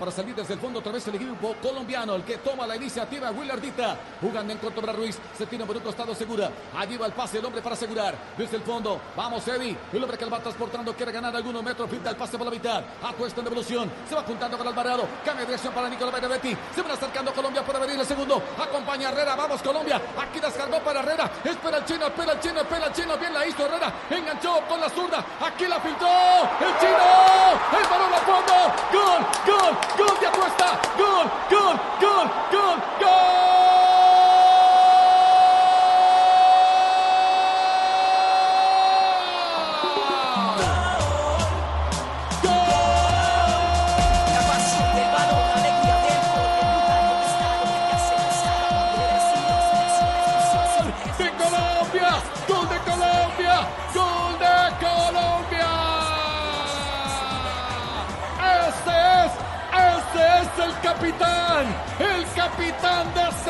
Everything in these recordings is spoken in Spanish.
Para salir desde el fondo otra vez el equipo colombiano, el que toma la iniciativa, Willardita, jugando en contra Ruiz, se tiene por un costado segura, allí va el pase, el hombre para asegurar, desde el fondo, vamos Eddie, el hombre que lo va transportando, quiere ganar algunos metros, pinta el pase por la mitad, apuesta en devolución, se va juntando con Alvarado, cambia de dirección para Nicolás Benedetti, se va acercando Colombia, puede venir el segundo, acompaña Herrera, vamos Colombia, aquí descargó para Herrera, espera el chino, espera el chino, espera el chino, bien la hizo Herrera, enganchó con la zurda, aquí la pintó, el chino, el balón a fondo, gol, gol, gol de Acuesta, gol, gol, gol, gol, de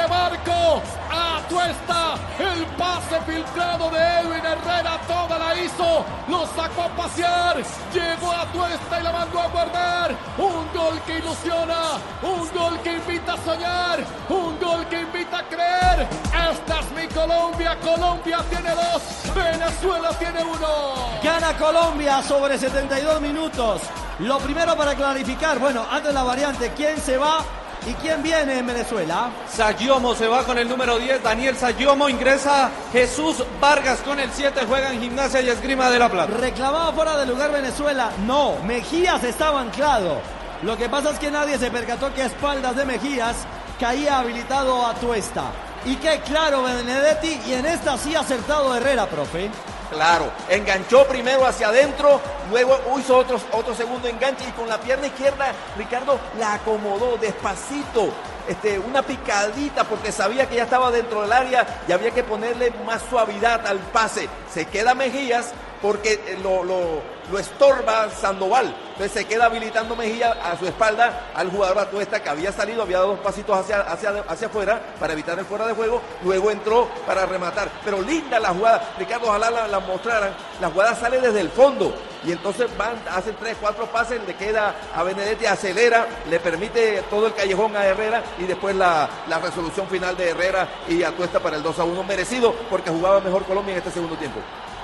ese barco. Atuesta, el pase filtrado de Edwin Herrera, toda la hizo, lo sacó a pasear, llegó a Tuesta y la mandó a guardar. Un gol que ilusiona, un gol que invita a soñar, un gol que invita a creer. Esta es mi Colombia, Colombia tiene dos, Venezuela tiene uno. Gana Colombia sobre 72 minutos. Lo primero para clarificar, bueno, antes la variante, ¿quién se va y quién viene en Venezuela? Sayomo se va con el número 10, Daniel Sayomo ingresa, Jesús Vargas con el 7 juega en Gimnasia y Esgrima de la Plata. Reclamaba fuera de lugar Venezuela. No, Mejías estaba anclado. Lo que pasa es que nadie se percató que a espaldas de Mejías caía habilitado a Tuesta. Y qué claro Benedetti y en esta sí acertado Herrera, profe. Claro, enganchó primero hacia adentro, luego hizo otro, otro segundo enganche y con la pierna izquierda Ricardo la acomodó despacito, este, una picadita porque sabía que ya estaba dentro del área y había que ponerle más suavidad al pase. Se queda Mejías porque lo, lo, lo estorba Sandoval. Entonces se queda habilitando Mejía a su espalda al jugador Atuesta que había salido, había dado dos pasitos hacia, hacia, hacia afuera para evitar el fuera de juego. Luego entró para rematar. Pero linda la jugada. Ricardo, ojalá la, la mostraran. La jugada sale desde el fondo. Y entonces van, hacen tres, cuatro pases, le queda a Benedetti, acelera, le permite todo el callejón a Herrera y después la, la resolución final de Herrera y Atuesta para el 2 a 1 merecido porque jugaba mejor Colombia en este segundo tiempo.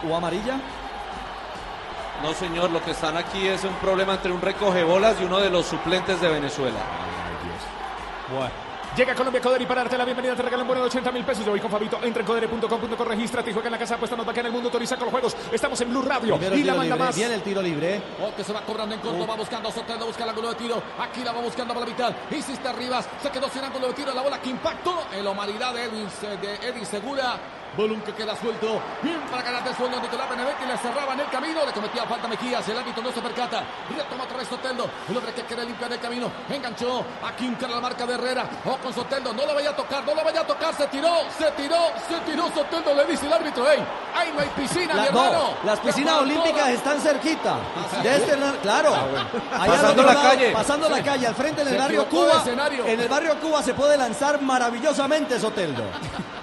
¿O amarilla? No, señor, lo que están aquí es un problema entre un recogebolas y uno de los suplentes de Venezuela. Llega Colombia Codere para darte la bienvenida. Te regalan bono de 80 mil pesos. Yo voy con Fabito. Entra en codere.com.co, regístrate y juega en la casa. Apuesta, nos va en el mundo. Autoriza con los juegos. Estamos en Blue Radio. Primero y la manda libre. más. Viene el tiro libre. O que se va cobrando en corto, va buscando Soteldo, busca el ángulo de tiro. Aquí la va buscando para la mitad. Hiciste Rivas, se quedó sin ángulo de tiro. La bola que impactó en la humanidad de Edwin, de Eddie Segura. Balón que queda suelto. Bien para ganar de sueldo. Nicolás Benedetti le cerraba en el camino. Le cometía falta Mejías. El árbitro no se percata. Retoma otra vez Soteldo. El hombre que quiere limpiar el camino. Enganchó. Aquí encara la marca de Herrera. O con Soteldo. No lo vaya a tocar. No lo vaya a tocar. Se tiró. Se tiró. Se tiró Soteldo. Le dice el árbitro. ¡Ey! ¡Ahí no hay piscina, mi La- hermano! no, las piscinas olímpicas están cerquita. Ah, De este claro. Allá al Pasando la lado, calle. Pasando la calle, al frente en el Se barrio Cuba. escenario. En el barrio Cuba se puede lanzar maravillosamente Soteldo.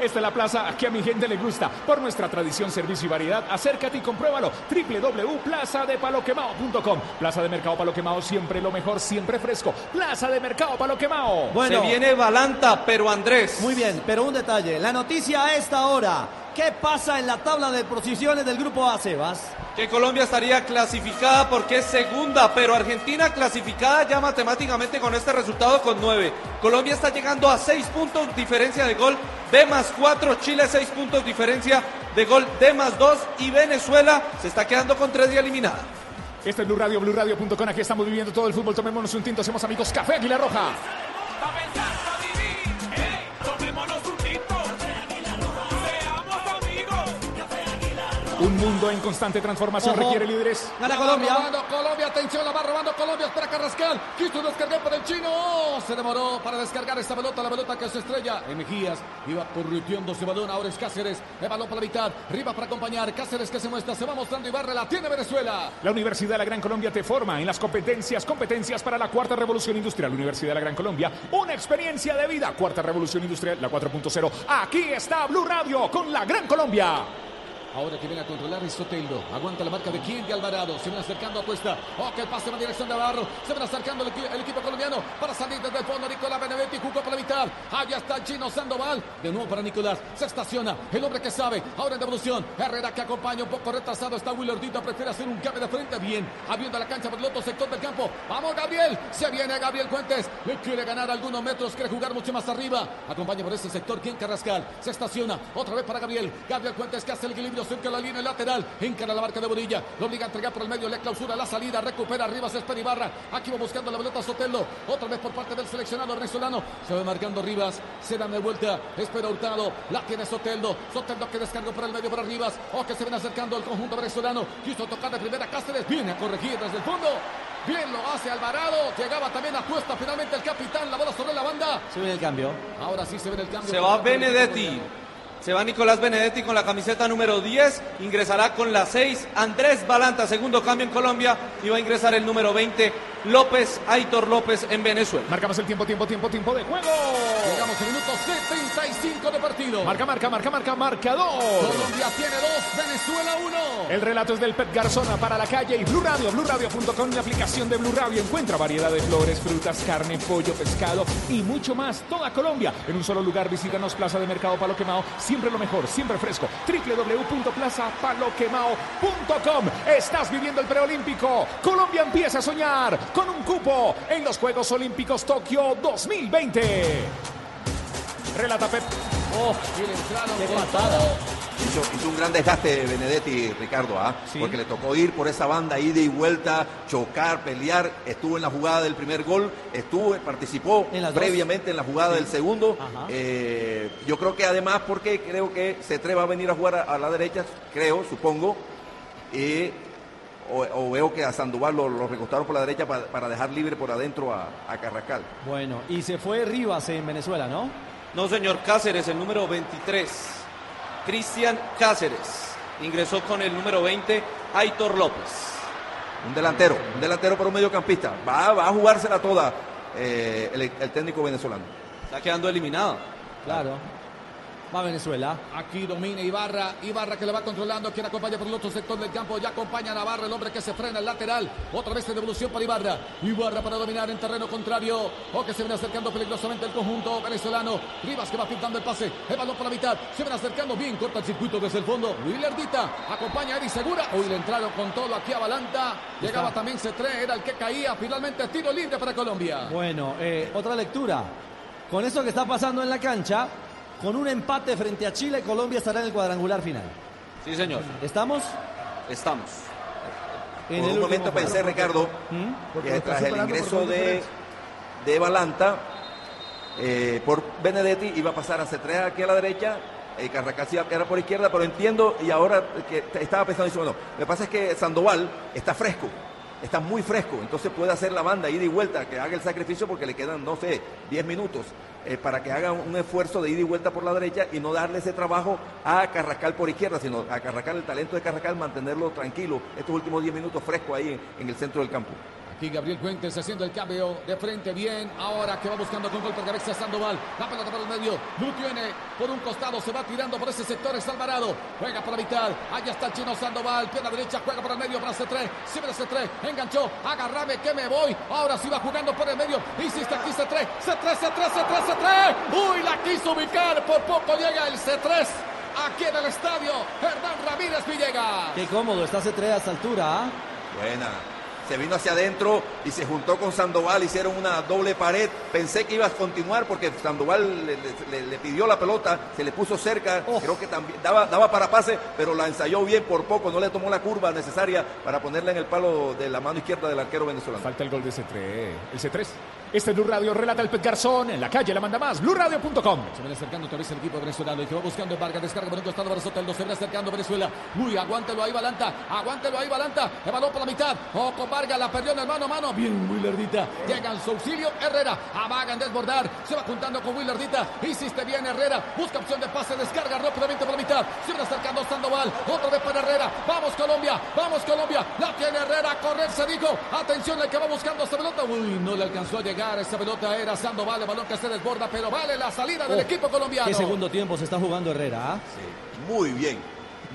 Esta es la plaza que a mi gente le gusta. Por nuestra tradición, servicio y variedad, acércate y compruébalo. www.plazadepaloquemao.com Plaza de Mercado Palo Quemao, siempre lo mejor, siempre fresco. Plaza de Mercado Palo Quemao. Bueno, Se viene Balanta, pero Andrés. muy bien, pero un detalle. La noticia a esta hora. ¿Qué pasa en la tabla de posiciones del grupo A, Sebas? Que Colombia estaría clasificada porque es segunda, pero Argentina clasificada ya matemáticamente con este resultado con nueve. Colombia está llegando a seis puntos diferencia de gol, D más cuatro, Chile seis puntos diferencia de gol, D más dos y Venezuela se está quedando con tres y eliminada. Este es Blue Radio, BlueRadio.com. Aquí estamos viviendo todo el fútbol. Tomémonos un tinto, hacemos amigos. Café Águila Roja. Un mundo en constante transformación Ojo. requiere líderes. Gana La va Colombia. robando Colombia, atención, la va robando Colombia. Espera Carrascal. Quiso descargar para el chino. Se demoró para descargar esta pelota. La pelota que se estrella en Mejías. Iba corriendo ese balón. Ahora es Cáceres. El balón para la mitad. Riva para acompañar. Cáceres que se muestra. Se va mostrando y barre. La tiene Venezuela. La Universidad de la Gran Colombia te forma en las competencias, competencias para la cuarta revolución industrial. Universidad de la Gran Colombia, una experiencia de vida. Cuarta revolución industrial, la 4.0. Aquí está Blue Radio con la Gran Colombia. Ahora que viene a controlar es. Aguanta la marca de quién de Alvarado. Se viene acercando a Cuesta. Oh, que el pase va en dirección de Navarro. Se viene acercando el, equi- el equipo colombiano para salir desde el fondo. Nicolás Benedetti jugó por la mitad. Allá está chino Sandoval. De nuevo para Nicolás. Se estaciona. El hombre que sabe. Ahora en devolución. Herrera que acompaña un poco retrasado. Está Willerdita. Prefiere hacer un cambio de frente. Bien. Abriendo la cancha por el otro sector del campo. Vamos, Gabriel. Se viene Gabriel Fuentes. Le quiere ganar algunos metros. Quiere jugar mucho más arriba. Acompaña por ese sector. Quien Carrascal. Se estaciona. Otra vez para Gabriel. Gabriel Fuentes que hace el equilibrio cerca de la línea lateral. Encara la marca de Bonilla. Lo obliga a entregar por el medio. Le clausura la salida. Recupera arriba. Se espera Ibarra. Aquí va buscando la pelota Sotelo. Otra vez por parte del seleccionado venezolano. Se va marcando Rivas. Se dan de vuelta. Espera Hurtado. La tiene Soteldo. Soteldo que descarga por el medio para Rivas. O que se viene acercando el conjunto venezolano. Quiso tocar de primera Cáceres. Viene a corregir desde el fondo. Bien lo hace Alvarado. Llegaba también a cuesta finalmente el capitán. La bola sobre la banda. Se viene el cambio. Ahora sí se ve el cambio. Se va Benedetti. Se va Nicolás Benedetti con la camiseta número 10. Ingresará con la 6 Andrés Balanta, segundo cambio en Colombia. Y va a ingresar el número 20 López, Aitor López en Venezuela. Marcamos el tiempo, tiempo, tiempo, tiempo de juego. Llegamos al minuto 75 de partido. Marca, marca, marca, marca, marcador. Colombia tiene dos, Venezuela uno. El relato es del Pet Garzona para la calle y Blue Radio, BlueRadio.com, la aplicación de Blue Radio. Encuentra variedad de flores, frutas, carne, pollo, pescado y mucho más. Toda Colombia en un solo lugar. Visítanos Plaza de Mercado Palo Quemao. Siempre lo mejor, siempre fresco. www.plazapaloquemao.com. Estás viviendo el preolímpico. Colombia empieza a soñar con un cupo en los Juegos Olímpicos Tokio 2020. Relata Pep. Oh, qué patada. Hizo, hizo un gran desgaste Benedetti, Ricardo, ¿ah? porque le tocó ir por esa banda, ida y vuelta, chocar, pelear. Estuvo en la jugada del primer gol, estuvo, participó En las dos. previamente en la jugada del segundo. Eh, yo creo que además, porque creo que Cetré va a venir a jugar a, a la derecha, creo, supongo. Y, o, o veo que a Sandoval lo, lo recostaron por la derecha pa- para dejar libre por adentro a, a Carrascal. Bueno, y se fue Rivas en Venezuela, ¿no? No, señor Cáceres, el número 23. Cristian Cáceres. Ingresó con el número 20, Aitor López. Un delantero, un delantero para un mediocampista. Va, va a jugársela toda eh, el, el técnico venezolano. Está quedando eliminado. Claro. Va Venezuela. Aquí domina Ibarra. Ibarra que le va controlando. Quien acompaña por el otro sector del campo. Ya acompaña a Navarro, el hombre que se frena el lateral. Otra vez en devolución para Ibarra. Ibarra para dominar en terreno contrario. O que se viene acercando peligrosamente el conjunto venezolano. Rivas que va pintando el pase. El balón por la mitad. Se viene acercando bien. Corta el circuito desde el fondo. Willardita acompaña a Eddie Segura. Hoy le entraron con todo aquí a Balanta. Llegaba también C3. Era el que caía. Finalmente tiro libre para Colombia. Bueno, eh, otra lectura. Con esto que está pasando en la cancha, con un empate frente a Chile, Colombia estará en el cuadrangular final. Sí, señor. ¿Estamos? Estamos. En Por el un momento pensé. Ricardo, ¿Mm? que tras el ingreso de, de Balanta, eh, por Benedetti iba a pasar a C3 aquí a la derecha, eh, Carrascal sí era por izquierda, pero entiendo y ahora que estaba pensando, dice, bueno, lo que pasa es que Sandoval está fresco, está muy fresco, entonces puede hacer la banda ida y vuelta, que haga el sacrificio porque le quedan, no sé, 10 minutos. eh, para que haga un esfuerzo de ida y vuelta por la derecha y no darle ese trabajo a Carrascal por izquierda, sino a Carrascal, el talento de Carrascal, mantenerlo tranquilo estos últimos 10 minutos fresco ahí en- en el centro del campo. Aquí Gabriel Fuentes haciendo el cambio de frente bien. Ahora que va buscando con golpe de cabeza Sandoval. La pelota por el medio. Lo tiene por un costado. Se va tirando por ese sector. Es Alvarado. Juega por la mitad. Allá está el chino Sandoval. Pierna derecha. Juega por el medio para C3. Siempre C3. Enganchó. Agarrame que me voy. Ahora sí va jugando por el medio. Insiste aquí C3. C3, C3, C3, C3. Uy, la quiso ubicar. Por poco llega el C3. Aquí en el estadio. Hernán Ramírez Villegas. Qué cómodo está C3 a esta altura. ¿ah? Buena. Se vino hacia adentro y se juntó con Sandoval, hicieron una doble pared. Pensé que ibas a continuar porque Sandoval le, le- le pidió la pelota, se le puso cerca. Oh. Creo que también daba, daba para pase, pero la ensayó bien por poco, no le tomó la curva necesaria para ponerla en el palo de la mano izquierda del arquero venezolano. Falta el gol de C3. El C3. Este es Blue Radio, relata el Pet Garzón. En la calle la manda más. BlueRadio.com. Se viene acercando otra vez el equipo venezolano y que va buscando Vargas, descarga por un costado para Soteldo, se viene acercando Venezuela. Uy, aguántelo ahí Balanta, aguántelo ahí Balanta, el por la mitad. O con Vargas, la perdió en el mano a mano. Bien, Willardita. Llega en su auxilio Herrera, amaga en desbordar, se va juntando con Willardita. Insiste bien Herrera, busca opción de pase, descarga rápidamente por la mitad. Se viene acercando Sandoval, otra vez para Herrera. Vamos Colombia, vamos Colombia. La tiene Herrera, correr se dijo. Atención, el que va buscando esta pelota. Uy, no le alcanzó a llegar esa pelota. Era Sandoval, el balón que se desborda, pero vale la salida del Oh, equipo colombiano. Qué segundo tiempo se está jugando Herrera. ¿ah? Muy bien,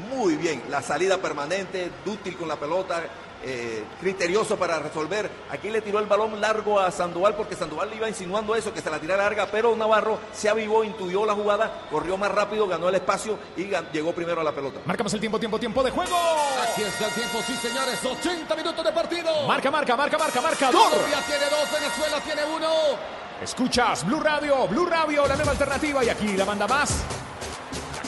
muy bien. La salida permanente, dúctil con la pelota, eh, criterioso para resolver. Aquí le tiró el balón largo a Sandoval porque Sandoval le iba insinuando eso, que se la tira larga, pero Navarro se avivó, intuyó la jugada, corrió más rápido, ganó el espacio y llegó primero a la pelota. Marcamos el tiempo, tiempo, tiempo de juego. Aquí está el tiempo, sí señores, 80 minutos de partido. Marca, marca, marca, marca, marcador. Colombia tiene dos, Venezuela tiene uno. Escuchas Blue Radio, Blue Radio, la nueva alternativa y aquí la manda más.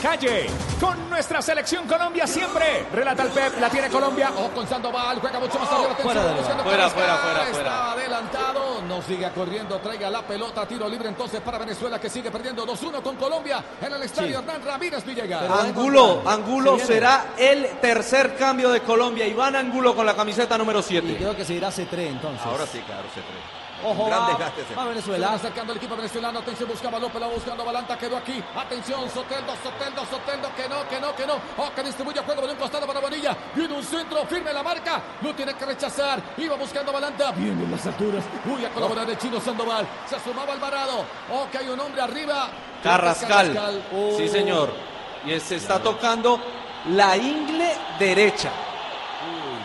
Calle con nuestra selección Colombia siempre. Relata el Pep, la tiene Colombia. Ojo con Sandoval, juega mucho más arriba. fuera Fuera, fuera, fuera, fuera. Estaba adelantado, no siga corriendo, traiga la pelota, tiro libre entonces para Venezuela que sigue perdiendo 2-1 con Colombia en el estadio Sí. Hernán Ramírez Villegas. Pero- Angulo, Angulo será el tercer cambio de Colombia. Iván Angulo con la camiseta número Y 7. creo que se irá C3 entonces. Ahora sí, claro, se cree. Ojo, gran va, desgaste ese. va Se va Venezuela. acercando el equipo venezolano. Atención, buscaba López, la buscando Balanta, quedó aquí. Atención, Soteldo, Soteldo, Soteldo, que no, que no, que no. Oh, que distribuye juego por un costado para Bonilla. Viene un centro, firme la marca. Lo tiene que rechazar. Iba buscando Balanta. Viene en las alturas. Uy, a colaborar de Chino Sandoval. Se asomaba Alvarado. Oh, que hay un hombre arriba. Carrascal. Oh. Sí, señor. Y se está tocando la ingle derecha.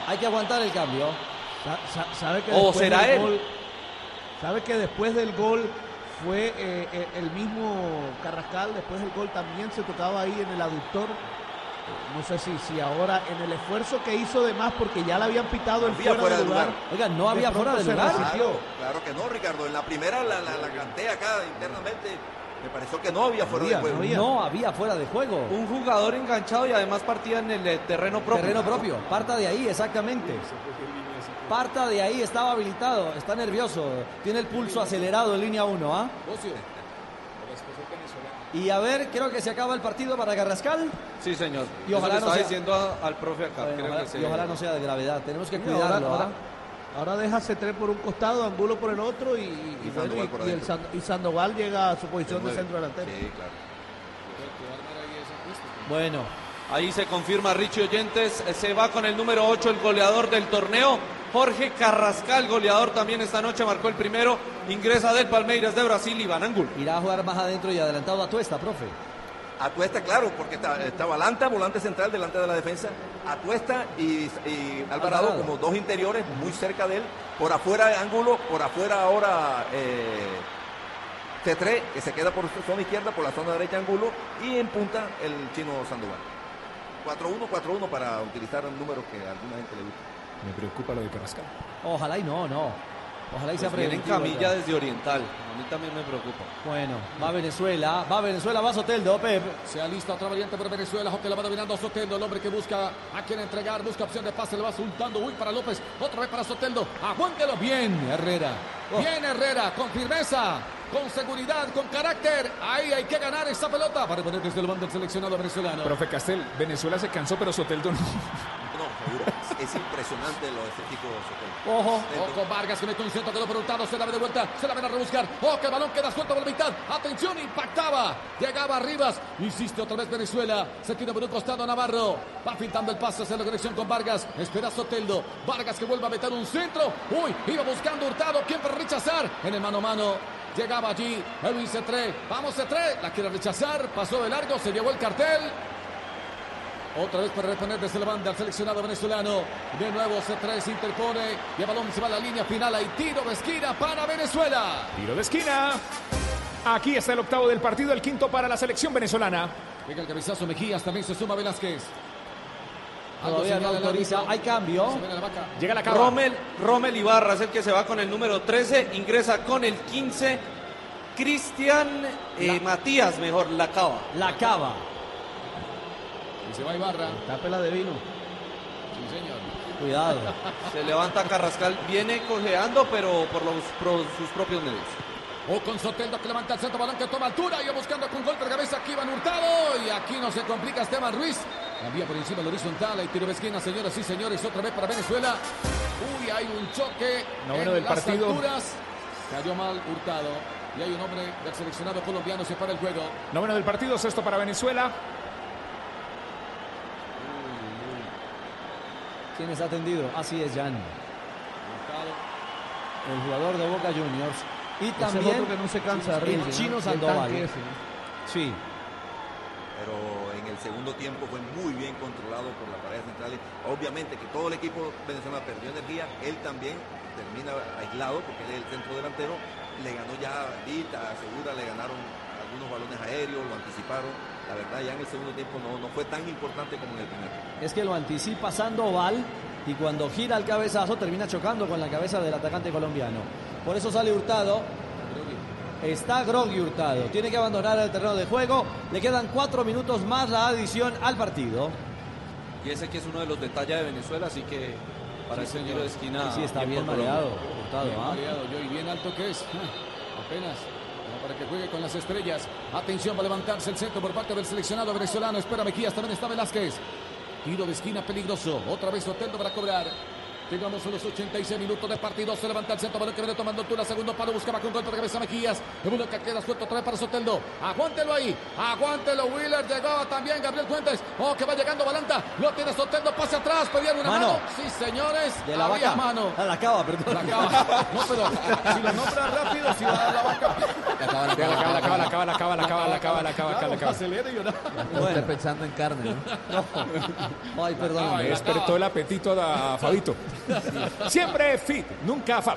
Hay que aguantar el cambio. Sa- sa- ¿Sabe que ¿O será él? gol- ¿Sabe que después del gol fue eh, eh, el mismo Carrascal? Después del gol también se tocaba ahí en el aductor. Eh, No sé si, si ahora en el esfuerzo que hizo de más porque ya le habían pitado el fuera, fuera de lugar. lugar. Oiga, no había fuera de lugar. Claro, claro que no, Ricardo. En la primera la, la, la canté acá internamente. Me pareció que no había fuera Había, de juego. no había. No había fuera de juego. Un jugador enganchado y además partía en el eh, terreno propio. Terreno propio. Parta de ahí, exactamente. Parta de ahí, estaba habilitado, está nervioso, tiene el pulso acelerado en línea 1, ¿ah? Y a ver, creo que se acaba el partido para Carrascal. Sí, señor. Y ojalá Eso no sea- diciendo a- al profe acá. Bueno, Creo ojalá- que se- y ojalá no sea de gravedad, tenemos que cuidarlo. ahora, ahora, ¿ah? ahora deja C3 por un costado, Angulo por el otro y, y, Sandoval y- por y el adentro. Sand- y Sandoval llega a su posición de centro delantero. Sí, claro. Bueno, Ahí se confirma Richie Oyentes, se va con el número 8, el goleador del torneo. Jorge Carrascal, goleador también esta noche, marcó el primero. Ingresa del Palmeiras de Brasil, Iván Angulo. irá a jugar más adentro y adelantado a Tuesta, profe. Atuesta, claro, porque está, está Balanta, volante central delante de la defensa. Atuesta y, y Alvarado, Alvarado. como dos interiores muy cerca de él. Por afuera Ángulo, por afuera ahora eh, T3, que se queda por su zona izquierda, por la zona derecha Ángulo. Y en punta el chino Sandoval. 4-1, 4-1 para utilizar números que a alguna gente le gusta. Me preocupa lo de Carrascal. Ojalá y no, no. Ojalá y sea Pues viene en camilla desde Oriental. A mí también me preocupa. Bueno, va Venezuela, va Venezuela, va Soteldo, Pep. Se alista otra variante por Venezuela. Que la va dominando Soteldo. El hombre que busca a quien entregar. Busca opción de pase. Le va soltando. Uy, para López. Otra vez para Soteldo. Aguántelo bien, Herrera. Bien, Herrera. Con firmeza. Con seguridad. Con carácter. Ahí hay que ganar esa pelota. Para poner desde el bando el seleccionado venezolano. Profe Castel, Venezuela se cansó, pero Soteldo no. No, seguro. Es impresionante lo de este tipo Soteldo. Ojo, Ojo Vargas que mete un centro, quedó por Hurtado, se la ve de vuelta, se la ven a rebuscar. Ojo que el balón queda suelto por la mitad. Atención, impactaba. Llegaba Arribas. Insiste otra vez Venezuela. Se tiene por un costado Navarro. Va pintando el pase hacia la conexión con Vargas. Espera Soteldo. Vargas que vuelve a meter un centro. Uy, iba buscando Hurtado. ¿Quién para rechazar? En el mano a mano. Llegaba allí Edwin C3. Vamos C3. La quiere rechazar. Pasó de largo. Se llevó el cartel. Otra vez para reponer desde la banda al seleccionado venezolano. De nuevo C3 se interpone y el balón se va a la línea final. Hay tiro de esquina para Venezuela. Tiro de esquina. Aquí está el octavo del partido, el quinto para la selección venezolana. Llega el cabezazo Mejías, también se suma Velázquez. Algo todavía no autoriza. Hay cambio. Se viene la vaca. Llega la cava. Rommel, Rommel Ibarra es el que se va con el número 13, ingresa con el 15. Cristian eh, Matías, mejor, la cava. La cava. Y se va Ibarra. Tápela de vino. Sí, señor. Cuidado. Se levanta Carrascal, viene cojeando, pero por los, pro- sus propios medios. O con Soteldo que levanta el centro, balón que toma altura. Y buscando con golpe de cabeza aquí Iván Hurtado. Y aquí no se complica Esteban Ruiz. Cambia por encima del horizontal. Hay tiro de esquina, señoras y señores. Otra vez para Venezuela. Uy, hay un choque. Noveno en del las partido. alturas. Cayó mal Hurtado. Y hay un hombre del seleccionado colombiano. Se para el juego. Noveno del partido, sexto para Venezuela. ¿Quién es atendido? Así es, Jan. El jugador de Boca Juniors. Y también otro que no se cansa de el ¿no? chino El Sandoval. tanque ese, ¿no? Sí. pero en el segundo tiempo fue muy bien controlado por las paredes centrales. Obviamente que todo el equipo venezolano perdió energía, él también termina aislado porque él es el centro delantero, le ganó ya Vita, Segura, le ganaron algunos balones aéreos, lo anticiparon. La verdad ya en el segundo tiempo no, no fue tan importante como en el primer tiempo. Es que lo anticipa Sandoval y cuando gira el cabezazo termina chocando con la cabeza del atacante colombiano. Por eso sale Hurtado. Está Grogui Hurtado. Tiene que abandonar el terreno de juego. Le quedan cuatro minutos más la adición al partido. Y ese que es uno de los detalles de Venezuela, así que para ese tiro de esquina. Sí, está bien mareado. Hurtado, Bien ¿ah? mareado, yo, y bien alto que es. Apenas. Para que juegue con las estrellas. Atención va a levantarse el centro por parte del seleccionado venezolano. Espera Mejías, también está Velázquez. Tiro de esquina peligroso. Otra vez Oteldo para cobrar. Llegamos a los 86 minutos de partido. Se levanta el centro. Balón que viene tomando altura. Segundo palo. Buscaba con golpe de cabeza Mejías. El uno que queda suelto otra vez para Soteldo. Aguántelo ahí. Aguántelo. Wheeler llegó también. Gabriel Fuentes. Oh, que va llegando Balanta. Lo tiene Soteldo. Pase atrás. Pedían una mano. Mano. Sí, señores. De la Había vaca. mano. A la cava, perdón. La acaba. No, pero si lo nombras rápido, si va a dar la vaca. La acaba, la acaba, la acaba, la acaba, la acaba, la acaba, la acaba, la. Acelera y no. Bueno. pensando en carne, ¿no? Ay, perdón. Despertó el apetito a Fabito. Siempre fit, nunca fab.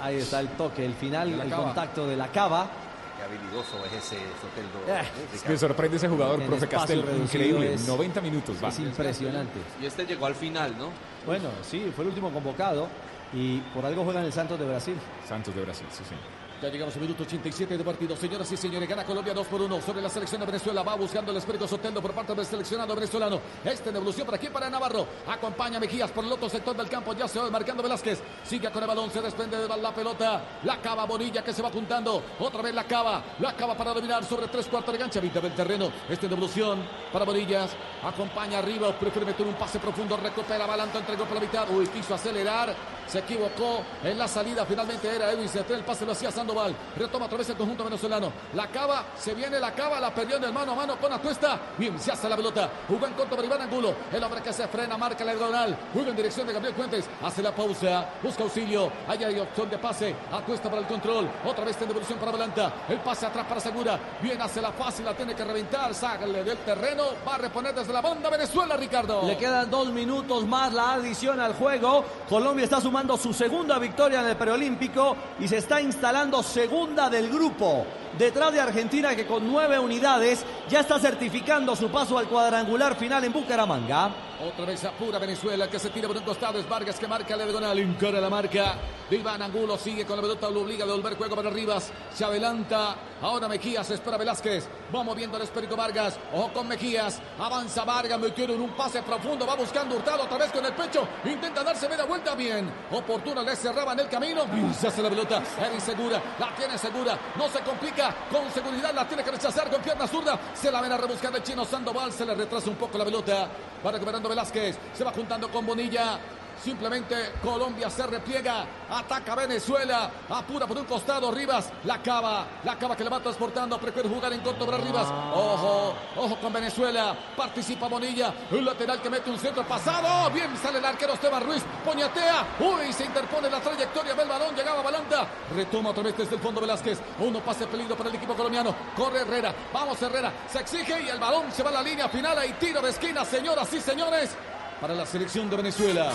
Ahí está el toque, el final, el cava. contacto de la cava. Qué habilidoso es ese Soteldo. Eh. Me sorprende ese jugador, En profe Castel. Increíble. es- 90 minutos. Va. Es impresionante. Y este llegó al final, ¿no? Bueno, sí, fue el último convocado y por algo juega en el Santos de Brasil. Santos de Brasil, sí, señor. Ya llegamos al minuto 87 de partido. Señoras y señores, gana Colombia 2 por 1 sobre la selección de Venezuela. Va buscando el espíritu Soteldo por parte del seleccionado venezolano. Este en evolución para aquí, para Navarro. Acompaña Mejías por el otro sector del campo. Ya se va marcando Velázquez. Sigue con el balón, se desprende de la pelota. La cava Bonilla que se va apuntando. Otra vez la cava. La cava para dominar sobre tres cuartos de cancha. Vita del terreno. Este en evolución para Bonillas. Acompaña arriba. Prefiere meter un pase profundo. Recupera Balanto. Entregó por la mitad. Uy, quiso acelerar. Se equivocó en la salida. Finalmente era Edwin Cetré. El pase lo hacía Sandoval. Retoma otra vez el conjunto venezolano. La cava. Se viene la cava. La perdió en mano a mano con Atuesta. Bien, se hace la pelota. Jugó en corto para Iván Angulo. El hombre que se frena. Marca la diagonal. Juega en dirección de Gabriel Fuentes. Hace la pausa. Busca auxilio. Ahí hay opción de pase. Atuesta para el control. Otra vez en devolución para Valanta. El pase atrás para Segura. Bien, hace la fácil. La tiene que reventar. Sale del terreno. Va a reponer desde la banda Venezuela, Ricardo. Le quedan dos minutos más la adición al juego. Colombia está sumando su segunda victoria en el preolímpico y se está instalando segunda del grupo. Detrás de Argentina que con nueve unidades ya está certificando su paso al cuadrangular final en Bucaramanga. Otra vez apura Venezuela que se tira por un costado. Es Vargas que marca la diagonal. Encara la marca. Iván Angulo sigue con la pelota. Lo obliga a devolver juego para Rivas. Se adelanta. Ahora Mejías. Espera Velázquez. Va moviendo el espíritu Vargas. Ojo con Mejías. Avanza Vargas. Metieron un pase profundo. Va buscando Hurtado otra vez con el pecho. Intenta darse media vuelta. Bien. Oportuno. Le cerraban el camino. Se hace la pelota. Era insegura. La tiene segura. No se complica. Con seguridad la tiene que rechazar con pierna zurda. Se la ven a rebuscar el chino Sandoval. Se le retrasa un poco la pelota. Va recuperando Velázquez. Se va juntando con Bonilla. Simplemente Colombia se repliega, ataca Venezuela, apura por un costado Rivas, la cava, la cava que le va transportando, prefiere jugar en corto para Rivas. Ojo, ojo con Venezuela, participa Bonilla, un lateral que mete un centro pasado, bien sale el arquero Esteban Ruiz, poñatea, uy, se interpone la trayectoria del balón, llegaba Balanta, retoma otra vez desde el fondo Velázquez, uno pase peligro para el equipo colombiano, corre Herrera, vamos Herrera, se exige y el balón se va a la línea final, hay tiro de esquina, señoras y señores, para la selección de Venezuela.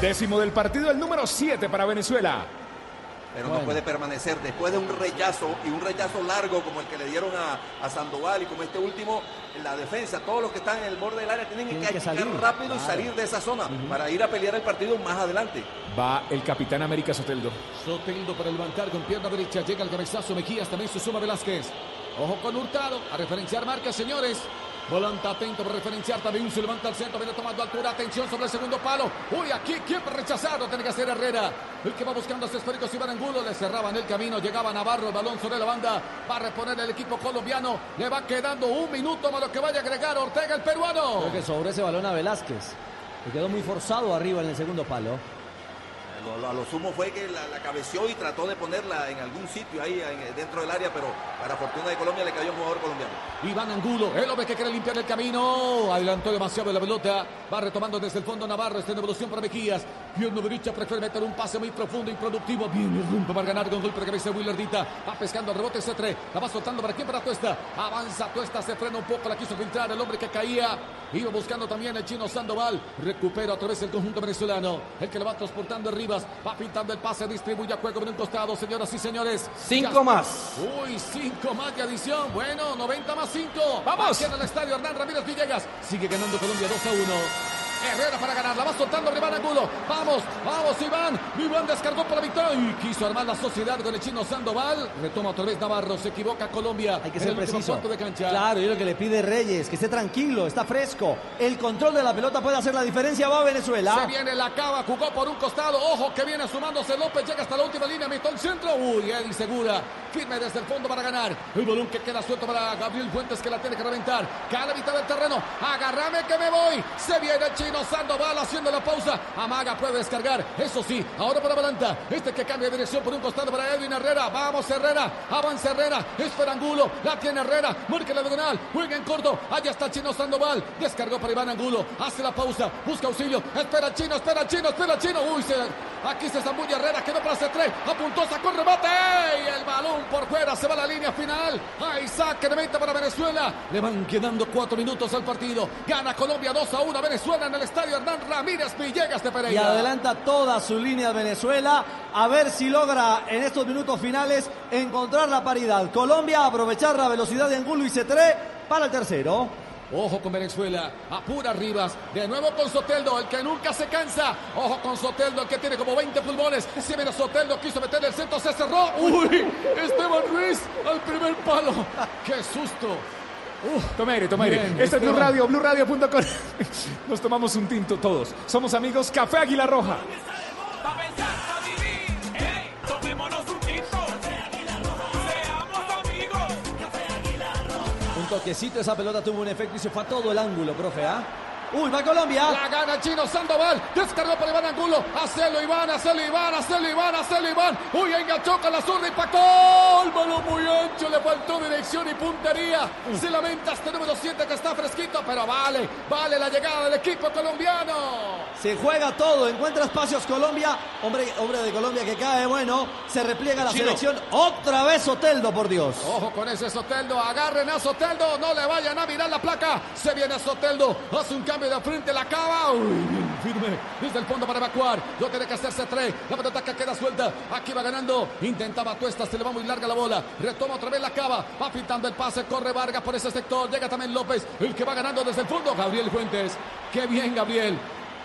Décimo del partido, el número 7 para Venezuela. Pero Bueno. no puede permanecer después de un rechazo y un rechazo largo como el que le dieron a, a Sandoval y como este último, la defensa, todos los que están en el borde del área tienen, Tienen que que salir, rápido y salir de esa zona para ir a pelear el partido más adelante. Va el capitán América Soteldo. Soteldo para levantar con pierna derecha. Llega el cabezazo Mejías. También se suma Velázquez. Ojo con Hurtado. A referenciar marca, señores. Volanta atento para referenciar. También se levanta al centro. Viene tomando altura. Atención sobre el segundo palo. Uy, aquí quién rechazado. Tiene que hacer Herrera. El que va buscando a esférico. Iván Angulo. Le cerraban el camino. Llegaba Navarro. El balón sobre la banda. Va a reponer el equipo colombiano. Le va quedando un minuto más lo que vaya a agregar Ortega, el peruano. Creo que sobre ese balón a Velázquez. Le quedó muy forzado arriba en el segundo palo. Lo- A lo sumo fue que la, la cabeció y trató de ponerla en algún sitio ahí en- dentro del área, pero para fortuna de Colombia le cayó un jugador colombiano. Iván Angulo, el hombre que quiere limpiar el camino. Adelantó demasiado la pelota. Va retomando desde el fondo Navarro. Está en evolución para Mejías. Pierna derecha prefiere meter un pase muy profundo, improductivo. Bien, irrumpe para ganar con golpe de cabeza Willardita. Va pescando el rebote C3. La va soltando para quién, para Tuesta. Avanza Tuesta, se frena un poco. La quiso filtrar el hombre que caía. Iba buscando también el chino Sandoval. Recupera otra vez el conjunto venezolano. El que le va transportando Va pintando el pase. Distribuye a juego en un costado, señoras y señores. Cinco Ya- más. Uy, cinco más de adición. Bueno, 90 más 5. ¡Vamos! En el estadio Hernán Ramírez Villegas. Sigue ganando Colombia 2 a 1. Herrera para ganar, la va soltando Iván Angulo. Vamos, vamos Iván. Iván descargó para Victoria y quiso armar la sociedad con el chino Sandoval. Retoma otra vez Navarro, se equivoca Colombia. Hay que ser preciso. de cancha. Claro, y lo que le pide Reyes, que esté tranquilo, está fresco. El control de la pelota puede hacer la diferencia. Va Se Venezuela. viene la cava, jugó por un costado. Ojo que viene sumándose López, llega hasta la última línea, metió el centro. Uy, Eddie Segura, firme desde el fondo para ganar. El balón que queda suelto para Gabriel Fuentes que la tiene que reventar. Cae a la mitad del terreno. Agárrame que me voy. Se viene el chino Sandoval haciendo la pausa. Amaga puede descargar. Eso sí, ahora para Balanta. Este que cambia de dirección por un costado para Edwin Herrera. Vamos Herrera, avanza Herrera. Espera Angulo, la tiene Herrera. Marca la diagonal, juega en corto. Allá está chino Sandoval. Descargó para Iván Angulo. Hace la pausa, busca auxilio. Espera chino, espera chino, espera chino. Uy, se, aquí se zambulla Herrera, quedó para C3. Apuntó, sacó el remate. Y el balón por fuera, se va a la línea final. Saque de meta para Venezuela. Le van quedando cuatro minutos al partido. Gana Colombia 2 a 1 Venezuela en el estadio Hernán Ramírez Villegas de Y Pereira. adelanta toda su línea Venezuela. A ver si logra en estos minutos finales encontrar la paridad. Colombia aprovechar la velocidad de Angulo y C3 para el tercero. Ojo con Venezuela, apura Rivas, de nuevo con Soteldo, el que nunca se cansa. Ojo con Soteldo, el que tiene como 20 pulmones. Se viene Soteldo, quiso meter el centro, se cerró. Uy, Esteban Ruiz al primer palo. Qué susto. Toma aire, toma aire. Bien, Este es Blue. Radio, BlueRadio.com. Nos tomamos un tinto todos. Somos amigos Café Águila Roja. Un toquecito, esa pelota tuvo un efecto y se fue a todo el ángulo, profe. ¿ah? Uy, va Colombia. La gana chino Sandoval. Descargó para Iván Angulo. Hacelo Iván, hacelo Iván, hacelo Iván, hacelo Iván. Uy, enganchó con la zurda, impactó. El balón muy ancho, le faltó dirección y puntería. Se lamenta este número 7 que está fresquito, pero vale, vale la llegada del equipo colombiano. Se juega todo, encuentra espacios Colombia. Hombre, hombre de Colombia que cae, bueno, se repliega la Chino. selección. Otra vez Soteldo, por Dios. Ojo con ese Soteldo, agarren a Soteldo, no le vayan a mirar la placa. Se viene Soteldo, hace un cambio de frente, la cava. Uy, bien firme, desde el fondo para evacuar. Lo tiene que hacerse tres. La pelota que queda suelta, aquí va ganando. Intentaba Tuesta, se le va muy larga la bola. Retoma otra vez la cava, va pintando el pase, corre Vargas por ese sector. Llega también López, el que va ganando desde el fondo, Gabriel Fuentes. Qué bien, Gabriel.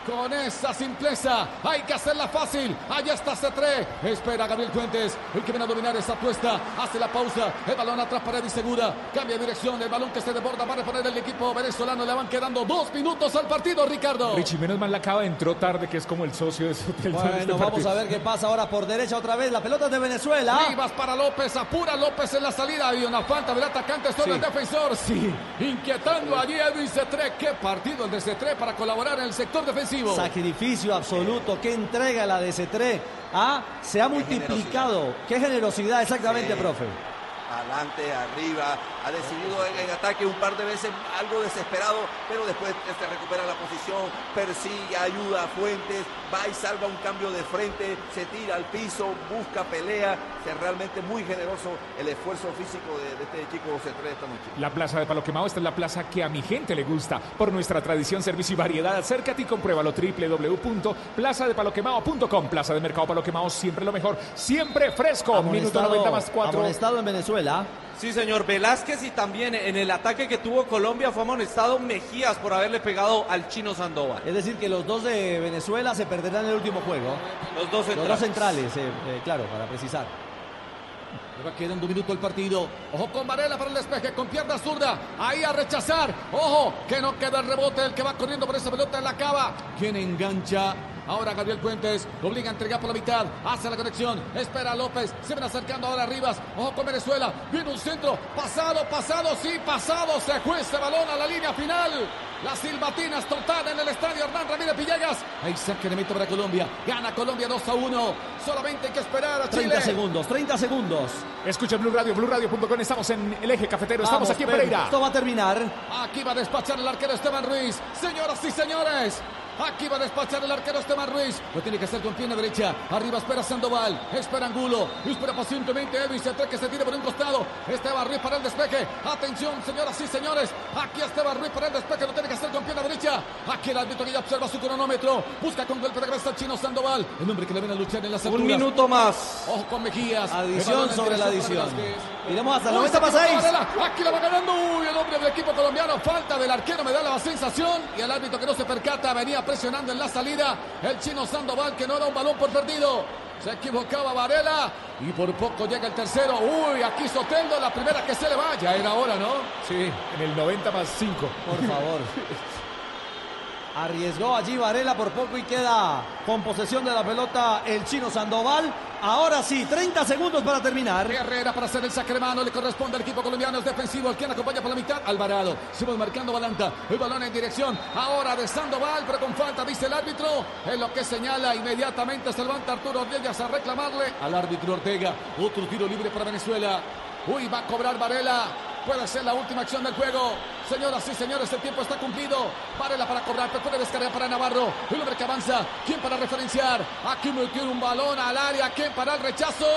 Con esa simpleza hay que hacerla fácil. Allá está C3. Espera Gabriel Fuentes. El que viene a dominar esa apuesta. Hace la pausa. El balón atrás para Eddie Segura. Cambia de dirección. El balón que se desborda para reponer el equipo venezolano. Le van quedando dos minutos al partido, Ricardo. Richie, menos mal la acaba, entró tarde, que es como el socio de Soteldo. en este Bueno, vamos partido. a ver qué pasa ahora por derecha otra vez. La pelota es de Venezuela. Rivas para López, apura López en la salida. Había una falta del atacante sobre Sí. el defensor. Sí, inquietando allí Edwin C3. Qué partido el de C3 para colaborar en el sector defensivo. Sacrificio absoluto. Qué entrega la de C3. Ah, se ha multiplicado. Qué generosidad, exactamente, Sí. profe. adelante, arriba, ha decidido en, en ataque un par de veces algo desesperado, pero después se recupera la posición, persigue, ayuda a Fuentes, va y salva un cambio de frente, se tira al piso, busca pelea, es realmente muy generoso el esfuerzo físico de, de este chico C3 esta noche. La plaza de Palo Quemado, esta es la plaza que a mi gente le gusta. Por nuestra tradición, servicio y variedad, acércate y compruébalo. www.plazadepaloquemado.com Plaza de Mercado Palo Quemado, siempre lo mejor, siempre fresco. Minuto Amonestado- 90 más 4. amonestado en Venezuela. Sí, señor Velázquez y también en el ataque que tuvo Colombia fue amonestado Mejías por haberle pegado al chino Sandoval. Es decir, que los dos de Venezuela se perderán el último juego. Los dos Los centrales. dos centrales, eh, eh, claro, para precisar. Le va quedando un minuto el partido. Ojo con Varela para el despeje, con pierna zurda. Ahí a rechazar. Ojo, que no queda el rebote. El que va corriendo por esa pelota en la cava. Quien engancha Ahora Gabriel Puentes lo obliga a entregar por la mitad. Hace la conexión. Espera a López. Se ven acercando ahora Rivas. Ojo con Venezuela. Viene un centro. Pasado, pasado, sí, pasado. Se fue ese balón a la línea final. Las silbatinas total en el estadio Hernán Ramírez Villegas. Ahí saque de meta para Colombia. Gana Colombia 2 a 1. Solamente hay que esperar a Chile. 30 segundos, 30 segundos. Escucha Blue Radio, BlueRadio.com. Estamos en el eje cafetero. Estamos Vamos, aquí en Pereira. Esto va a terminar. Aquí va a despachar el arquero Esteban Ruiz. Señoras y señores. Aquí va a despachar el arquero Esteban Ruiz. Lo tiene que hacer con pierna derecha. Arriba espera Sandoval. Espera Angulo. Espera pacientemente. Se atreve que se tire por un costado. Esteban Ruiz para el despeje. Atención, señoras y señores. Aquí Esteban Ruiz para el despeje. Lo tiene que hacer con pierna derecha. Aquí el árbitro que ya observa su cronómetro. Busca con golpe de cabeza chino Sandoval. El hombre que le viene a luchar en las Un alturas. minuto más. Ojo con Mejías. El Adición sobre la adición. Iremos hasta el Uy, 90 se para equivocó 6. Varela. Aquí la va ganando. Uy, el hombre del equipo colombiano. Falta del arquero. Me da la sensación. Y el árbitro que no se percata venía presionando en la salida. El chino Sandoval que no da un balón por perdido. Se equivocaba Varela. Y por poco llega el tercero. Uy, aquí Soteldo. La primera que se le va. Ya era hora, ¿no? Sí, en el 90 más 5. Por favor. Arriesgó allí Varela por poco y queda con posesión de la pelota el chino Sandoval. Ahora sí, 30 segundos para terminar. Herrera para hacer el saque de mano. Le corresponde al equipo colombiano. Es defensivo. El quien acompaña por la mitad. Alvarado. Seguimos marcando Balanta. El balón en dirección. Ahora de Sandoval. Pero con falta, dice el árbitro. Es lo que señala. Inmediatamente se levanta Arturo Ortega a reclamarle al árbitro Ortega. Otro tiro libre para Venezuela. Uy, va a cobrar Varela. Puede ser la última acción del juego. Señoras y señores, el tiempo está cumplido. Varela para cobrar, puede descargar para Navarro. El hombre que avanza. ¿Quién para referenciar? Aquí metió un balón al área. ¿Quién para el rechazo?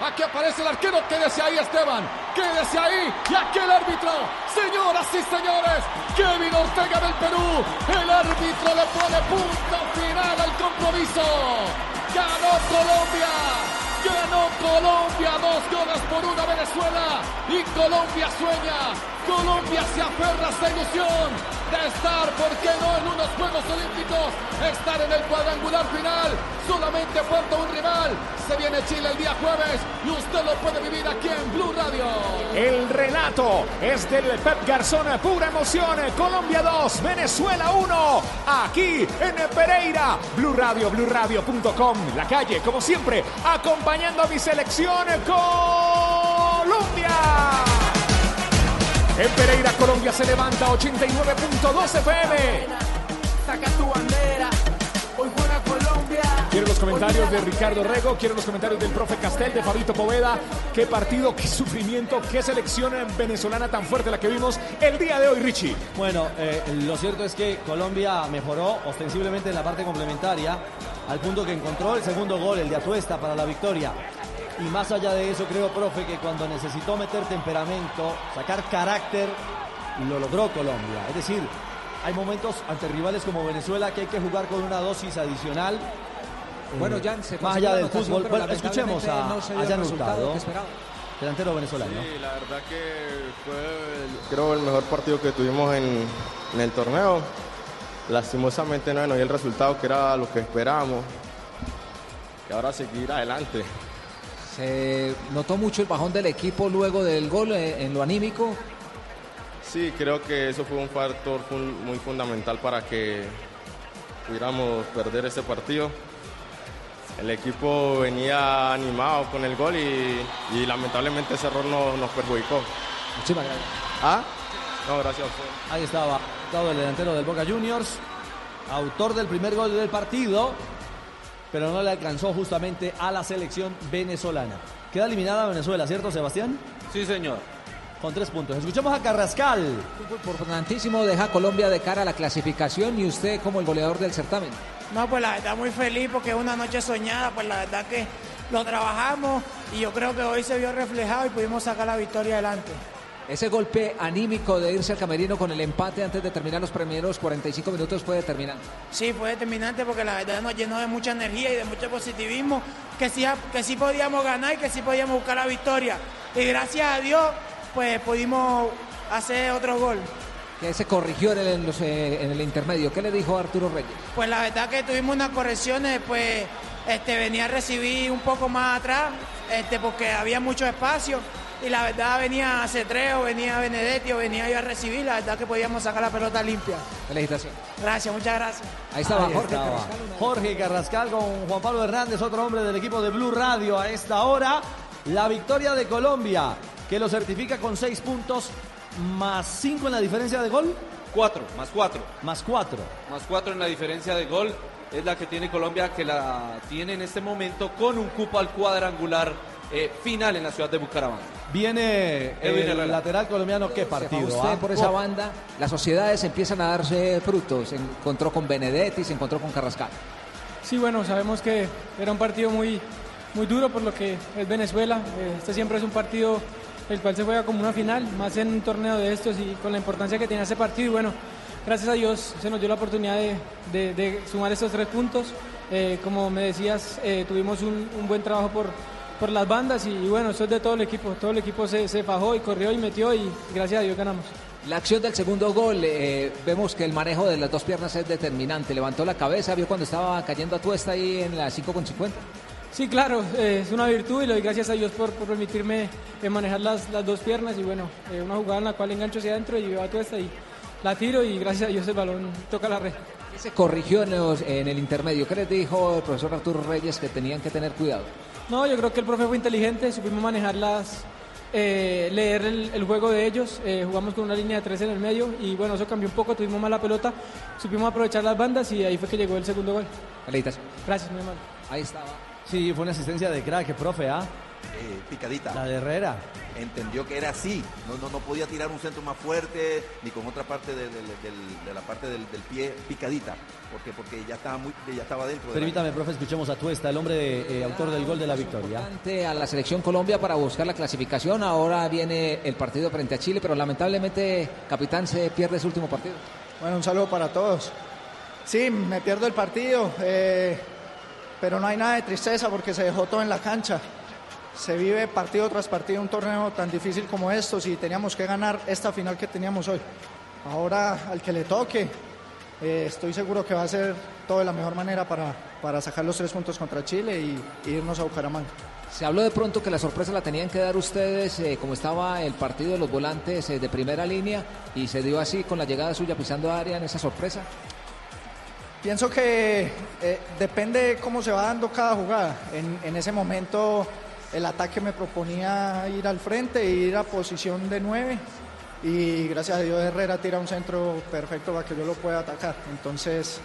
Aquí aparece el arquero. Quédese ahí, Esteban. Quédese ahí. Y aquí el árbitro. Señoras y señores, Kevin Ortega del Perú. El árbitro le pone punto final al compromiso. Ganó Colombia. Ganó Colombia, dos goles por una Venezuela y Colombia sueña, Colombia se aferra a esta ilusión de estar, ¿por qué no en unos Juegos Olímpicos? Estar en el cuadrangular final, solamente falta un rival, se viene Chile el día jueves y usted lo puede vivir aquí en Blue Radio. El relato es del Pep Garzón, pura emoción. Colombia 2, Venezuela 1. Aquí en Pereira, Blue Radio, BlueRadio.com. La calle, como siempre, acompañando a mi selección Colombia. En Pereira, Colombia se levanta 89.2 FM. Saca tu bandera, hoy juega Colombia. Quiero los comentarios de Ricardo Rego, quiero los comentarios del profe Castel, de Fabito Poveda. Qué partido, qué sufrimiento, qué selección venezolana tan fuerte la que vimos el día de hoy, Richie. Bueno, eh, lo cierto es que Colombia mejoró ostensiblemente en la parte complementaria, al punto que encontró el segundo gol, el de Atuesta, para la victoria. Y más allá de eso, creo, profe, que cuando necesitó meter temperamento, sacar carácter, lo logró Colombia. Es decir, hay momentos ante rivales como Venezuela que hay que jugar con una dosis adicional. eh, Bueno, Jan, se más allá del fútbol. pero Bueno, escuchemos a, no a Jan Hurtado, delantero venezolano. Sí, la verdad que fue el- creo el mejor partido que tuvimos en, en el torneo. Lastimosamente no nos dio el resultado que era lo que esperábamos. Y ahora seguir adelante. Se notó mucho el bajón del equipo luego del gol eh, en lo anímico. Sí, creo que eso fue un factor muy fundamental para que pudiéramos perder ese partido. El equipo venía animado con el gol y, y lamentablemente ese error nos, nos perjudicó. Muchísimas gracias. ¿Ah? No, gracias a usted. Ahí estaba, todo el delantero del Boca Juniors, autor del primer gol del partido, pero no le alcanzó justamente a la selección venezolana. Queda eliminada Venezuela, ¿cierto, Sebastián? Sí, señor. Con tres puntos. Escuchemos a Carrascal. Importantísimo deja a Colombia de cara a la clasificación y usted como el goleador del certamen. No, pues la verdad muy feliz porque es una noche soñada, pues la verdad que lo trabajamos y yo creo que hoy se vio reflejado y pudimos sacar la victoria adelante. Ese golpe anímico de irse al camerino con el empate antes de terminar los primeros 45 minutos fue determinante. Sí, fue determinante porque la verdad nos llenó de mucha energía y de mucho positivismo, que sí, que sí podíamos ganar y que sí podíamos buscar la victoria. Y gracias a Dios, pues pudimos hacer otro gol. Que se corrigió en el, en los, eh, en el intermedio. ¿Qué le dijo Arturo Reyes? Pues la verdad que tuvimos unas correcciones, pues este, venía a recibir un poco más atrás, este, porque había mucho espacio y la verdad venía Cetreo, venía Benedetti o venía yo a recibir, la verdad que podíamos sacar la pelota limpia. Felicitación. Gracias, muchas gracias. Ahí estaba Ahí Jorge estaba. Carrascal. Jorge Carrascal con Juan Pablo Hernández, otro hombre del equipo de Blue Radio a esta hora. La victoria de Colombia, que lo certifica con seis puntos, más cinco en la diferencia de gol, Cuatro, más cuatro. más cuatro. Más cuatro en la diferencia de gol. Es la que tiene Colombia, que la tiene en este momento con un cupo al cuadrangular eh, final en la ciudad de Bucaramanga. Viene Edwin el Herrera. lateral colombiano, qué Se partido. usted ah? por esa Oh, banda, las sociedades empiezan a darse frutos. Se encontró con Benedetti, se encontró con Carrascal. Sí, bueno, sabemos que era un partido muy, muy duro por lo que es Venezuela. Eh, Este siempre es un partido el cual se juega como una final, más en un torneo de estos y con la importancia que tenía ese partido. Y bueno, gracias a Dios se nos dio la oportunidad de, de- de sumar estos tres puntos. Eh, como me decías, eh, tuvimos un, un buen trabajo por, por las bandas y, bueno, eso es de todo el equipo. Todo el equipo se, se fajó y corrió y metió y gracias a Dios ganamos. La acción del segundo gol, eh, vemos que el manejo de las dos piernas es determinante. Levantó la cabeza, vio cuando estaba cayendo a tuesta ahí en la 5,50. Sí, claro, eh, es una virtud y le doy gracias a Dios por, por permitirme eh, manejar las, las dos piernas y bueno, una jugada en la cual engancho hacia adentro y veo a tuesta y la tiro y gracias a Dios el balón toca la red. ¿Qué se corrigió en, los- en el intermedio? ¿Qué les dijo el profesor Arturo Reyes que tenían que tener cuidado? No, yo creo que el profe fue inteligente, supimos manejarlas, eh, leer el, el juego de ellos, eh, jugamos con una línea de tres en el medio y bueno, eso cambió un poco, tuvimos más la pelota, supimos aprovechar las bandas y ahí fue que llegó el segundo gol. Gracias, muy amable. Ahí estaba. Sí, fue una asistencia de crack, profe, ¿ah? Eh, picadita. La de Herrera. Entendió que era así. No, no, no podía tirar un centro más fuerte ni con otra parte de, de- del- de la parte del, del pie picadita. Porque, porque ya estaba muy, ya estaba dentro. Permítame, profe, escuchemos a Tuesta, el hombre de, eh, autor del gol de la victoria. A la selección Colombia para buscar la clasificación. Ahora viene el partido frente a Chile, pero lamentablemente, capitán, se pierde su último partido. Bueno, un saludo para todos. Sí, me pierdo el partido, eh, pero no hay nada de tristeza porque se dejó todo en la cancha. Se vive partido tras partido un torneo tan difícil como estos y teníamos que ganar esta final que teníamos hoy. Ahora al que le toque, eh, estoy seguro que va a ser todo de la mejor manera para, para sacar los tres puntos contra Chile y, y irnos a Bucaramanga. Se habló de pronto que la sorpresa la tenían que dar ustedes, eh, como estaba el partido de los volantes eh, de primera línea, y se dio así con la llegada suya pisando área en esa sorpresa. Pienso que eh, depende cómo se va dando cada jugada. En, en ese momento el ataque me proponía ir al frente e ir a posición de 9 y gracias a Dios Herrera tira un centro perfecto para que yo lo pueda atacar. Entonces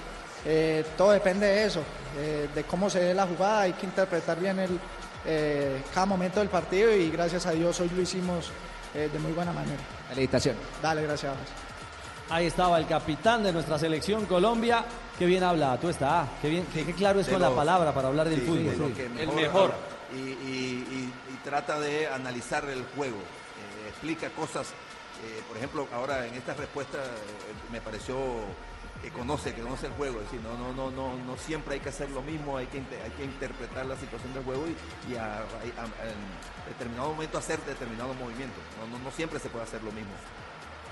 eh, todo depende de eso, eh, de cómo se dé la jugada, hay que interpretar bien el, eh, cada momento del partido y gracias a Dios hoy lo hicimos eh, de muy buena manera. Felicitación. Dale, gracias. Ahí estaba el capitán de nuestra selección Colombia. Qué bien habla, tú está. Qué bien, qué, qué claro es De con los- la palabra para hablar del Sí, fútbol. sí. El mejor. Y, trata de analizar el juego. Eh, explica cosas. eh, por ejemplo, ahora en esta respuesta eh, me pareció que conoce, que conoce el juego. Es decir, no, no, no, no, no siempre hay que hacer lo mismo, hay que, hay que interpretar la situación del juego y, a- en determinado momento hacer determinados movimientos. No, no, no siempre se puede hacer lo mismo.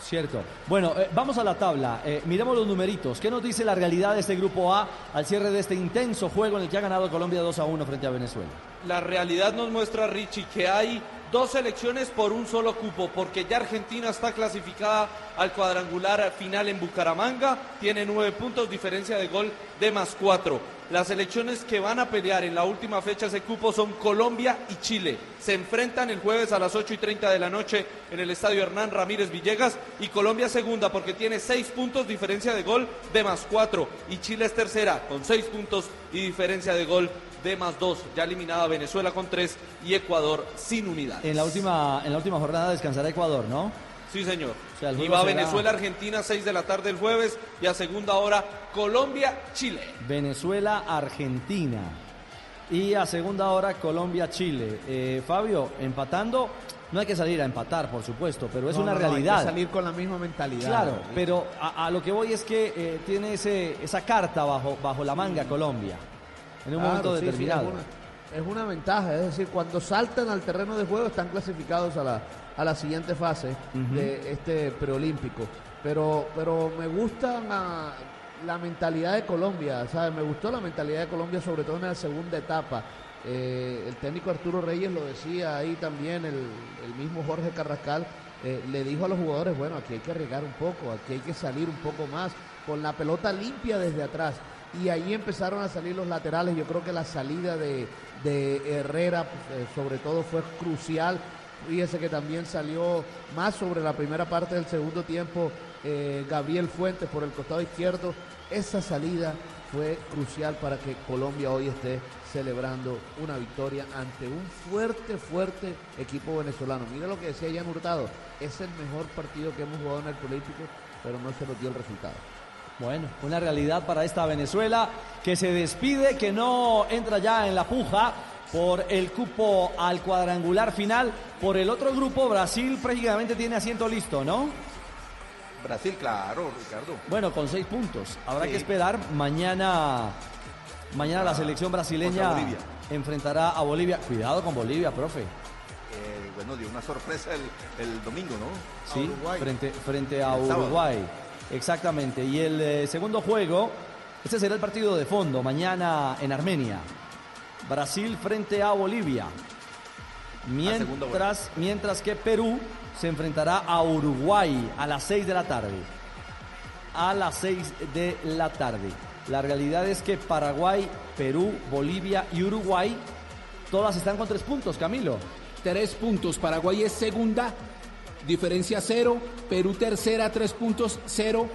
Cierto. Bueno, eh, vamos a la tabla. Eh, miremos los numeritos. ¿Qué nos dice la realidad de este grupo A al cierre de este intenso juego en el que ha ganado Colombia 2 a 1 frente a Venezuela? La realidad nos muestra, Richie, que hay dos selecciones por un solo cupo, porque ya Argentina está clasificada al cuadrangular final en Bucaramanga, tiene nueve puntos, diferencia de gol de más cuatro. Las selecciones que van a pelear en la última fecha ese cupo son Colombia y Chile. Se enfrentan el jueves a las 8 y 30 de la noche en el estadio Hernán Ramírez Villegas y Colombia segunda porque tiene seis puntos, diferencia de gol de más cuatro. Y Chile es tercera con seis puntos y diferencia de gol de más dos. Ya eliminada Venezuela con tres y Ecuador sin unidad. En la última, en la última jornada descansará Ecuador, ¿no? Sí, señor. O sea, el y va será Venezuela-Argentina, 6 de la tarde el jueves y a segunda hora Colombia-Chile. Venezuela, Argentina. Y a segunda hora Colombia, Chile. Eh, Fabio, empatando, no hay que salir a empatar, por supuesto, pero es No, una no, no, hay que realidad. salir con la misma mentalidad. Claro, pero a, a lo que voy es que eh, tiene ese, esa carta bajo, bajo la manga Colombia, en un Claro, momento sí, sí, determinado. es, una, es una ventaja, es decir, cuando saltan al terreno de juego están clasificados a la, a la siguiente fase de este preolímpico. Pero, pero me gusta la, la mentalidad de Colombia, ¿sabes? Me gustó la mentalidad de Colombia, sobre todo en la segunda etapa. Eh, el técnico Arturo Reyes lo decía ahí también, el, el mismo Jorge Carrascal, eh, le dijo a los jugadores, bueno, aquí hay que arriesgar un poco, aquí hay que salir un poco más, con la pelota limpia desde atrás. Y ahí empezaron a salir los laterales. Yo creo que la salida de, Herrera, pues, eh, sobre todo, fue crucial. Fíjese que también salió más sobre la primera parte del segundo tiempo eh, Gabriel Fuentes por el costado izquierdo. Esa salida fue crucial para que Colombia hoy esté celebrando una victoria ante un fuerte, fuerte equipo venezolano. Mira lo que decía Jan Hurtado, es el mejor partido que hemos jugado en el político, pero no se nos dio el resultado. Bueno, una realidad para esta Venezuela que se despide, que no entra ya en la puja por el cupo al cuadrangular final. Por el otro grupo, Brasil prácticamente tiene asiento listo, ¿no? Brasil, claro, Ricardo. Bueno, con seis puntos. Habrá Sí. que esperar. Mañana, mañana la selección brasileña enfrentará a Bolivia. Cuidado con Bolivia, profe. Eh, bueno, dio una sorpresa el, el domingo, ¿no? Sí, frente, frente a. Uruguay. Exactamente. Y el eh, segundo juego, este será el partido de fondo, mañana en Armenia. Brasil frente a Bolivia. Mientras, mientras que Perú se enfrentará a Uruguay a las 6 de la tarde. A las 6 de la tarde. La realidad es que Paraguay, Perú, Bolivia y Uruguay todas están con tres puntos, Camilo. Tres puntos. Paraguay es segunda, diferencia cero. Perú tercera, tres puntos, cero.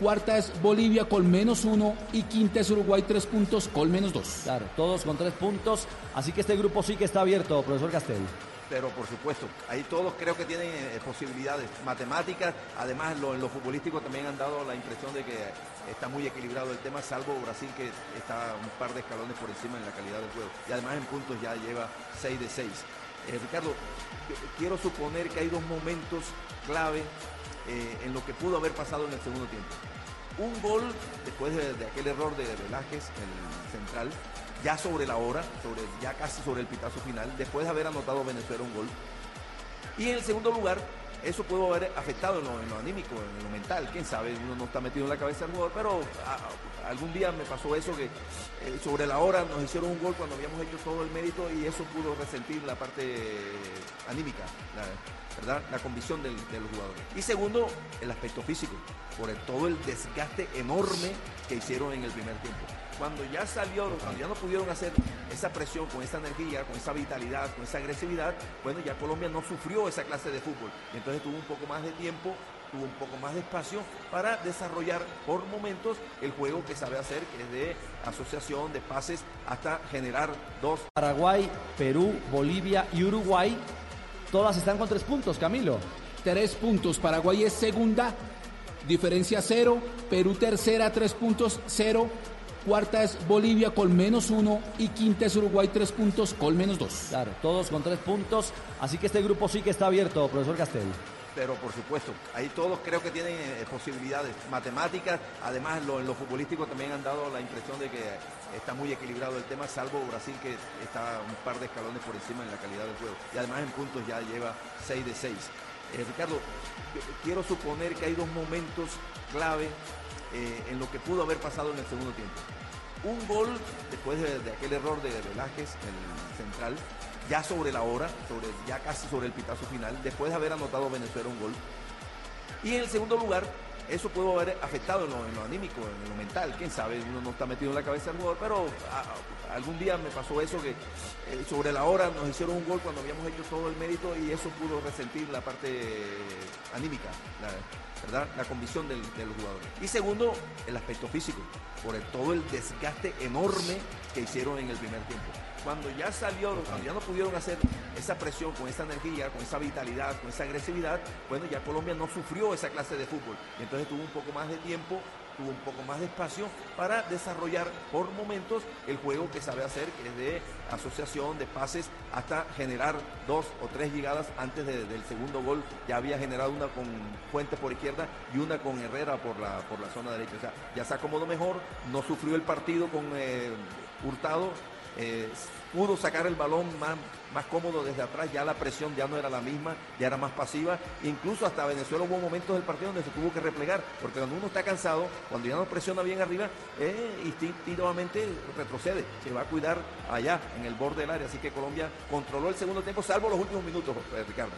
Cuarta es Bolivia con menos uno. Y quinta es Uruguay, tres puntos con menos dos. Claro, todos con tres puntos. Así que este grupo sí que está abierto, profesor Castel. Pero por supuesto, ahí todos creo que tienen eh, posibilidades matemáticas. Además, lo- en lo futbolístico también han dado la impresión de que está muy equilibrado el tema, salvo Brasil que está un par de escalones por encima en la calidad del juego. Y además en puntos ya lleva 6 de 6. Ricardo, yo quiero suponer que hay dos momentos clave eh, en lo que pudo haber pasado en el segundo tiempo. Un gol después de, aquel error de Velázquez, el central, ya sobre la hora, sobre, ya casi sobre el pitazo final, después de haber anotado Venezuela un gol. Y en el segundo lugar, eso pudo haber afectado en lo, en lo anímico, en lo mental, quién sabe, uno no está metido en la cabeza del jugador, pero a- a- algún día me pasó eso que eh, sobre la hora nos hicieron un gol cuando habíamos hecho todo el mérito y eso pudo resentir la parte anímica, la, ¿verdad? La convicción de los jugadores. Y segundo, el aspecto físico, por todo el desgaste enorme que hicieron en el primer tiempo. Cuando ya salió, cuando ya no pudieron hacer esa presión con esa energía, con esa vitalidad, con esa agresividad, bueno, ya Colombia no sufrió esa clase de fútbol. Entonces tuvo un poco más de tiempo, tuvo un poco más de espacio para desarrollar por momentos el juego que sabe hacer, que es de asociación, de pases, hasta generar dos Paraguay, Perú, Bolivia y Uruguay todas están con tres puntos, Camilo. Tres puntos. Paraguay es segunda, diferencia cero. Perú tercera, tres puntos, cero. Cuarta es Bolivia con menos uno. Y quinta es Uruguay, tres puntos con menos dos. Claro, todos con tres puntos. Así que este grupo sí que está abierto, profesor Castel. Pero por supuesto, ahí todos creo que tienen eh, posibilidades matemáticas. Además, lo- en lo futbolístico también han dado la impresión de que está muy equilibrado el tema, salvo Brasil que está un par de escalones por encima en la calidad del juego. Y además en puntos ya lleva 6 de 6. Ricardo, yo quiero suponer que hay dos momentos clave eh, en lo que pudo haber pasado en el segundo tiempo. Un gol después de, de aquel error de Velázquez, el central, ya sobre la hora, sobre, ya casi sobre el pitazo final, después de haber anotado Venezuela un gol. Y en el segundo lugar, eso pudo haber afectado en lo, en lo anímico, en lo mental, quién sabe, uno no está metido en la cabeza del jugador, pero a- a- algún día me pasó eso que eh, sobre la hora nos hicieron un gol cuando habíamos hecho todo el mérito y eso pudo resentir la parte anímica, la, ¿verdad? La convicción del, de los jugadores. Y segundo, el aspecto físico, por todo el desgaste enorme que hicieron en el primer tiempo. Cuando ya salió, cuando ya no pudieron hacer esa presión con esa energía, con esa vitalidad, con esa agresividad, bueno, ya Colombia no sufrió esa clase de fútbol. Y entonces tuvo un poco más de tiempo, tuvo un poco más de espacio para desarrollar por momentos el juego que sabe hacer, que es de asociación, de pases, hasta generar dos o tres llegadas antes de- del segundo gol. Ya había generado una con Fuentes por izquierda y una con Herrera por la, por la zona derecha. O sea, ya se acomodó mejor, no sufrió el partido con eh, Hurtado eh, pudo sacar el balón más, más cómodo desde atrás, ya la presión ya no era la misma, ya era más pasiva. Incluso hasta Venezuela hubo momentos del partido donde se tuvo que replegar, porque cuando uno está cansado, cuando ya no presiona bien arriba, eh, instintivamente retrocede, se va a cuidar allá, en el borde del área. Así que Colombia controló el segundo tiempo, salvo los últimos minutos, Ricardo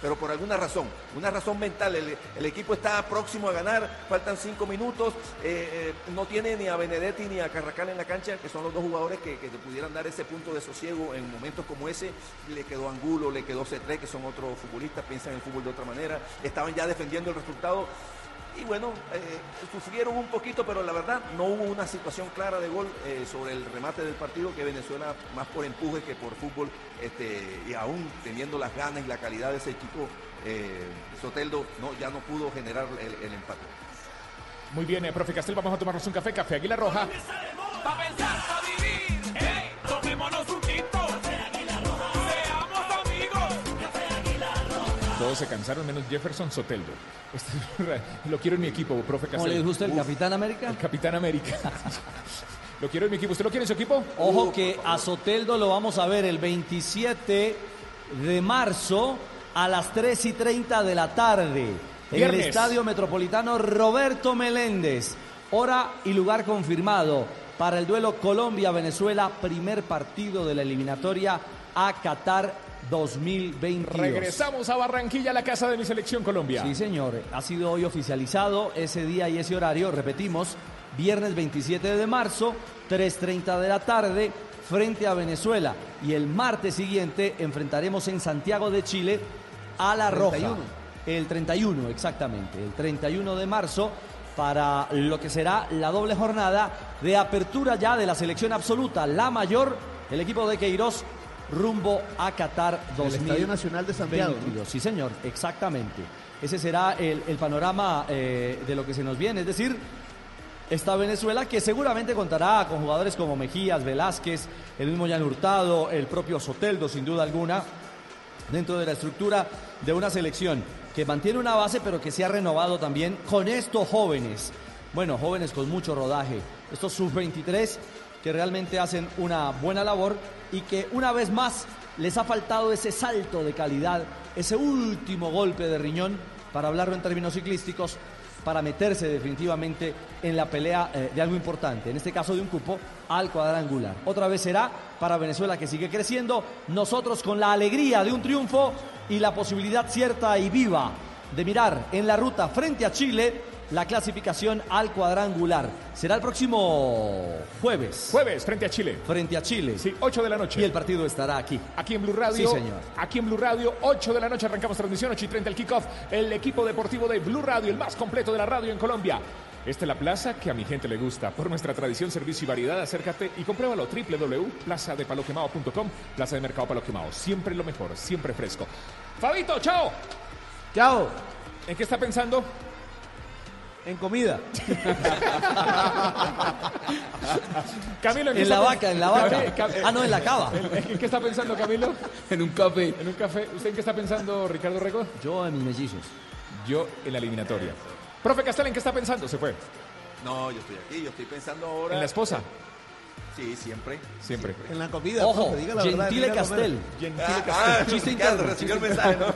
pero por alguna razón, una razón mental. El, equipo está próximo a ganar, faltan cinco minutos, eh, eh, no tiene ni a Benedetti ni a Carracal en la cancha, que son los dos jugadores que, que pudieran dar ese punto de sosiego en momentos como ese. Le quedó Angulo, le quedó C3, que son otros futbolistas, piensan en el fútbol de otra manera, estaban ya defendiendo el resultado. Y bueno, eh, sufrieron un poquito, pero la verdad no hubo una situación clara de gol eh, sobre el remate del partido que Venezuela más por empuje que por fútbol, este, y aún teniendo las ganas y la calidad de ese equipo, eh, Soteldo no, ya no pudo generar el, el empate. Muy bien, eh, profe Castel, vamos a tomarnos un café, café Águila Roja. Pa' pensar, pa' vivir. ¡Ey! Tomémonos un Todos se cansaron menos Jefferson Soteldo. Este es- lo quiero en mi equipo, profe ¿Cómo Castel. le gusta el Uf, Capitán América? El Capitán América. lo quiero en mi equipo. ¿Usted lo quiere en su equipo? Ojo que a Soteldo lo vamos a ver el 27 de marzo a las 3 y 30 de la tarde en el Estadio Metropolitano Roberto Meléndez. Hora y lugar confirmado para el duelo Colombia-Venezuela, primer partido de la eliminatoria a Qatar 2022. Regresamos a Barranquilla, la casa de mi selección Colombia. Sí, señor. Ha sido hoy oficializado ese día y ese horario. Repetimos, viernes 27 de marzo, 3.30 de la tarde, frente a Venezuela. Y el martes siguiente enfrentaremos en Santiago de Chile a La Roja. 31. El 31, exactamente. El 31 de marzo para lo que será la doble jornada de apertura ya de la selección absoluta, la mayor, el equipo de Queiroz rumbo a Qatar El 2022. Estadio Nacional de Santiago. ¿no? Sí, señor, exactamente. Ese será el, el panorama eh, de lo que se nos viene. Es decir, esta Venezuela que seguramente contará con jugadores como Mejías, Velázquez, el mismo Jan Hurtado, el propio Soteldo, sin duda alguna, dentro de la estructura de una selección que mantiene una base, pero que se ha renovado también con estos jóvenes. Bueno, jóvenes con mucho rodaje. Estos sub-23 que realmente hacen una buena labor y que una vez más les ha faltado ese salto de calidad, ese último golpe de riñón, para hablarlo en términos ciclísticos, para meterse definitivamente en la pelea eh, de algo importante, en este caso de un cupo al cuadrangular. Otra vez será para Venezuela que sigue creciendo, nosotros con la alegría de un triunfo y la posibilidad cierta y viva de mirar en la ruta frente a Chile la clasificación al cuadrangular. Será el próximo jueves. Jueves, frente a Chile. Frente a Chile. Sí, 8 de la noche. Y el partido estará aquí. Aquí en Blue Radio. Sí, señor. Aquí en Blue Radio, 8 de la noche arrancamos transmisión, 8 y 30 el kickoff. El equipo deportivo de Blue Radio, el más completo de la radio en Colombia. Esta es la plaza que a mi gente le gusta. Por nuestra tradición, servicio y variedad, acércate y compruébalo. www.plazadepaloquemao.com Plaza de Mercado Palo Quemado. Siempre lo mejor, siempre fresco. Fabito, chao. Chao. ¿En qué está pensando? En comida. Camilo, qué En la está vaca, en la vaca. Cam- Ah, no, en la cava. ¿En qué está pensando, Camilo? En un café. En un café. ¿Usted en qué está pensando, Ricardo Rego? Yo en mis mellizos. Yo en la eliminatoria. Profe Castel, ¿en qué está pensando? Se fue. No, yo estoy aquí, yo estoy pensando ahora. ¿En la esposa? Sí, siempre. Siempre. En la comida, Ojo, profe, diga la verdad, Gentile diga la verdad. Castel. Ah, ah, Chiste interno, recibió el mensaje, ¿no?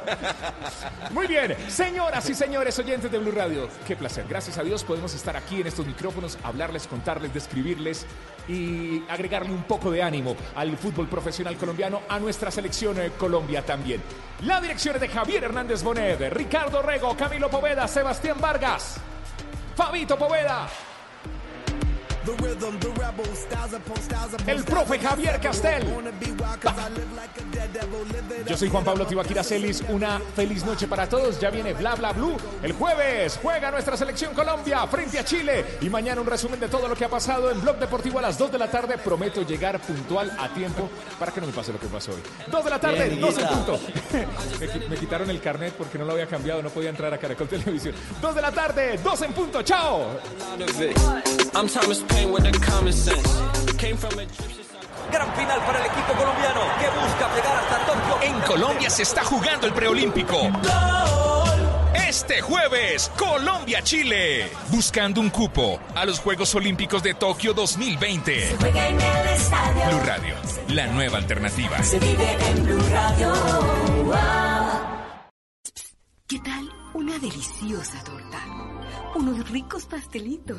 Muy bien, señoras y señores oyentes de Blue Radio, qué placer. Gracias a Dios podemos estar aquí en estos micrófonos, hablarles, contarles, describirles y agregarle un poco de ánimo al fútbol profesional colombiano, a nuestra selección eh, Colombia también. La dirección es de Javier Hernández Bonet, Ricardo Rego, Camilo Poveda, Sebastián Vargas, Fabito Poveda. El profe Javier Castel. Yo soy Juan Pablo Tibaquira Celis. Una feliz noche para todos. Ya viene Bla Bla Blue. El jueves juega nuestra selección Colombia frente a Chile. Y mañana un resumen de todo lo que ha pasado en Blog Deportivo a las 2 de la tarde. Prometo llegar puntual a tiempo para que no me pase lo que pasó hoy. 2 de la tarde, Bien, 2 en Higuita. punto. me, me quitaron el carnet porque no lo había cambiado. No podía entrar a Caracol Televisión. 2 de la tarde, 2 en punto. ¡Chao! I'm Thomas Paine with the common sense. Came from Egyptian. Gran final para el equipo colombiano que busca pegar hasta Tokio. En Colombia se está jugando el preolímpico. Este jueves, Colombia-Chile. Buscando un cupo a los Juegos Olímpicos de Tokio 2020. Juega en el estadio. Blue Radio, la nueva alternativa. Se vive en Blue Radio. Wow. ¿Qué tal una deliciosa torta? Unos ricos pastelitos,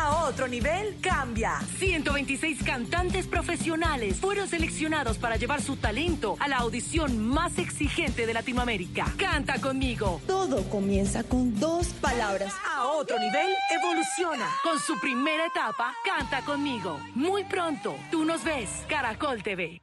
A otro nivel cambia. 126 cantantes profesionales fueron seleccionados para llevar su talento a la audición más exigente de Latinoamérica. Canta conmigo. Todo comienza con dos palabras. A otro nivel evoluciona. Con su primera etapa, Canta conmigo. Muy pronto, tú nos ves. Caracol TV.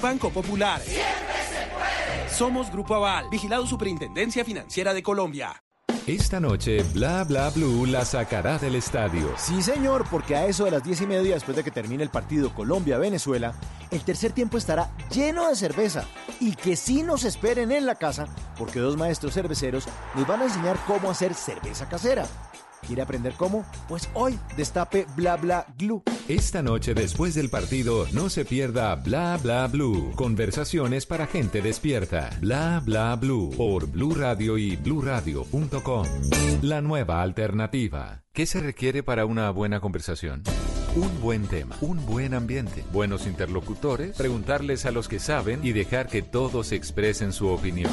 Banco Popular. Somos Grupo Aval, vigilado Superintendencia Financiera de Colombia. Esta noche, Bla Bla Blue la sacará del estadio. Sí, señor, porque a eso de las diez y media, después de que termine el partido Colombia-Venezuela, el tercer tiempo estará lleno de cerveza. Y que sí nos esperen en la casa, porque dos maestros cerveceros nos van a enseñar cómo hacer cerveza casera. ¿Quiere aprender cómo? Pues hoy destape Bla Bla Glue. Esta noche, después del partido, no se pierda Bla Bla Blue. Conversaciones para gente despierta. Bla Bla Blue por Blue Radio y bluradio.com. La nueva alternativa. ¿Qué se requiere para una buena conversación? Un buen tema, un buen ambiente, buenos interlocutores, preguntarles a los que saben y dejar que todos expresen su opinión.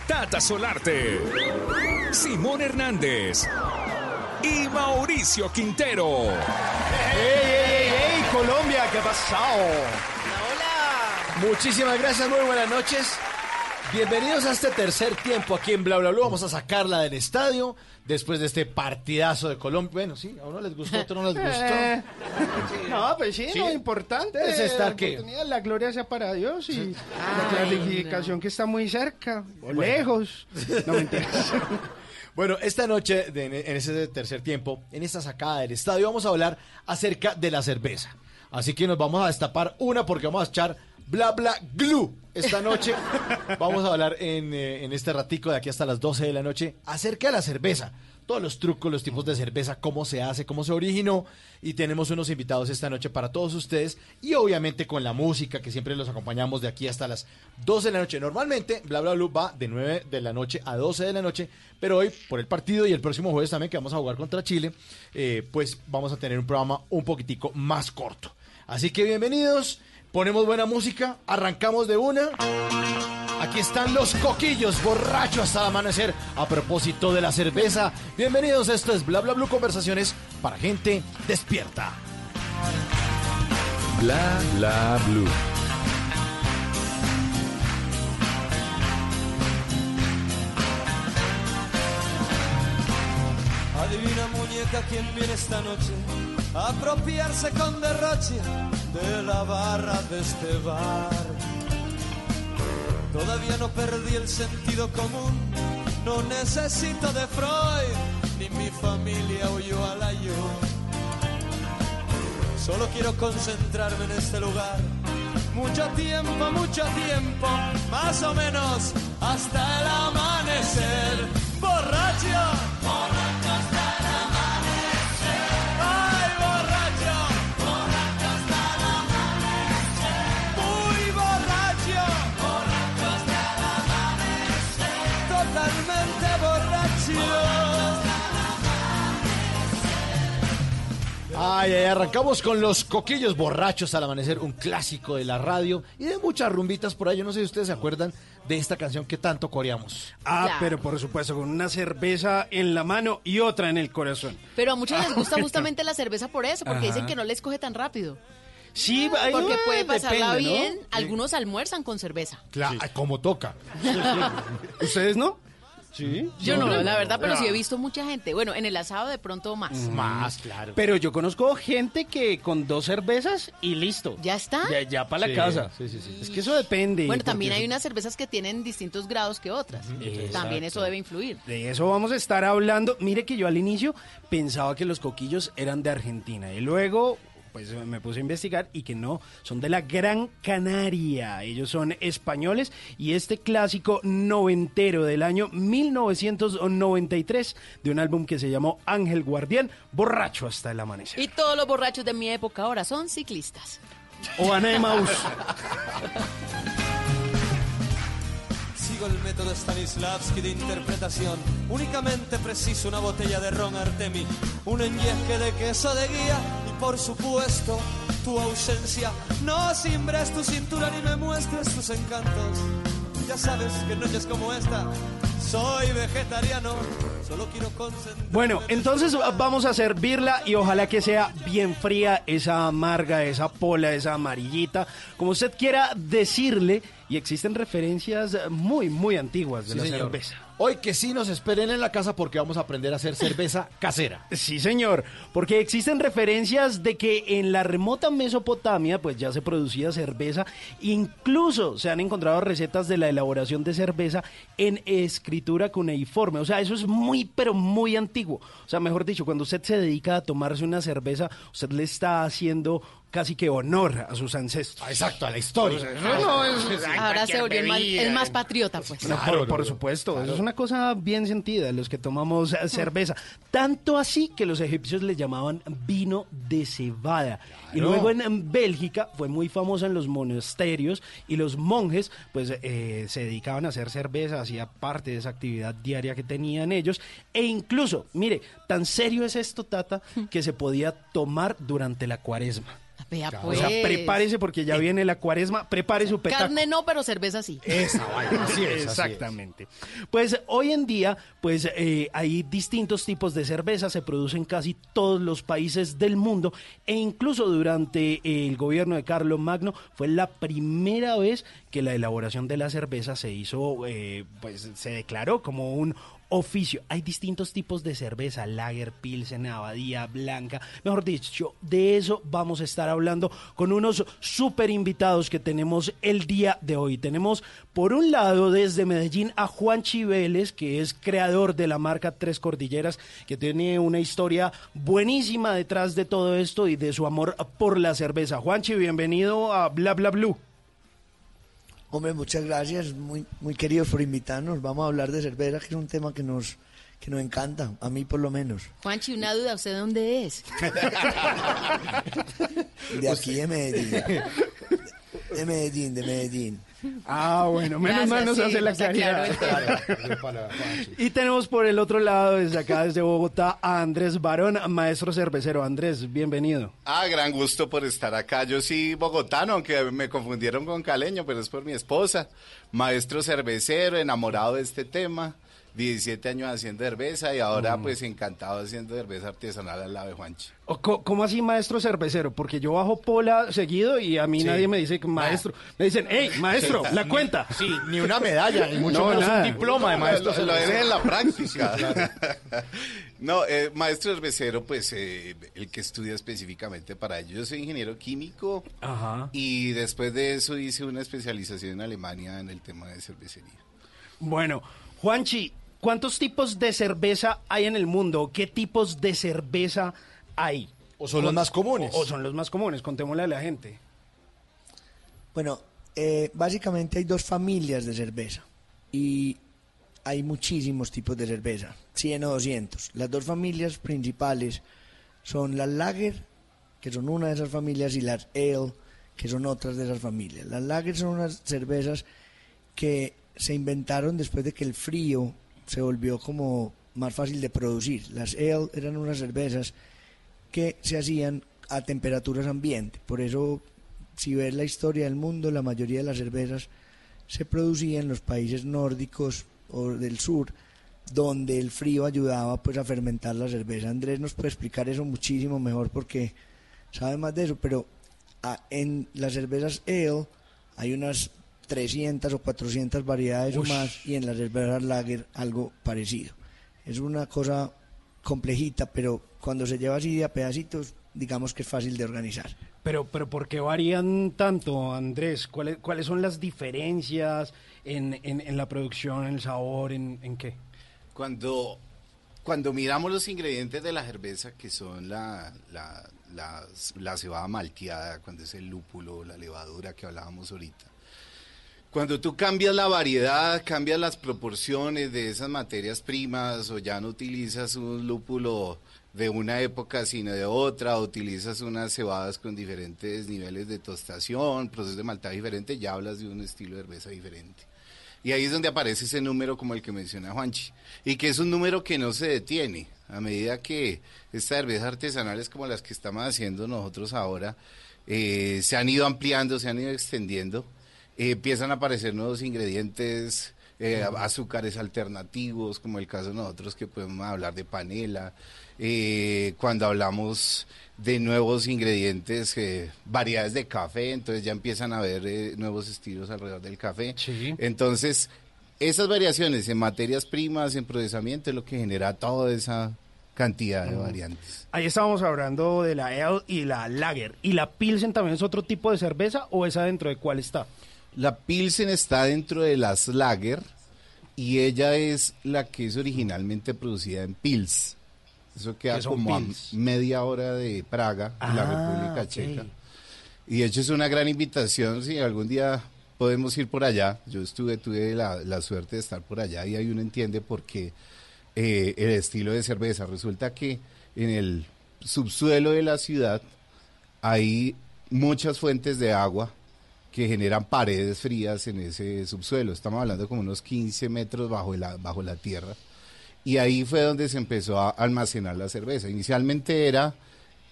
Tata Solarte, Simón Hernández y Mauricio Quintero. ¡Ey, ey, ey, ey! Colombia, ¿qué ha pasado? Hola, Muchísimas gracias, muy buenas noches. Bienvenidos a este tercer tiempo aquí en Bla Bla Bla. Vamos a sacarla del estadio después de este partidazo de Colombia. Bueno, sí, a uno les gustó, a otro no les gustó. Eh, No, pues sí, Sí. lo importante Es estar ¿qué? oportunidad, la gloria sea para Dios y la clasificación que está muy cerca o lejos. No mentiras. Bueno, esta noche, de- en ese tercer tiempo, en esta sacada del estadio, vamos a hablar acerca de la cerveza. Así que nos vamos a destapar una porque vamos a echar bla bla. Esta noche vamos a hablar en, eh, en este ratico de aquí hasta las 12 de la noche acerca de la cerveza. Todos los trucos, los tipos de cerveza, cómo se hace, cómo se originó. Y tenemos unos invitados esta noche para todos ustedes. Y obviamente con la música que siempre los acompañamos de aquí hasta las 12 de la noche. Normalmente, bla bla va de 9 de la noche a 12 de la noche. Pero hoy, por el partido y el próximo jueves también que vamos a jugar contra Chile, eh, pues vamos a tener un programa un poquitico más corto. Así que bienvenidos, ponemos buena música, arrancamos de una. Aquí están los coquillos borrachos hasta el amanecer a propósito de la cerveza. Bienvenidos, esto es Bla Bla Blue Conversaciones para gente despierta. Bla Bla Blue. Adivina muñeca quién viene esta noche a apropiarse con derroche de la barra de este bar. Todavía no perdí el sentido común, no necesito de Freud, ni mi familia huyó al ayo. Solo quiero concentrarme en este lugar. Mucho tiempo, mucho tiempo, más o menos hasta el amanecer. Borracho, Ay, ay, arrancamos con los coquillos borrachos al amanecer, un clásico de la radio y de muchas rumbitas por ahí. Yo no sé si ustedes se acuerdan de esta canción que tanto coreamos. Ah, Claro. pero por supuesto, con una cerveza en la mano y otra en el corazón. Pero a muchos les gusta justamente la cerveza por eso, porque Ajá. dicen que no les coge tan rápido. Sí, ahí, Porque puede pasarla depende, ¿no? bien. Algunos almuerzan con cerveza. Claro, como toca. ¿Ustedes no? Sí. Yo no, la verdad, pero sí he Ah. visto mucha gente. Bueno, en el asado de pronto más. Más, claro. Pero yo conozco gente que con dos cervezas y listo. ¿Ya está? Ya, ya para Sí, la casa. sí, sí, sí. Es que eso depende. Bueno, también porque hay unas cervezas que tienen distintos grados que otras. También eso debe influir. De eso vamos a estar hablando. Mire que yo al inicio pensaba que los coquillos eran de Argentina y luego pues me puse a investigar y que no, son de la Gran Canaria. Ellos son españoles y este clásico noventero del año 1993 de un álbum que se llamó Ángel Guardián, borracho hasta el amanecer. Y todos los borrachos de mi época ahora son ciclistas. O Ana de Maus. Sigo el método Stanislavski de interpretación. Únicamente preciso una botella de ron Artemi, un enyesque de queso de guía y por supuesto tu ausencia. No simbres tu cintura ni me muestres tus encantos. Ya sabes que noches como esta soy vegetariano, solo quiero. Bueno, entonces vamos a servirla y ojalá que sea bien fría, esa amarga, esa pola, esa amarillita, como usted quiera decirle. Y existen referencias muy, muy antiguas de Sí, la señor. cerveza. Hoy que sí nos esperen en la casa porque vamos a aprender a hacer cerveza casera. Sí, señor, porque existen referencias de que en la remota Mesopotamia pues ya se producía cerveza, incluso se han encontrado recetas de la elaboración de cerveza en escritura cuneiforme, o sea, eso es muy pero muy antiguo. O sea, mejor dicho, cuando usted se dedica a tomarse una cerveza, usted le está haciendo casi que honor a sus ancestros. Exacto, a la historia. no, es- Ahora se volvió el más, el más patriota, pues. No, por, por supuesto, eso es una cosa bien sentida, los que tomamos eh, cerveza. Tanto así que los egipcios le llamaban vino de cebada. Y Claro. luego en, en Bélgica fue muy famosa en los monasterios y los monjes pues eh, se dedicaban a hacer cerveza, hacía parte de esa actividad diaria que tenían ellos. E incluso, mire, tan serio es esto, Tata, que se podía tomar durante la cuaresma. Vea, O pues. sea, prepárese porque ya viene la cuaresma, prepare su petaco. Carne no, pero cerveza sí. Esa vaina, así es, así es. Exactamente. Pues hoy en día, pues eh, hay distintos tipos de cerveza, se producen casi todos los países del mundo e incluso durante el gobierno de Carlos Magno fue la primera vez que la elaboración de la cerveza se hizo, eh, pues se declaró como un oficio. Hay distintos tipos de cerveza, lager, pilsen, abadía, blanca. Mejor dicho, de eso vamos a estar hablando con unos super invitados que tenemos el día de hoy. Tenemos, por un lado, desde Medellín a Juan Chiveles, que es creador de la marca Tres Cordilleras, que tiene una historia buenísima detrás de todo esto y de su amor por la cerveza. Juanchi, bienvenido a Bla Bla Blue. Hombre, muchas gracias, muy, muy queridos por invitarnos. Vamos a hablar de cerveza, que es un tema que nos, que nos encanta, a mí por lo menos. Juanchi, una duda, ¿usted de dónde es? De aquí de Medellín. De Medellín, de Medellín. Ah, bueno, menos Gracias, mal nos sí, hace la claridad. Y tenemos por el otro lado, desde acá, desde Bogotá, a Andrés Barón, maestro cervecero. Andrés, bienvenido. Ah, gran gusto por estar acá. Yo sí bogotano, aunque me confundieron con caleño, pero es por mi esposa. Maestro cervecero, enamorado de este tema. 17 años haciendo cerveza y ahora Mm. pues encantado haciendo cerveza artesanal al lado de Juanchi. O, co- ¿Cómo así maestro cervecero? Porque yo bajo pola seguido y a mí Sí. nadie me dice que maestro. Me dicen, hey, maestro, Sí. la cuenta. Sí, ni una medalla, y mucho menos un diploma de maestro Lo, lo eres en la práctica. no, eh, maestro cervecero, pues eh, el que estudia específicamente para ello. Yo soy ingeniero químico Ajá. y después de eso hice una especialización en Alemania en el tema de cervecería. Bueno, Juanchi, ¿cuántos tipos de cerveza hay en el mundo? ¿Qué tipos de cerveza hay? ¿O son los más comunes? O, o son los más comunes, contémosle a la gente. Bueno, eh, básicamente hay dos familias de cerveza y hay muchísimos tipos de cerveza, 100 o 200. Las dos familias principales son las lager, que son una de esas familias, y las ale, que son otras de esas familias. Las lager son unas cervezas que se inventaron después de que el frío se volvió como más fácil de producir. Las ale eran unas cervezas que se hacían a temperaturas ambiente. Por eso, si ves la historia del mundo, la mayoría de las cervezas se producían en los países nórdicos o del sur, donde el frío ayudaba pues a fermentar la cerveza. Andrés nos puede explicar eso muchísimo mejor porque sabe más de eso, pero ah, en las cervezas ale hay unas 300 o 400 variedades o más y en las cervezas lager algo parecido. Es una cosa complejita, pero cuando se lleva así de a pedacitos, digamos que es fácil de organizar. Pero, pero ¿por qué varían tanto, Andrés? ¿Cuáles, cuáles son las diferencias en, en, en la producción, en el sabor, en, en qué? Cuando, cuando miramos los ingredientes de la cerveza, que son la, la, la, la cebada malteada, cuando es el lúpulo, la levadura que hablábamos ahorita, cuando tú cambias la variedad, cambias las proporciones de esas materias primas o ya no utilizas un lúpulo de una época sino de otra, o utilizas unas cebadas con diferentes niveles de tostación, proceso de maltaje diferente, ya hablas de un estilo de cerveza diferente. Y ahí es donde aparece ese número como el que menciona Juanchi, y que es un número que no se detiene. A medida que estas cervezas artesanales como las que estamos haciendo nosotros ahora eh, se han ido ampliando, se han ido extendiendo, eh, empiezan a aparecer nuevos ingredientes, eh, azúcares alternativos, como el caso de nosotros que podemos hablar de panela. Eh, cuando hablamos de nuevos ingredientes, eh, variedades de café, entonces ya empiezan a haber nuevos estilos alrededor del café. Entonces, esas variaciones en materias primas, en procesamiento, es lo que genera toda esa cantidad de variantes. Ahí estábamos hablando de la ale y la lager. ¿Y la pilsen también es otro tipo de cerveza o esa dentro de cuál está? La Pilsen está dentro de las Lager y ella es la que es originalmente producida en Pils. Eso queda ¿Qué son como Pils? a media hora de Praga, en la Ah, República. Checa. Y de hecho es una gran invitación, si algún día podemos ir por allá. Yo estuve, tuve la, la suerte de estar por allá y ahí uno entiende por qué eh, el estilo de cerveza. Resulta que en el subsuelo de la ciudad hay muchas fuentes de agua que generan paredes frías en ese subsuelo. Estamos hablando como unos 15 metros bajo la, bajo la tierra. Y ahí fue donde se empezó a almacenar la cerveza. Inicialmente era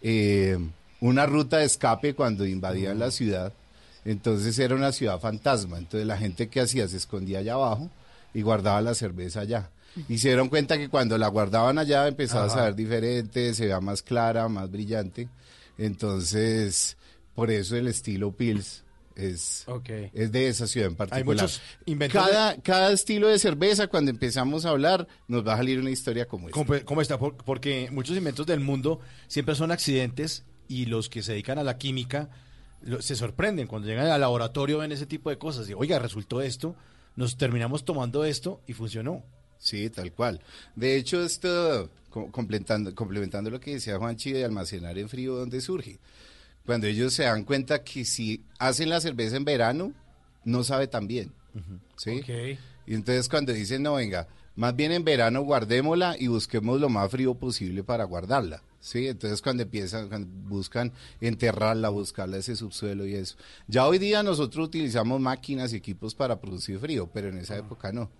eh, una ruta de escape cuando invadían la ciudad. Entonces era una ciudad fantasma. Entonces la gente que hacía se escondía allá abajo y guardaba la cerveza allá. Y se dieron cuenta que cuando la guardaban allá empezaba a saber diferente, se veía más clara, más brillante. Entonces, por eso el estilo Pils es, es de esa ciudad en particular. muchos inventos de- cada, cada estilo de cerveza, cuando empezamos a hablar, nos va a salir una historia como esta. ¿Cómo, cómo está? Por- porque muchos inventos del mundo siempre son accidentes y los que se dedican a la química lo- se sorprenden cuando llegan al laboratorio ven ese tipo de cosas y oiga resultó esto nos terminamos tomando esto y funcionó Sí, tal cual. De hecho, esto, co- complementando, complementando lo que decía Juanchi de almacenar en frío, ¿dónde surge? Cuando ellos se dan cuenta que si hacen la cerveza en verano, no sabe tan bien. ¿sí? Y entonces cuando dicen, no, venga, más bien en verano guardémosla y busquemos lo más frío posible para guardarla. ¿sí? Entonces cuando empiezan, cuando buscan enterrarla, buscarla ese subsuelo y eso. Ya hoy día nosotros utilizamos máquinas y equipos para producir frío, pero en esa época no.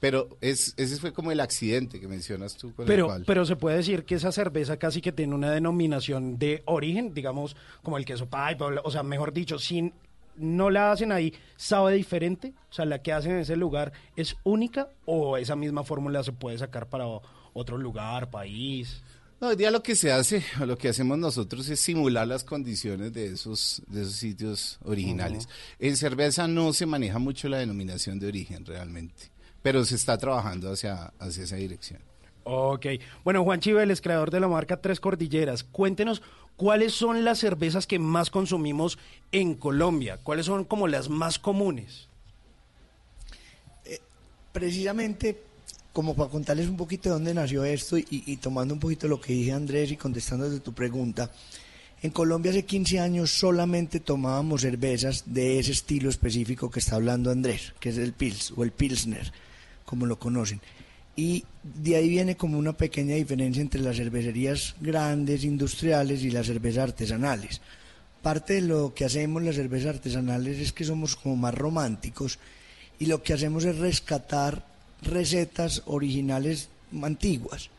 Pero es, ese fue como el accidente que mencionas tú con el Pero, cual- pero se puede decir que esa cerveza casi que tiene una denominación de origen, digamos, como el queso pipe, o, sea, mejor dicho, si no la hacen ahí, ¿sabe diferente? O sea, la que hacen en ese lugar es única o esa misma fórmula se puede sacar para otro lugar, país. No, hoy día lo que se hace, o lo que hacemos nosotros es simular las condiciones de esos, de esos sitios originales. En cerveza no se maneja mucho la denominación de origen realmente, pero se está trabajando hacia, hacia esa dirección. Ok. Bueno, Juan Chiveles, creador de la marca Tres Cordilleras, cuéntenos cuáles son las cervezas que más consumimos en Colombia, cuáles son como las más comunes. precisamente como para contarles un poquito de dónde nació esto y, y tomando un poquito lo que dije Andrés y contestando desde tu pregunta, en Colombia hace 15 años solamente tomábamos cervezas de ese estilo específico que está hablando Andrés, que es el Pils o el Pilsner, como lo conocen. Y de ahí viene como una pequeña diferencia entre las cervecerías grandes, industriales y las cervezas artesanales. Parte de lo que hacemos las cervezas artesanales es que somos como más románticos y lo que hacemos es rescatar recetas originales antiguas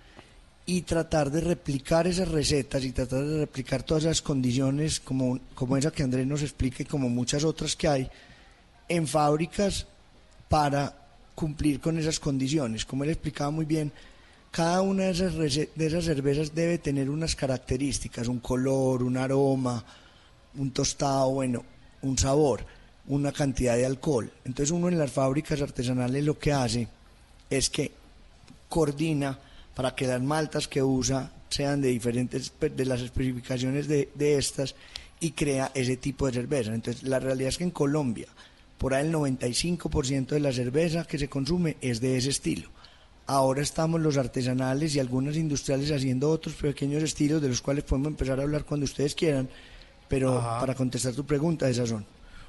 y tratar de replicar esas recetas y tratar de replicar todas esas condiciones como, como esa que Andrés nos explica y como muchas otras que hay en fábricas para cumplir con esas condiciones. Como él explicaba muy bien, cada una de esas, de esas cervezas debe tener unas características, un color, un aroma, un tostado, bueno, un sabor, una cantidad de alcohol. Entonces uno en las fábricas artesanales lo que hace es que coordina para que las maltas que usa sean de diferentes, pe- de las especificaciones de, de estas y crea ese tipo de cerveza. Entonces la realidad es que en Colombia, por ahí el 95% de la cerveza que se consume es de ese estilo. Ahora estamos los artesanales y algunas industriales haciendo otros pequeños estilos de los cuales podemos empezar a hablar cuando ustedes quieran, pero Ajá. para contestar tu pregunta, esas son.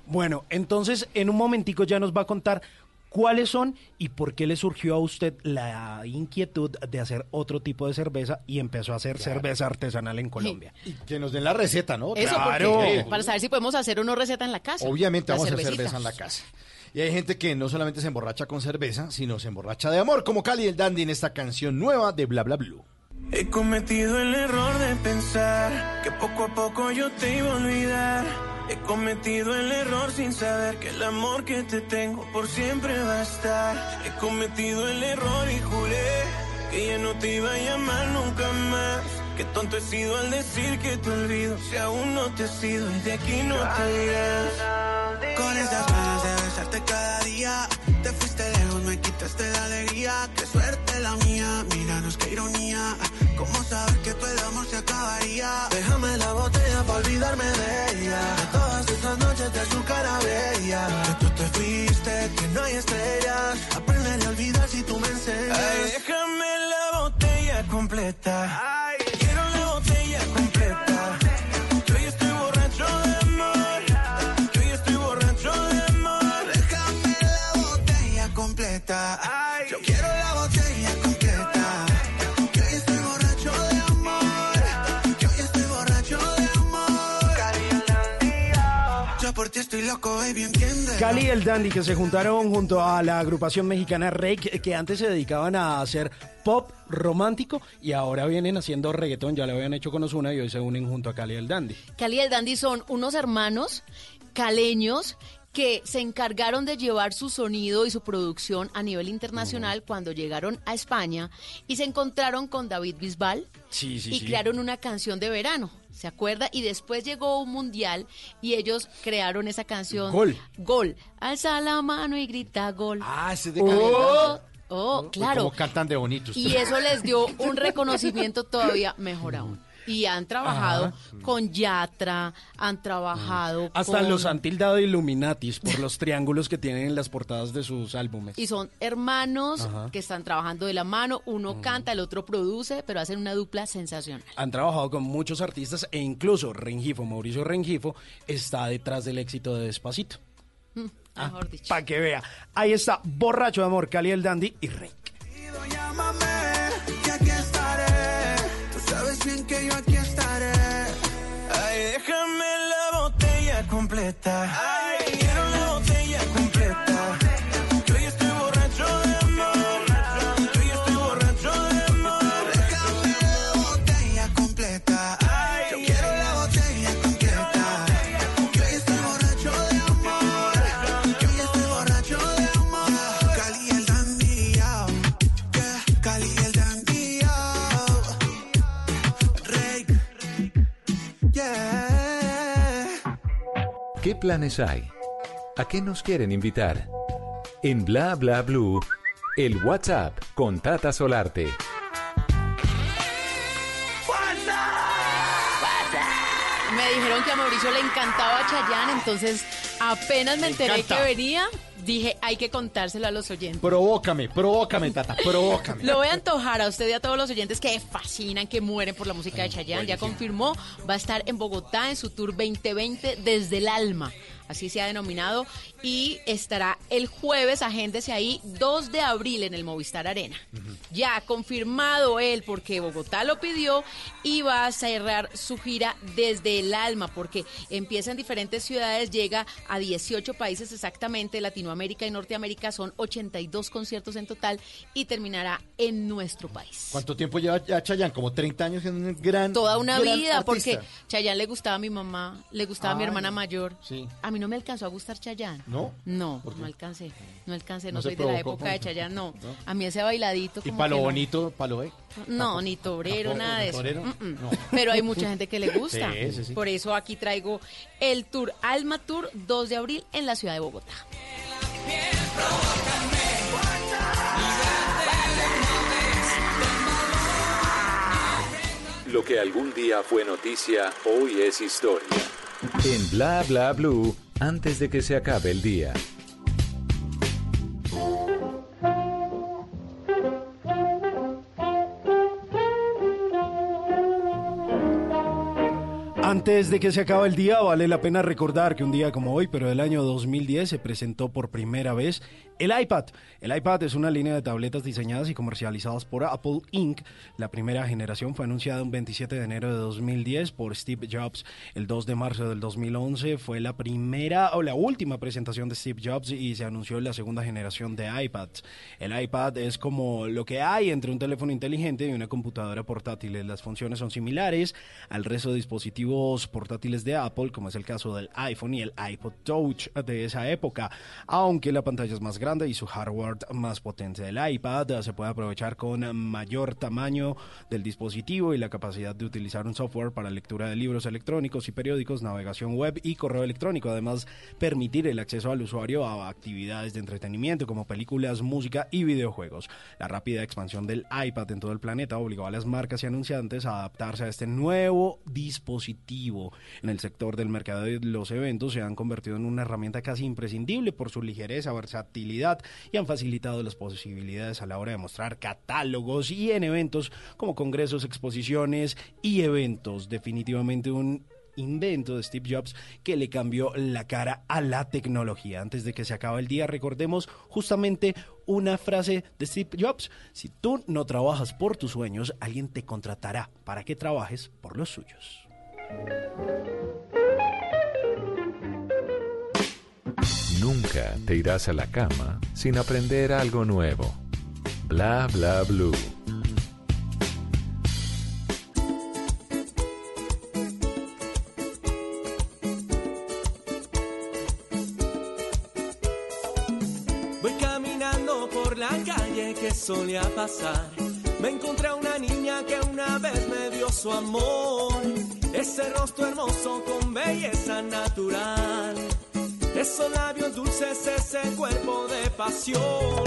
Bueno, entonces en un momentico ya nos va a contar cuáles son y por qué le surgió a usted la inquietud de hacer otro tipo de cerveza y empezó a hacer cerveza artesanal en Colombia. Y que nos den la receta, ¿no? Eso, Claro. porque, para saber si podemos hacer una receta en la casa. Obviamente La vamos a hacer cerveza en la casa. Y hay gente que no solamente se emborracha con cerveza, sino se emborracha de amor, como Cali el Dandy en esta canción nueva de Bla Bla Blue. He cometido el error de pensar que poco a poco yo te iba a olvidar. He cometido el error sin saber que el amor que te tengo por siempre va a estar. He cometido el error y juré que ya no te iba a llamar nunca más. Qué tonto he sido al decir que te olvido si aún no te he sido y de aquí no te irás. Con esas ganas de cada día. Te fuiste lejos, me quitaste la alegría. Qué suerte la mía, míranos qué ironía. ¿Cómo saber que el amor se acabaría? Déjame la botella para olvidarme de ella. De todas esas noches de su cara bella. Que tú te fuiste, que no hay estrellas. Aprender a olvidar si tú me enseñas. Ay, déjame la botella completa. Yo quiero la botella completa. Que hoy estoy borracho de amor. Que hoy estoy borracho de amor. Yo por ti estoy loco, baby, entiende Cali y el Dandy que se juntaron junto a la agrupación mexicana Rake que antes se dedicaban a hacer pop romántico y ahora vienen haciendo reggaetón, ya lo habían hecho con Ozuna y hoy se unen junto a Cali y el Dandy. Cali y el Dandy son unos hermanos caleños que se encargaron de llevar su sonido y su producción a nivel internacional cuando llegaron a España y se encontraron con David Bisbal Sí, sí, y sí. crearon una canción de verano. ¿Se acuerda? Y después llegó un mundial y ellos crearon esa canción. Gol. Gol. Alza la mano y grita gol. Ah, ese de Oh, oh, Uy, claro. cómo cantan de bonitos. Y eso les dio un reconocimiento todavía mejor aún. Y han trabajado Ajá. con Yatra, han trabajado Hasta con... los han tildado de Illuminatis por los triángulos que tienen en las portadas de sus álbumes. Y son hermanos Ajá. que están trabajando de la mano, uno canta, el otro produce, pero hacen una dupla sensacional. Han trabajado con muchos artistas e incluso Rengifo, Mauricio Rengifo, está detrás del éxito de Despacito. Mm, Mejor dicho. Para que vea. Ahí está, Borracho de Amor, Cali el Dandy y Rey. Que yo aquí estaré Ay, déjame la botella completa. Ay, ¿Qué planes hay? ¿A qué nos quieren invitar? En Bla Bla Blue, el WhatsApp con Tata Solarte. Me dijeron que a Mauricio le encantaba Chayanne, entonces apenas me enteré encanta. que venía, dije, hay que contárselo a los oyentes. Provócame, provócame, Tata, provócame. Lo voy a antojar a usted y a todos los oyentes que fascinan, que mueren por la música de Chayanne. Ya confirmó, va a estar en Bogotá en su tour 2020 desde el alma. Así se ha denominado, y estará el jueves, agéndese ahí, 2 de abril en el Movistar Arena. Ya confirmado él, porque Bogotá lo pidió, y va a cerrar su gira desde el alma, porque empieza en diferentes ciudades, llega a 18 países exactamente, Latinoamérica y Norteamérica, son 82 conciertos en total, y terminará en nuestro país. ¿Cuánto tiempo lleva ya Chayanne? Como 30 años, es un gran Toda una gran vida, porque. Chayanne le gustaba a mi mamá, le gustaba a mi hermana mayor. sí. A mí no me alcanzó a gustar Chayanne. ¿No? No, no alcancé. No alcancé, No no, soy de la época de. Chayanne, no. ¿No? A mí ese bailadito ¿Y como para lo que no. bonito, para lo eh? No, ni torero, nada de eso. ¿Torero? Mm, mm. No. Pero hay mucha gente que le gusta. Sí, sí, sí. Por eso aquí traigo el tour Alma Tour 2 de abril en la ciudad de Bogotá. Lo que algún día fue noticia, hoy es historia. En Bla Bla Blue, antes de que se acabe el día. Antes de que se acabe el día, vale la pena recordar que un día como hoy, pero del año 2010, se presentó por primera vez el iPad. El iPad es una línea de tabletas diseñadas y comercializadas por Apple Inc. La primera generación fue anunciada un 27 de enero de 2010 por Steve Jobs. El 2 de marzo del 2011 fue la primera o la última presentación de Steve Jobs y se anunció la segunda generación de iPads. El iPad es como lo que hay entre un teléfono inteligente y una computadora portátil. Las funciones son similares al resto de dispositivos portátiles de Apple, como es el caso del iPhone y el iPod Touch de esa época, aunque la pantalla es más grande y su hardware más potente. El iPad se puede aprovechar con mayor tamaño del dispositivo y la capacidad de utilizar un software para lectura de libros electrónicos y periódicos, navegación web y correo electrónico. Además, permitir el acceso al usuario a actividades de entretenimiento como películas, música y videojuegos. La rápida expansión del iPad en todo el planeta obligó a las marcas y anunciantes a adaptarse a este nuevo dispositivo. En el sector del mercado de los eventos se han convertido en una herramienta casi imprescindible por su ligereza, versatilidad y han facilitado las posibilidades a la hora de mostrar catálogos y en eventos como congresos, exposiciones y eventos. Definitivamente un invento de Steve Jobs que le cambió la cara a la tecnología. Antes de que se acabe el día, recordemos justamente una frase de Steve Jobs. Si tú no trabajas por tus sueños, alguien te contratará para que trabajes por los suyos. Nunca te irás a la cama sin aprender algo nuevo. Bla Bla Blue. Voy caminando por la calle que solía pasar. Me encontré a una niña que una vez me dio su amor. Ese rostro hermoso con belleza natural. Esos labios dulces, ese cuerpo de pasión.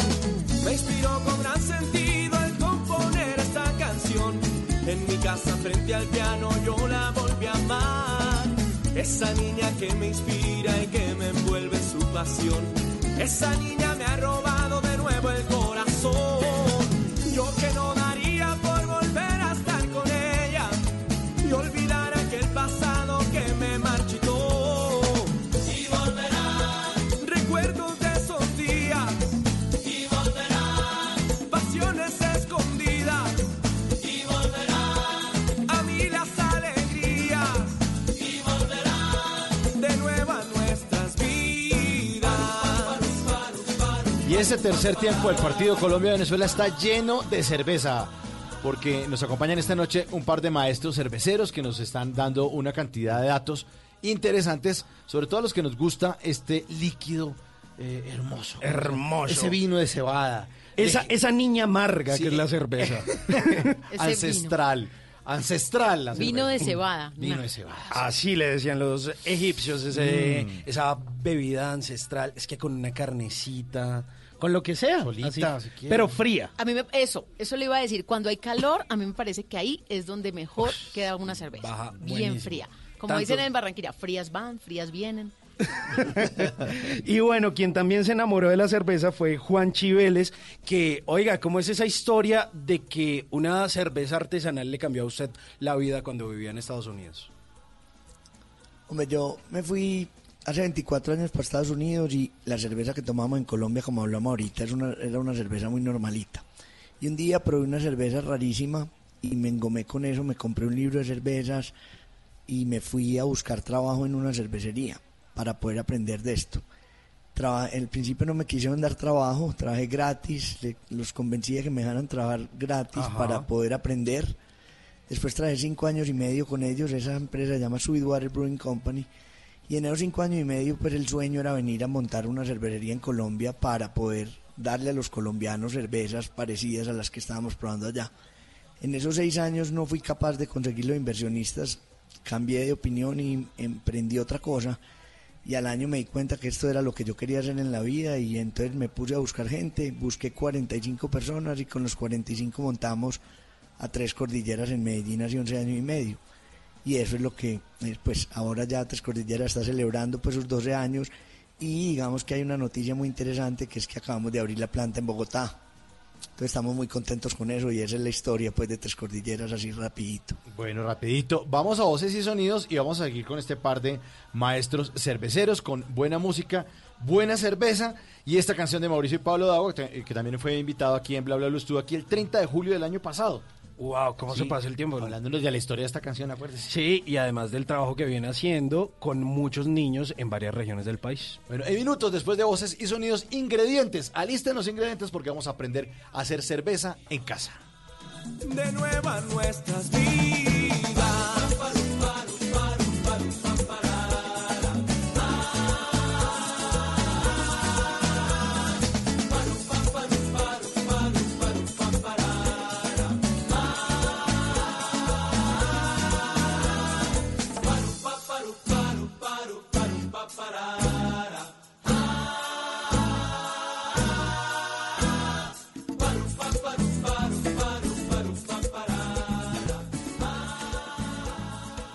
Me inspiró con gran sentido el componer esta canción. En mi casa frente al piano yo la volví a amar. Esa niña que me inspira y que me envuelve en su pasión. Esa niña me ha robado de nuevo el corazón. Y ese tercer tiempo del partido Colombia-Venezuela está lleno de cerveza, porque nos acompañan esta noche un par de maestros cerveceros que nos están dando una cantidad de datos interesantes, sobre todo a los que nos gusta este líquido eh, hermoso. Hermoso. Ese vino de cebada. Esa, De- esa niña amarga Sí. que es la cerveza. ancestral. Ancestral. la Vino de cebada. Vino Nah. de cebada. Así le decían los egipcios, ese- Mm. esa bebida ancestral. Es que con una carnecita, con lo que sea. Solita, así. si quiere. pero fría. A mí me, eso, eso le iba a decir. Cuando hay calor, a mí me parece que ahí es donde mejor queda una cerveza. baja bien buenísimo. fría. Como Tanto- dicen en Barranquilla, frías van, frías vienen. Y bueno, quien también se enamoró de la cerveza fue Juan Chiveles, que, oiga, ¿cómo es esa historia de que una cerveza artesanal le cambió a usted la vida cuando vivía en Estados Unidos? Hombre, yo me fui hace 24 años para Estados Unidos y la cerveza que tomamos en Colombia, como hablamos ahorita, es una, era una cerveza muy normalita. Y un día probé una cerveza rarísima y me engomé con eso, me compré un libro de cervezas y me fui a buscar trabajo en una cervecería para poder aprender de esto. Traba- en el principio no me quisieron dar trabajo, trabajé gratis, le- los convencí de que me dejaran trabajar gratis Ajá. para poder aprender. Después trabajé cinco años y medio con ellos, esa empresa se llama Sweetwater Brewing Company. Y en esos cinco años y medio, pues el sueño era venir a montar una cervecería en Colombia para poder darle a los colombianos cervezas parecidas a las que estábamos probando allá. En esos seis años no fui capaz de conseguir los inversionistas, cambié de opinión y emprendí otra cosa. Y al año me di cuenta que esto era lo que yo quería hacer en la vida y entonces me puse a buscar gente, busqué 45 personas y con los 45 montamos a Tres Cordilleras en Medellín hace 11 años y medio. Y eso es lo que, eh, pues ahora ya Tres Cordilleras está celebrando pues sus 12 años y digamos que hay una noticia muy interesante que es que acabamos de abrir la planta en Bogotá. Entonces estamos muy contentos con eso y esa es la historia pues de Tres Cordilleras así rapidito. Bueno, rapidito. Vamos a voces y sonidos y vamos a seguir con este par de maestros cerveceros con buena música, buena cerveza y esta canción de Mauricio y Pablo Dago, que, que también fue invitado aquí en Bla Bla Bla, estuvo aquí el 30 de julio del año pasado. Wow, ¿cómo se pasa el tiempo? Hablándonos de la historia de esta canción, acuérdese. Sí, y además del trabajo que viene haciendo con muchos niños en varias regiones del país. Bueno, en minutos después de voces y sonidos, ingredientes. Alisten los ingredientes porque vamos a aprender a hacer cerveza en casa. de nueva nuestras vidas.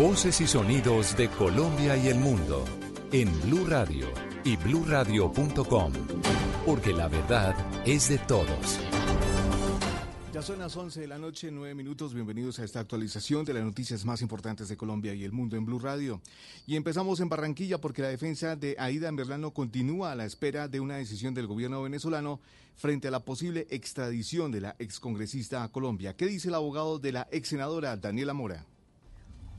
Voces y sonidos de Colombia y el mundo en Blue Radio y bluradio.com. Porque la verdad es de todos. Ya son las 11 de la noche, 9 minutos. Bienvenidos a esta actualización de las noticias más importantes de Colombia y el mundo en Blue Radio. Y empezamos en Barranquilla porque la defensa de Aida Merlano continúa a la espera de una decisión del gobierno venezolano frente a la posible extradición de la excongresista a Colombia. ¿Qué dice el abogado de la ex senadora Daniela Mora?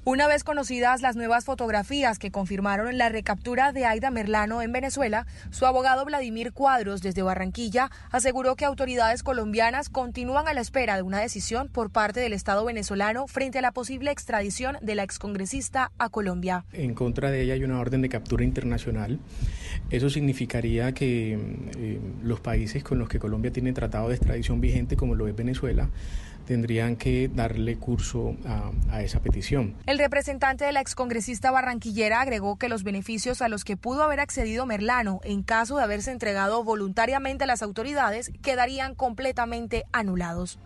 Una vez conocidas las nuevas fotografías que confirmaron la recaptura de Aida Merlano en Venezuela, su abogado Vladimir Cuadros desde Barranquilla aseguró que autoridades colombianas continúan a la espera de una decisión por parte del Estado venezolano frente a la posible extradición de la excongresista a Colombia. En contra de ella hay una orden de captura internacional. Eso significaría que eh, los países con los que Colombia tiene tratado de extradición vigente, como lo es Venezuela, tendrían que darle curso a, esa petición. El representante de la excongresista barranquillera agregó que los beneficios a los que pudo haber accedido Merlano en caso de haberse entregado voluntariamente a las autoridades quedarían completamente anulados.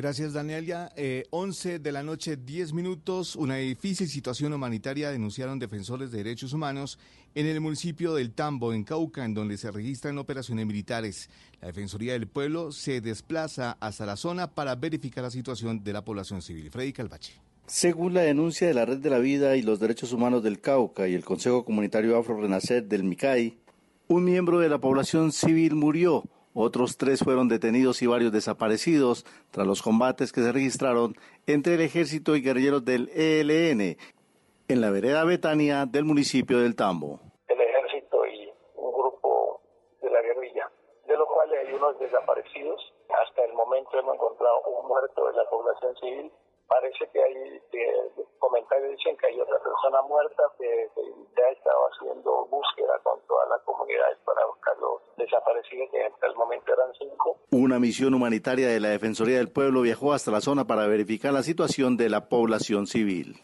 Gracias, Danielia. Eh, 11 de la noche, 10 minutos. Una difícil situación humanitaria denunciaron defensores de derechos humanos en el municipio del Tambo, en Cauca, en donde se registran operaciones militares. La Defensoría del Pueblo se desplaza hasta la zona para verificar la situación de la población civil. Freddy Calvache. Según la denuncia de la Red de la Vida y los Derechos Humanos del Cauca y el Consejo Comunitario Afro Renacer del MICAI, un miembro de la población civil murió, otros tres fueron detenidos y varios desaparecidos tras los combates que se registraron entre el ejército y guerrilleros del ELN en la vereda Betania del municipio del Tambo. el ejército y un grupo de la guerrilla, de los cuales hay unos desaparecidos. Hasta el momento hemos encontrado un muerto de la población civil. Parece que hay eh, comentarios dicen que hay otra persona muerta que, que ya ha estado haciendo búsqueda con todas las comunidades para buscar los desaparecidos, que hasta el momento eran cinco. Una misión humanitaria de la Defensoría del Pueblo viajó hasta la zona para verificar la situación de la población civil.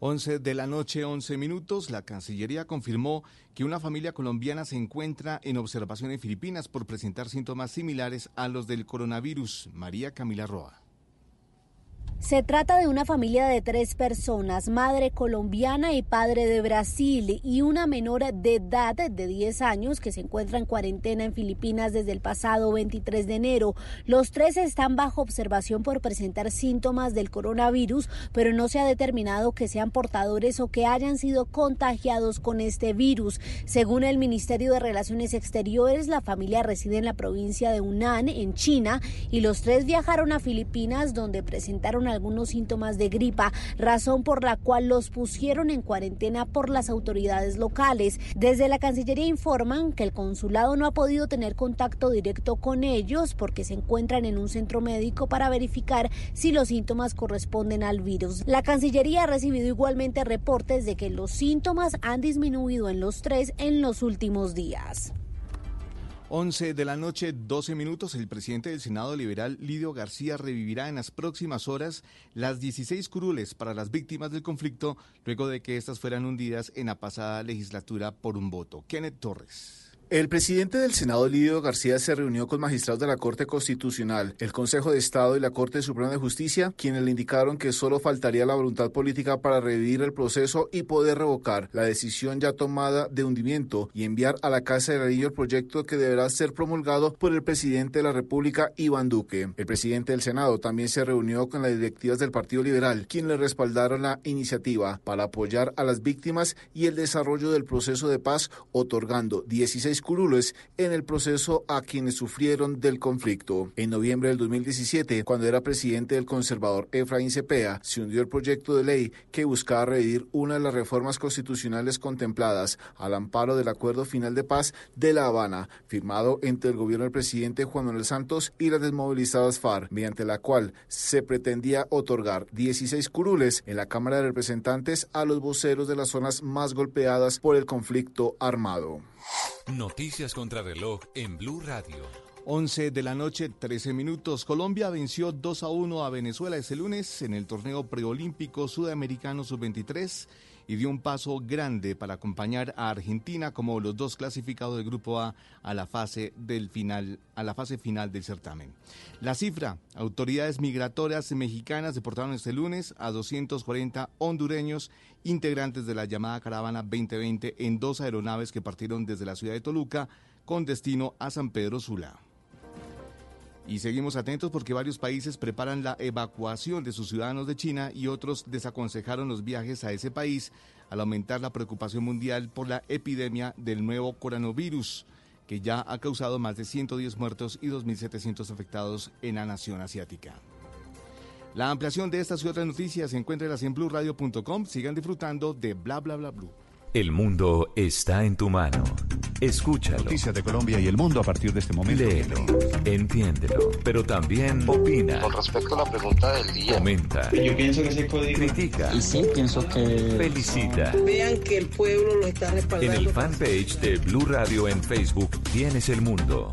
11 de la noche, 11 minutos, la Cancillería confirmó que una familia colombiana se encuentra en observación en Filipinas por presentar síntomas similares a los del coronavirus. María Camila Roa. Se trata de una familia de tres personas, madre colombiana y padre de Brasil, y una menor de edad de 10 años que se encuentra en cuarentena en Filipinas desde el pasado 23 de enero. Los tres están bajo observación por presentar síntomas del coronavirus, pero no se ha determinado que sean portadores o que hayan sido contagiados con este virus. Según el Ministerio de Relaciones Exteriores, la familia reside en la provincia de Hunan, en China, y los tres viajaron a Filipinas donde presentaron algunos síntomas de gripa, razón por la cual los pusieron en cuarentena por las autoridades locales. Desde la Cancillería informan que el consulado no ha podido tener contacto directo con ellos porque se encuentran en un centro médico para verificar si los síntomas corresponden al virus. La Cancillería ha recibido igualmente reportes de que los síntomas han disminuido en los tres en los últimos días. 11 de la noche, 12 minutos, el presidente del Senado liberal, Lidio García, revivirá en las próximas horas las 16 curules para las víctimas del conflicto, luego de que éstas fueran hundidas en la pasada legislatura por un voto. Kenneth Torres. El presidente del Senado, Lidio García, se reunió con magistrados de la Corte Constitucional, el Consejo de Estado y la Corte Suprema de Justicia, quienes le indicaron que solo faltaría la voluntad política para revivir el proceso y poder revocar la decisión ya tomada de hundimiento y enviar a la Casa de Ladrillo el proyecto que deberá ser promulgado por el presidente de la República, Iván Duque. El presidente del Senado también se reunió con las directivas del Partido Liberal, quienes le respaldaron la iniciativa para apoyar a las víctimas y el desarrollo del proceso de paz, otorgando 16 curules en el proceso a quienes sufrieron del conflicto. En noviembre del 2017, cuando era presidente del conservador Efraín Cepea, se hundió el proyecto de ley que buscaba revivir una de las reformas constitucionales contempladas al amparo del Acuerdo Final de Paz de La Habana, firmado entre el gobierno del presidente Juan Manuel Santos y las desmovilizadas FARC, mediante la cual se pretendía otorgar 16 curules en la Cámara de Representantes a los voceros de las zonas más golpeadas por el conflicto armado. Noticias contra reloj en Blue Radio. 11 de la noche, 13 minutos. Colombia venció 2 a 1 a Venezuela ese lunes en el torneo preolímpico sudamericano sub-23 y dio un paso grande para acompañar a Argentina como los dos clasificados del grupo A a la fase del final a la fase final del certamen. La cifra, autoridades migratorias mexicanas deportaron este lunes a 240 hondureños integrantes de la llamada caravana 2020 en dos aeronaves que partieron desde la ciudad de Toluca con destino a San Pedro Sula. Y seguimos atentos porque varios países preparan la evacuación de sus ciudadanos de China y otros desaconsejaron los viajes a ese país al aumentar la preocupación mundial por la epidemia del nuevo coronavirus, que ya ha causado más de 110 muertos y 2.700 afectados en la nación asiática. La ampliación de estas y otras noticias se encuentra en blueradio.com. Sigan disfrutando de Bla Bla Bla Blue. El mundo está en tu mano. Escúchalo. Noticias de Colombia y el mundo a partir de este momento. Léelo, entiéndelo, pero también opina. Con respecto a la pregunta del día. Comenta. Yo pienso que se puede Critica. Y sí, pienso que... Felicita. Vean que el pueblo lo está respaldando. En el fanpage de Blue Radio en Facebook tienes el mundo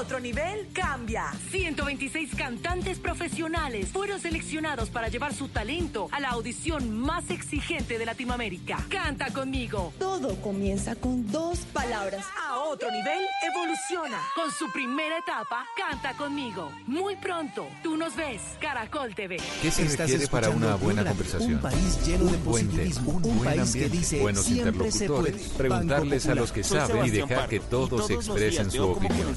A otro nivel cambia. 126 cantantes profesionales fueron seleccionados para llevar su talento a la audición más exigente de Latinoamérica. Canta conmigo. Todo comienza con dos palabras. A otro nivel evoluciona. Con su primera etapa, Canta conmigo. Muy pronto, tú nos ves, Caracol TV. ¿Qué se requiere para una buena conversación? Un país lleno de buen positivismo, un, un buen país que ambiente, dice buenos siempre se puede. interlocutores, preguntarles a los que saben y dejar que y todos expresen su opinión.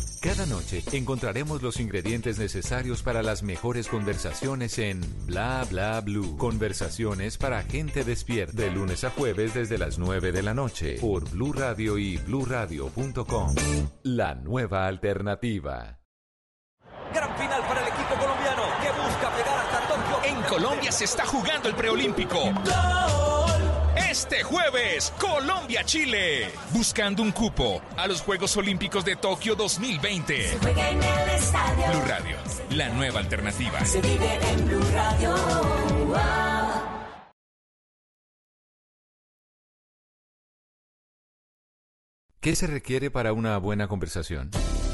Cada noche encontraremos los ingredientes necesarios para las mejores conversaciones en Bla Bla Blue. Conversaciones para gente despierta. De lunes a jueves desde las 9 de la noche por Blue Radio y bluradio.com. La nueva alternativa. Gran final para el equipo colombiano que busca pegar hasta Tokio. En Colombia se está jugando el preolímpico. Este jueves, Colombia-Chile. Buscando un cupo a los Juegos Olímpicos de Tokio 2020. juega en el estadio. Blue Radio, la nueva alternativa. Se vive en Blue Radio. ¿Qué se requiere para una buena conversación?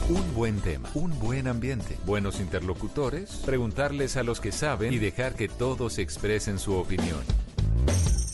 Un buen tema, un buen ambiente, buenos interlocutores, preguntarles a los que saben y dejar que todos expresen su opinión.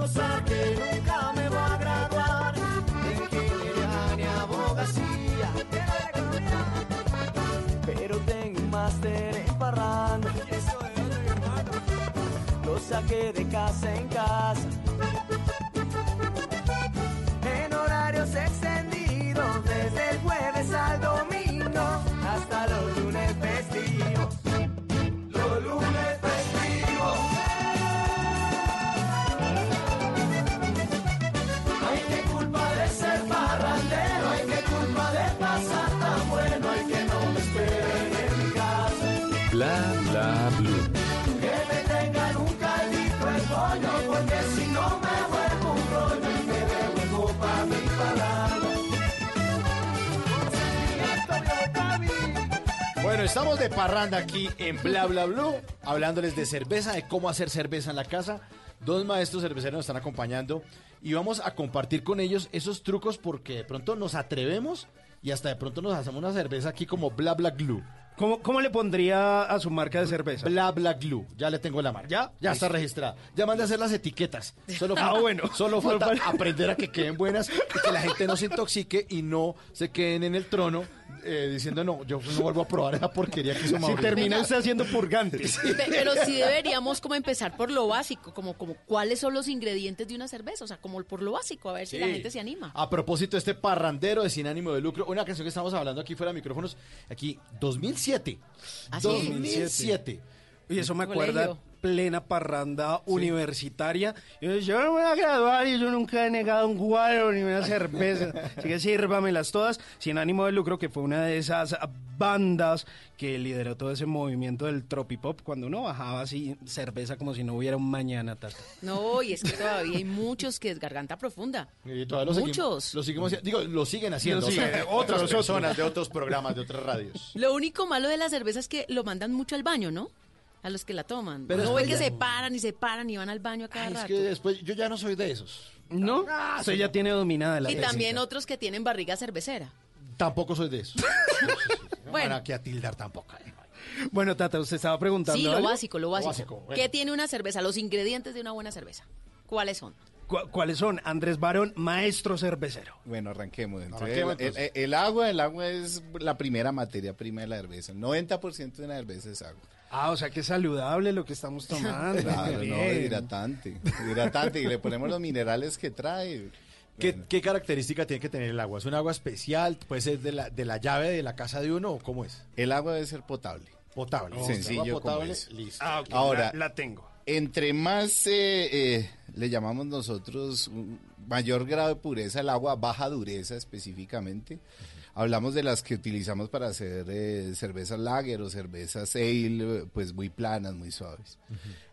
Gozar, que nunca me voy a graduar. En ingeniería ni abogacía. Pero tengo un máster en parranda. Lo saqué de casa en casa. Estamos de parranda aquí en Bla Bla Blue, hablándoles de cerveza, de cómo hacer cerveza en la casa. Dos maestros cerveceros nos están acompañando y vamos a compartir con ellos esos trucos porque de pronto nos atrevemos y hasta de pronto nos hacemos una cerveza aquí como Bla Bla Glue. ¿Cómo, ¿Cómo le pondría a su marca de cerveza? Bla Bla Glue. Ya le tengo la marca. ¿Ya? Ya está registrada. Ya mandé a hacer las etiquetas. Solo Ah, falta, bueno. Solo falta Solo falta- aprender a que queden buenas y que la gente no se intoxique y no se queden en el trono eh, diciendo, no, yo no vuelvo a probar esa porquería que hizo Si Mauricio. termina usted haciendo purgantes. Pe- Pero sí deberíamos como empezar por lo básico, como, como cuáles son los ingredientes de una cerveza, o sea, como por lo básico, a ver si la gente se anima. A propósito, este parrandero de sin ánimo de lucro, una canción que estamos hablando aquí fuera de micrófonos, aquí, 2007. ¿Ah, sí? 2007. Y eso me Colegio. acuerda plena parranda universitaria. Yo, yo no me voy a graduar y yo nunca he negado un guaro ni una cerveza. Así que sírvamelas todas. Sin ánimo de lucro, que fue una de esas bandas que lideró todo ese movimiento del tropipop cuando uno bajaba así cerveza como si no hubiera un mañana, tata. No, y es que todavía hay muchos que es garganta profunda. Y todavía lo seguimos- Muchos. lo seguimos, haci- digo, lo siguen haciendo. Lo o sea, siguen, otras personas de otros programas, de otras radios. Lo único malo de la cerveza es que lo mandan mucho al baño, ¿no? A los que la toman. Pero no ve después que ya- se paran y se paran y van al baño a cada Ay, es rato. que después, yo ya no soy de esos. ¿No? Usted ya tiene dominada la Y también otros que tienen barriga cervecera. Tampoco soy de esos. Bueno. Bueno, aquí a tildar tampoco. Bueno, Tata, usted estaba preguntando. Sí, lo algo? básico, lo básico. básico, bueno. ¿Qué tiene una cerveza? Los ingredientes de una buena cerveza. ¿Cuáles son? ¿Cu- ¿Cuáles son? Andrés Barón, maestro cervecero. Bueno, arranquemos. Entonces, Arranquemos, el, el- el agua, el agua es la primera materia prima de la cerveza. El 90% de una cerveza es agua. Ah, o sea que es saludable lo que estamos tomando. Claro, no, hidratante. Hidratante. y le ponemos los minerales que trae. ¿Qué, Bueno. qué característica tiene que tener el agua? ¿Es un agua especial? ¿Puede ser de la, de la llave de la casa de uno o cómo es? El agua debe ser potable. Potable. Sencillo Agua como potable, listo. Ah, ok, Ahora- la, la tengo. Entre más eh, eh, le llamamos nosotros un mayor grado de pureza el agua, baja dureza específicamente. Hablamos de las que utilizamos para hacer eh, cervezas lager o cervezas ale, eh, pues muy planas, muy suaves.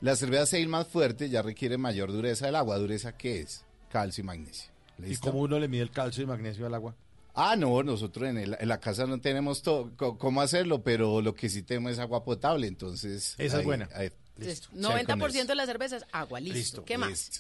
Las cervezas ale más fuertes ya requieren mayor dureza del agua. ¿Dureza qué es? Calcio y magnesio. ¿Y cómo uno le mide el calcio y magnesio al agua? Ah, no, nosotros en, el- en la casa no tenemos to- co- cómo hacerlo, pero lo que sí tenemos es agua potable, entonces... Esa es buena. ahí- listo. Sea con 90% eso. de la cerveza es agua, listo. Listo, ¿Qué más? Listo.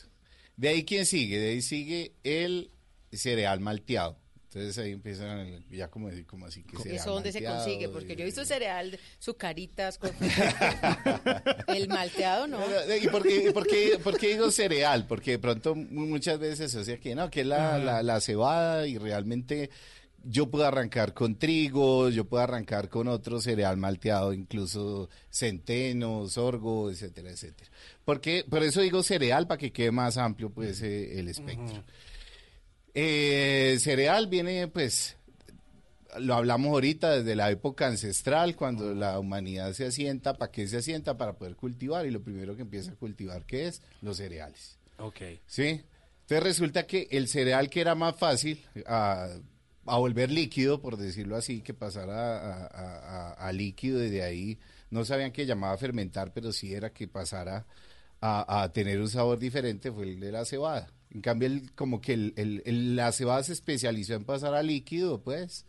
De ahí, ¿quién sigue? De ahí sigue el cereal malteado. Entonces ahí empiezan, ya como así que ¿Y cereal eso dónde se consigue? Porque yo he visto eh, cereal, sucaritas, con... el malteado no. Pero, ¿Y por qué, y por qué- por qué digo cereal? Porque de pronto mu- muchas veces se asocia que no, que es la, la, la cebada y realmente yo puedo arrancar con trigo, yo puedo arrancar con otro cereal malteado, incluso centeno, sorgo, etcétera, etcétera. Porque, por eso digo cereal, para que quede más amplio pues eh, el espectro. Eh, cereal viene, pues, lo hablamos ahorita desde la época ancestral, cuando la humanidad se asienta. ¿Para qué se asienta? Para poder cultivar. Y lo primero que empieza a cultivar, ¿qué es? Los cereales. Ok. ¿Sí? Entonces resulta que el cereal que era más fácil a, a volver líquido, por decirlo así, que pasara a, a- líquido y de ahí no sabían que llamaba fermentar, pero sí era que pasara a tener un sabor diferente, fue el de la cebada. En cambio, el, como que el- la cebada se especializó en pasar a líquido, pues,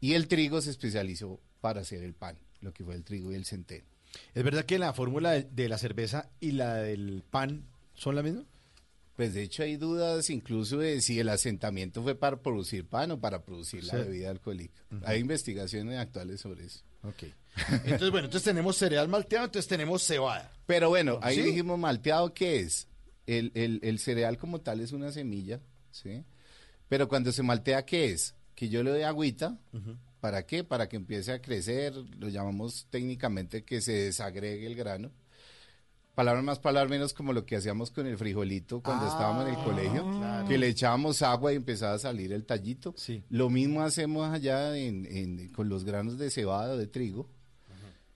y el trigo se especializó para hacer el pan, lo que fue el trigo y el centeno. ¿Es verdad que la fórmula de, de la cerveza y la del pan son la misma? Pues de hecho hay dudas incluso de si el asentamiento fue para producir pan o para producir la bebida alcohólica. Hay investigaciones actuales sobre eso. Ok. Entonces, bueno, entonces tenemos cereal malteado, entonces tenemos cebada. Pero bueno, ahí ¿Sí? dijimos malteado, ¿qué es? El, el- el cereal como tal es una semilla, ¿sí? Pero cuando se maltea, ¿qué es? Que yo le doy agüita, ¿para qué? Para que empiece a crecer, lo llamamos técnicamente que se desagregue el grano. Palabras más, palabras menos, como lo que hacíamos con el frijolito cuando estábamos en el colegio, claro. que le echábamos agua y empezaba a salir el tallito. Lo mismo hacemos allá en- en- con los granos de cebada o de trigo.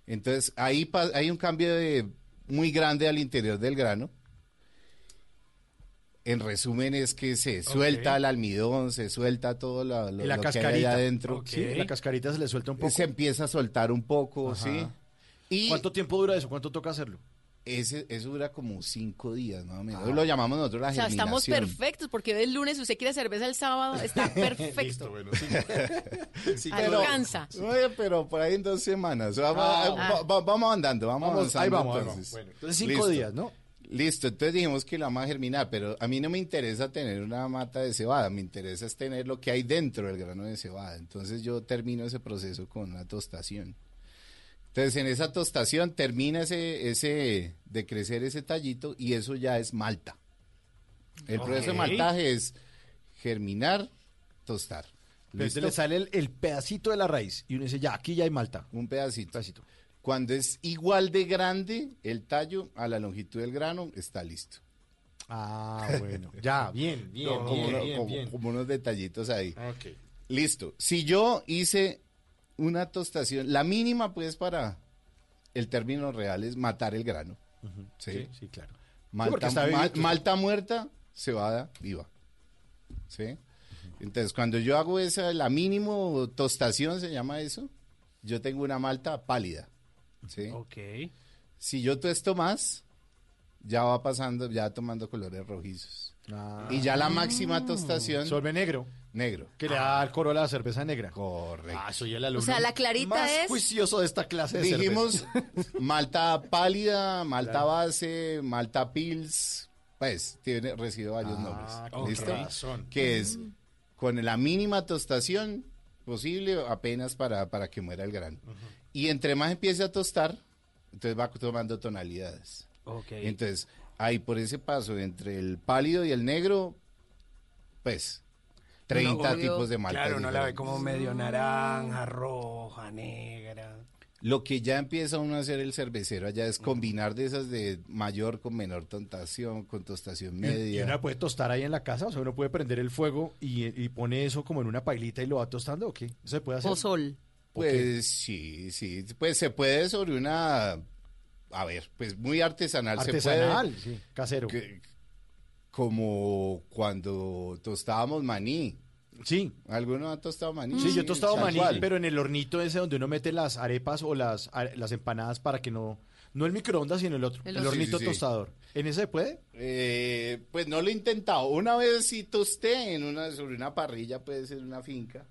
Entonces, ahí hay un cambio de- muy grande al interior del grano. En resumen, es que se suelta el almidón, se suelta todo la, lo, la lo que hay adentro. Sí, la cascarita se le suelta un poco. Se empieza a soltar un poco, Ajá. ¿sí? Y ¿Cuánto tiempo dura eso? ¿Cuánto toca hacerlo? ese, eso dura como cinco días, más o menos. Lo llamamos nosotros la O sea, estamos perfectos porque el lunes usted quiere cerveza el sábado, está perfecto. Sí, Alcanza. Oye, pero por ahí en dos semanas. Vamos, Ah. va- va- vamos andando, vamos, Vamos, ahí avanzando. vamos, ahí entonces. vamos. Bueno, entonces cinco Listo. días, ¿no? Listo, entonces dijimos que la vamos a germinar, pero a mí no me interesa tener una mata de cebada, me interesa es tener lo que hay dentro del grano de cebada. Entonces yo termino ese proceso con una tostación. Entonces en esa tostación termina ese, ese de crecer ese tallito y eso ya es malta. El proceso de maltaje es germinar, tostar. Entonces le sale el, el pedacito de la raíz y uno dice, ya, aquí ya hay malta. Un pedacito. Cuando es igual de grande el tallo a la longitud del grano, está listo. Ah, bueno. Ya, bien, bien, como, bien, como- bien. como unos detallitos ahí. Listo. Si yo hice una tostación, la mínima pues para el término real es matar el grano. ¿sí? Sí, sí, claro. Malta, sí. malta muerta, cebada viva. ¿Sí? Entonces, cuando yo hago esa, la mínimo tostación se llama eso, yo tengo una malta pálida. ¿Sí? Ok. Si yo tuesto más, ya va pasando, ya va tomando colores rojizos. Y ya la máxima tostación. Se vuelve negro. Negro. Que le da al coro a la cerveza negra. Correcto. Ah, soy el alumno O sea, la clarita más es- juicioso de esta clase de Dijimos cerveza. malta pálida, malta Claro. base, malta pils. Pues tiene, recibe varios Ah, nombres. con ¿Listo? razón. Que es con la mínima tostación posible, apenas para, para que muera el grano. Y entre más empiece a tostar, entonces va tomando tonalidades. Ok. Entonces, ahí por ese paso entre el pálido y el negro, pues 30 Uno- uno- tipos de malta. Claro, uno la ve como medio naranja, roja, negra. Lo que ya empieza uno a hacer el cervecero allá es combinar de esas de mayor con menor tostación, con tostación media. Y uno puede tostar ahí en la casa, o sea, uno puede prender el fuego y, y pone eso como en una pailita y lo va tostando, ¿o qué? ¿Eso se puede hacer? O sol. Pues sí, sí, pues se puede sobre una, a ver, pues muy artesanal. Artesanal, se puede, sí, casero. que- como cuando tostábamos maní. Sí. ¿Alguno ha tostado maní? Sí, yo he tostado maní, cual. pero en el hornito ese donde uno mete las arepas o las, are- las empanadas para que no... No el microondas, sino el otro. El hornito Sí, sí, sí. tostador. ¿En ese se puede? Eh, pues no lo he intentado. Una vez sí tosté en una, sobre una parrilla, puede ser una finca.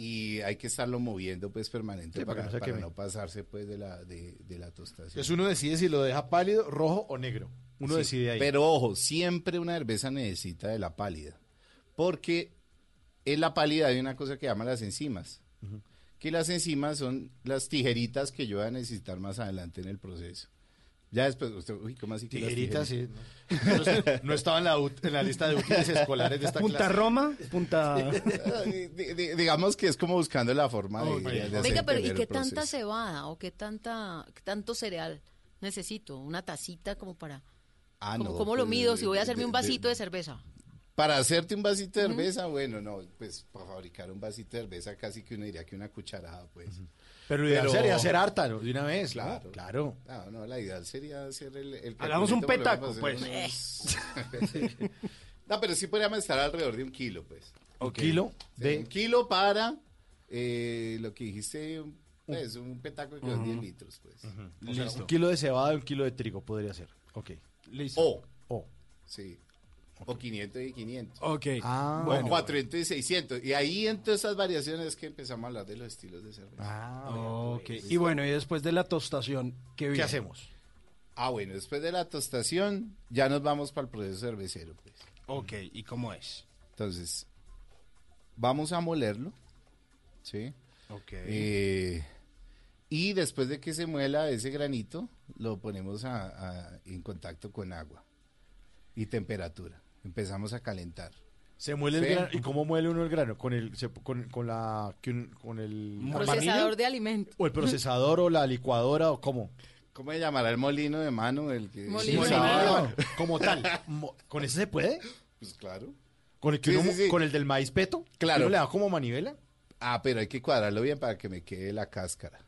Y hay que estarlo moviendo pues permanente Sí, para no para pasarse pues de la, de, de la tostación. Entonces uno decide si lo deja pálido, rojo o negro. Uno Sí, decide ahí. Pero ojo, siempre una cerveza necesita de la pálida. Porque en la pálida hay una cosa que llama las enzimas. Que las enzimas son las tijeritas que yo voy a necesitar más adelante en el proceso. Ya después, usted, uy, ¿cómo así que sí. No, no estaba en la, ut- en la lista de útiles escolares de esta Punta clase. Roma, punta... Di- di- digamos que es como buscando la forma de, de hacer Venga, pero ¿y qué tanta cebada o qué tanta tanto cereal necesito? Una tacita como para Ah, ¿Cómo, no, cómo lo pues, mido si voy a de- hacerme un de- vasito de cerveza? Para hacerte un vasito de cerveza, bueno, no, pues para fabricar un vasito de cerveza casi que uno diría que una cucharada, pues. Pero lo ideal sería hacer harta, ¿no? De una vez. Claro. Claro. No, no, la ideal sería hacer el... el Hagamos un petaco, unos- no, pero sí podríamos estar alrededor de un kilo, pues. Un kilo Sí, de... Un kilo para eh, lo que dijiste, pues, un petaco de unos 10 litros, pues. O sea, un kilo de cebada y un kilo de trigo podría ser. Ok. Listo. O, O. sí. O 500 y 500. Ok. Ah, o 400 y 600. Y ahí entre esas variaciones es que empezamos a hablar de los estilos de cerveza. Ah, Ok. Y bueno, y después de la tostación, ¿qué, hacemos? Ah, bueno, después de la tostación ya nos vamos para el proceso cervecero, pues. Ok, ¿y cómo es? Entonces, vamos a molerlo, ¿sí? Ok. Eh, y después de que se muela ese granito, lo ponemos a- a- en contacto con agua y temperatura. Empezamos a calentar. Se muele el grano. ¿Y cómo muele uno el grano? ¿Con el, se- con, con la, con el... Procesador de alimentos. ¿O el procesador o la licuadora o cómo? ¿Cómo se llamará el molino de mano? El que Molino Sí, de ah, como tal. Mo- ¿Con ese se puede? Pues claro. ¿Con el, que Sí, uno- sí, sí. con el del maíz peto? Claro. ¿Que uno le da como manivela? Ah, pero hay que cuadrarlo bien para que me quede la cáscara.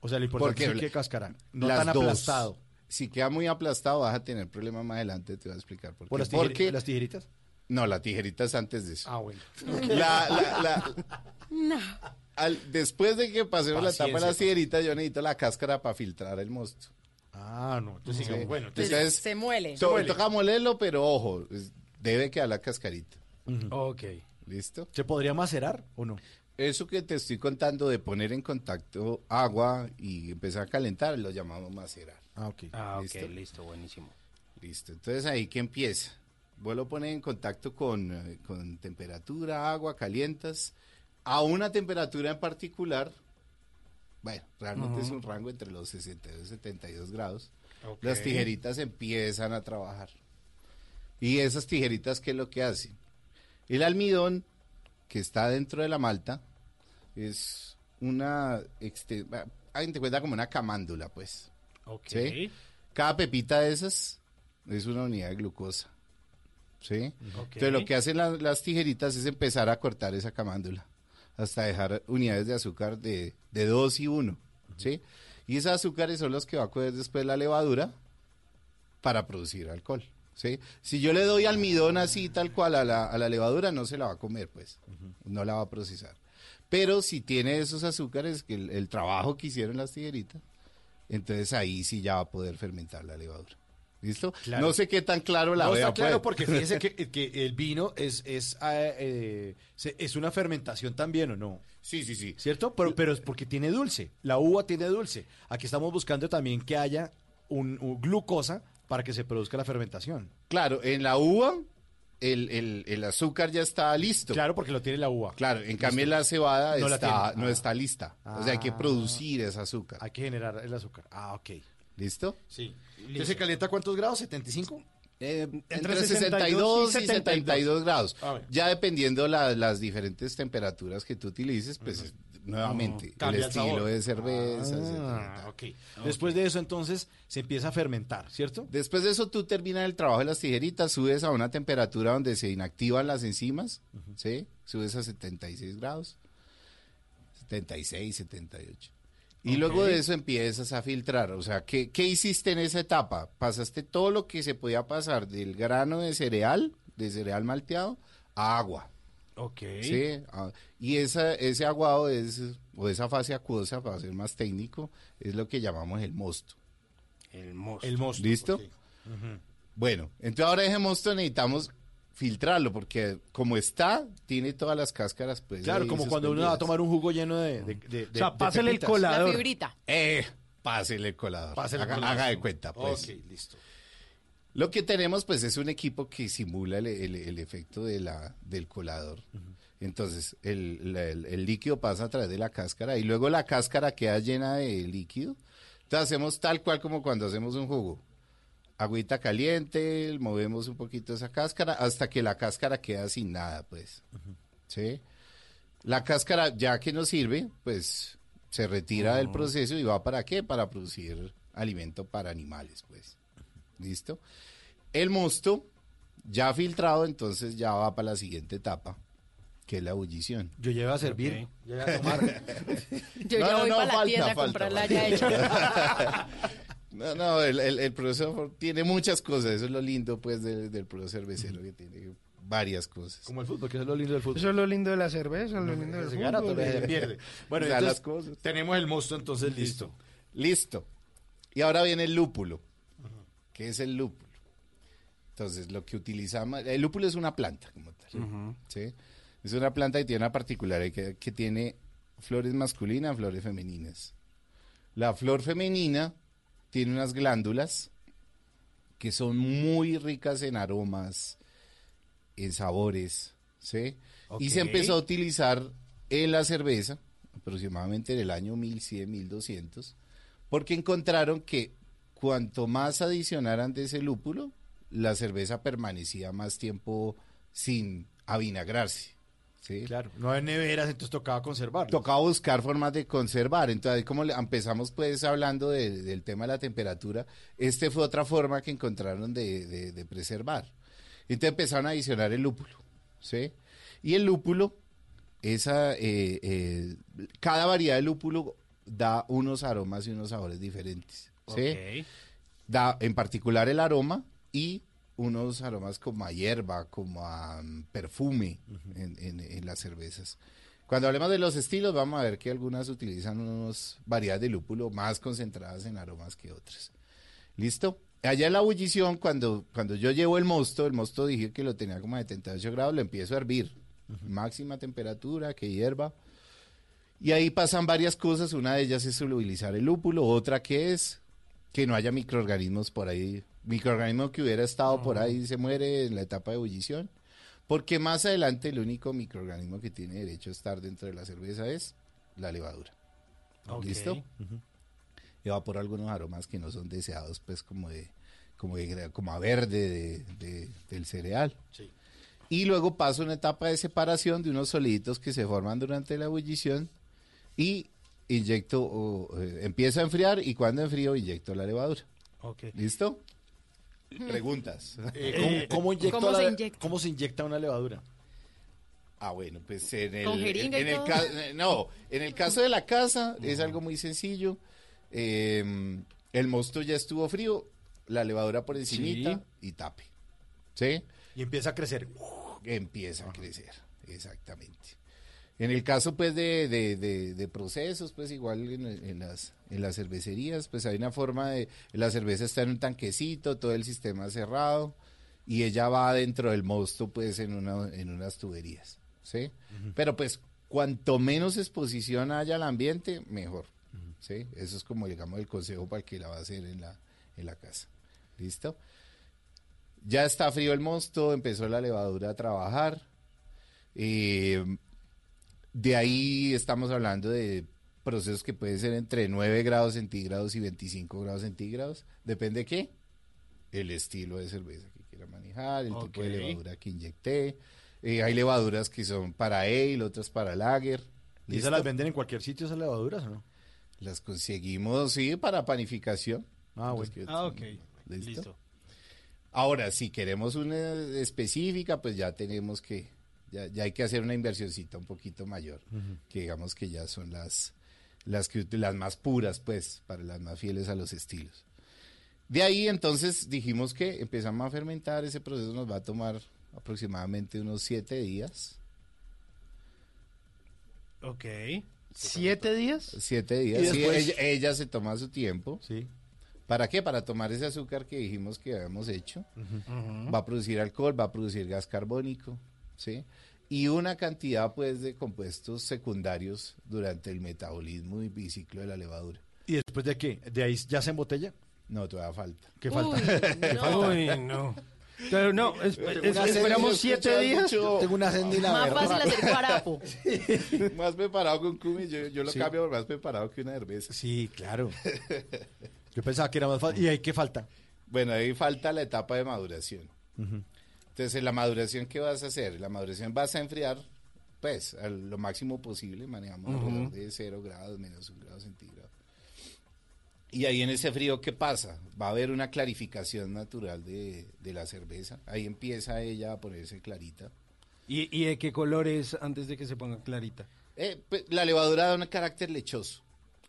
O sea, lo importante Porque es que cascarán. No las tan dos. aplastado. Si queda muy aplastado, vas a tener problemas más adelante. Te voy a explicar por qué. ¿Por las, tijeri- Porque las tijeritas? no, la tijerita es antes de eso. Ah, bueno. La- la- la- al- después de que pasemos la etapa de las tijeritas, yo necesito la cáscara para filtrar el mosto. Ah, no. Entonces, Sí. bueno. Entonces, Entonces, Se muele. to- muele. toca molerlo, pero ojo, debe quedar la cascarita. Ok. ¿Listo? ¿Se podría macerar o no? Eso que te estoy contando de poner en contacto agua y empezar a calentar, lo llamamos macerar. Ah, ok. Ah, ok, ¿Listo? listo, buenísimo. Listo. Entonces ahí que empieza. Vos lo pones en contacto con, eh, con temperatura, agua, calientas, a una temperatura en particular. Bueno, realmente es un rango entre los 62 y 72 grados. Las tijeritas empiezan a trabajar. Y esas tijeritas, ¿qué es lo que hacen? El almidón que está dentro de la malta es una... Este, hagan de cuenta como una camándula, pues. Ok. ¿sí? Cada pepita de esas es una unidad de glucosa. ¿Sí? Entonces lo que hacen la- las tijeritas es empezar a cortar esa camándula hasta dejar unidades de azúcar de, de 2 y 1. ¿Sí? Y esos azúcares son los que va a coger después la levadura para producir alcohol. ¿Sí? Si yo le doy almidón así tal cual a la, a la levadura, no se la va a comer, pues. No la va a procesar. Pero si tiene esos azúcares, que el, el trabajo que hicieron las tijeritas, entonces ahí sí ya va a poder fermentar la levadura. ¿Listo? Claro. No sé qué tan claro la no vea, está claro pues. porque fíjese que, que el vino es, es, eh, eh, es una fermentación también, ¿o no? Sí, sí, sí. ¿Cierto? Pero, pero es porque tiene dulce. La uva tiene dulce. Aquí estamos buscando también que haya un, un glucosa para que se produzca la fermentación. Claro, en la uva el, el- el azúcar ya está listo. Claro, porque lo tiene la uva. Claro, en cambio la cebada No está, no Ah. está lista. O sea, hay que Ah. producir ese azúcar. Hay que generar el azúcar. Ah, ok. ¿Listo? Sí. ¿Entonces se calienta a cuántos grados? ¿75? Eh, entre, Entre 62 y 62 72, y 72 grados. Ah. Ya dependiendo la- las diferentes temperaturas que tú utilices, pues nuevamente el estilo sabor. de cerveza. Ah. Después de eso, entonces, se empieza a fermentar, ¿cierto? Después de eso tú terminas el trabajo de las tijeritas, subes a una temperatura donde se inactivan las enzimas, ¿sí? Subes a 76 grados, 76, 78. Y luego de eso empiezas a filtrar. O sea, ¿qué, ¿qué hiciste en esa etapa? Pasaste todo lo que se podía pasar del grano de cereal, de cereal malteado, a agua. Ok. ¿sí? Ah, y esa, ese aguado es, o esa fase acuosa, para ser más técnico, es lo que llamamos el mosto. El mosto. El mosto. ¿Listo? Bueno, entonces ahora ese mosto necesitamos filtrarlo, porque como está, tiene todas las cáscaras, pues. Claro, como cuando uno va a tomar un jugo lleno de... de, de- O sea, de pásele el colador. La fibrita. Eh, pásele el colador. Pásele el haga, colador. haga de cuenta, pues. Ok, listo. Lo que tenemos, pues, es un equipo que simula el, el- el efecto de la, del colador. Entonces, el, la- el- el líquido pasa a través de la cáscara y luego la cáscara queda llena de líquido. Entonces hacemos tal cual como cuando hacemos un jugo. Agüita caliente, movemos un poquito esa cáscara hasta que la cáscara queda sin nada, pues. ¿Sí? La cáscara, ya que nos sirve, pues se retira del proceso y va para qué? Para producir alimento para animales, pues. ¿Listo? El mosto, ya filtrado, entonces ya va para la siguiente etapa, que es la ebullición. Yo llevo a servir, Ok. yo llevo a tomar. Yo ya voy para la tienda a comprarla ya hecha. No, no, el, el, el proceso tiene muchas cosas, eso es lo lindo, pues, del, del proceso cervecero, que tiene varias cosas. Como el fútbol, que eso es lo lindo del fútbol. Eso es lo lindo de la cerveza, lo lindo del fútbol. todavía se pierde. Bueno, entonces, las cosas. tenemos el mosto, entonces listo. Listo. Y ahora viene el lúpulo. ¿Qué es el lúpulo? Entonces, lo que utilizamos, el lúpulo es una planta como tal. Es una planta que tiene una particularidad que, que tiene flores masculinas, flores femeninas. La flor femenina tiene unas glándulas que son muy ricas en aromas, en sabores, ¿sí? Y se empezó a utilizar en la cerveza, aproximadamente en el año 1100, 1200, porque encontraron que cuanto más adicionaran de ese lúpulo, la cerveza permanecía más tiempo sin avinagrarse. ¿sí? Claro, no hay neveras, entonces tocaba conservarlo. Tocaba buscar formas de conservar. Entonces, como empezamos pues hablando de- del tema de la temperatura, este fue otra forma que encontraron de, de- de preservar. Entonces empezaron a adicionar el lúpulo, ¿sí? Y el lúpulo, esa, eh, eh, cada variedad de lúpulo da unos aromas y unos sabores diferentes, ¿sí? Da en particular el aroma y unos aromas como a hierba, como a mm, perfume en, en- en las cervezas. Cuando hablemos de los estilos, vamos a ver que algunas utilizan unas variedades de lúpulo más concentradas en aromas que otras. ¿Listo? Allá en la ebullición, cuando, cuando yo llevo el mosto, el mosto dije que lo tenía como a 78 grados, lo empiezo a hervir. Máxima temperatura, que hierva. Y ahí pasan varias cosas. Una de ellas es solubilizar el lúpulo. Otra que es que no haya microorganismos por ahí. Microorganismo que hubiera estado por ahí se muere en la etapa de ebullición. Porque más adelante el único microorganismo que tiene derecho a estar dentro de la cerveza es la levadura. ¿Listo? Evapora algunos aromas que no son deseados, pues como de, como de como a verde de- de- del cereal. Sí. Y luego paso una etapa de separación de unos soliditos que se forman durante la ebullición y inyecto, o, eh, empiezo a enfriar y cuando enfrío inyecto la levadura. ¿Listo? Preguntas. Eh, ¿cómo, cómo inyecto ¿Cómo la- se inyecta? ¿Cómo se inyecta una levadura? Ah, bueno, pues en el, ¿Con jeringa y en el todo? ca- eh, no, en el caso de la casa es algo muy sencillo. Eh, el mosto ya estuvo frío, la levadura por encimita y tape. ¿Sí? Y empieza a crecer. Empieza a crecer, exactamente. En el caso pues de, de- de- de procesos, pues igual en, en las, en las cervecerías, pues hay una forma de, la cerveza está en un tanquecito, todo el sistema cerrado y ella va dentro del mosto pues en, una, en unas tuberías, ¿sí? Pero pues cuanto menos exposición haya al ambiente, mejor, ¿sí? Eso es como digamos el consejo para el que la va a hacer en la, en la casa, ¿listo? Ya está frío el mosto, empezó la levadura a trabajar. eh, de ahí estamos hablando de procesos que pueden ser entre 9 grados centígrados y 25 grados centígrados. Depende de qué? El estilo de cerveza que quiera manejar, el tipo de levadura que inyecté. Eh, hay levaduras que son para ale, otras para lager. ¿Y esas las venden en cualquier sitio esas levaduras o no? Las conseguimos, sí, para panificación. Ah, bueno. que- Ah, ok. ¿Listo? Listo. Ahora, si queremos una específica, pues ya tenemos que, ya, ya hay que hacer una inversioncita un poquito mayor, que digamos que ya son las, las, que, las más puras, pues, para las más fieles a los estilos. De ahí entonces dijimos que empezamos a fermentar, ese proceso nos va a tomar aproximadamente unos siete días. Ok. ¿Siete días? Siete días. Sí, ella, ella se toma su tiempo. Sí. ¿Para qué? Para tomar ese azúcar que dijimos que habíamos hecho. Va a producir alcohol, va a producir gas carbónico, ¿sí? Y una cantidad, pues, de compuestos secundarios durante el metabolismo y biciclo de la levadura. ¿Y después de qué? ¿De ahí ya se embotella? No, todavía falta. ¿Qué falta? Uy, ¿Qué no. falta? Uy, no. Pero no, es- esperamos siete días. mucho- Tengo una sendina Más fácil hacer guarapo. más preparado que un cumi, yo, yo lo Sí. cambio por más preparado que una cerveza. Sí, claro. Yo pensaba que era más fácil. ¿Y ahí qué falta? Bueno, ahí falta la etapa de maduración. Entonces, en la maduración, ¿qué vas a hacer? La maduración vas a enfriar, pues, a lo máximo posible, manejamos alrededor de 0 grados, menos 1 grado centígrado. Y ahí en ese frío, ¿qué pasa? Va a haber una clarificación natural de, de la cerveza. Ahí empieza ella a ponerse clarita. ¿Y, y de qué color es antes de que se ponga clarita? Eh, pues, la levadura da un carácter lechoso.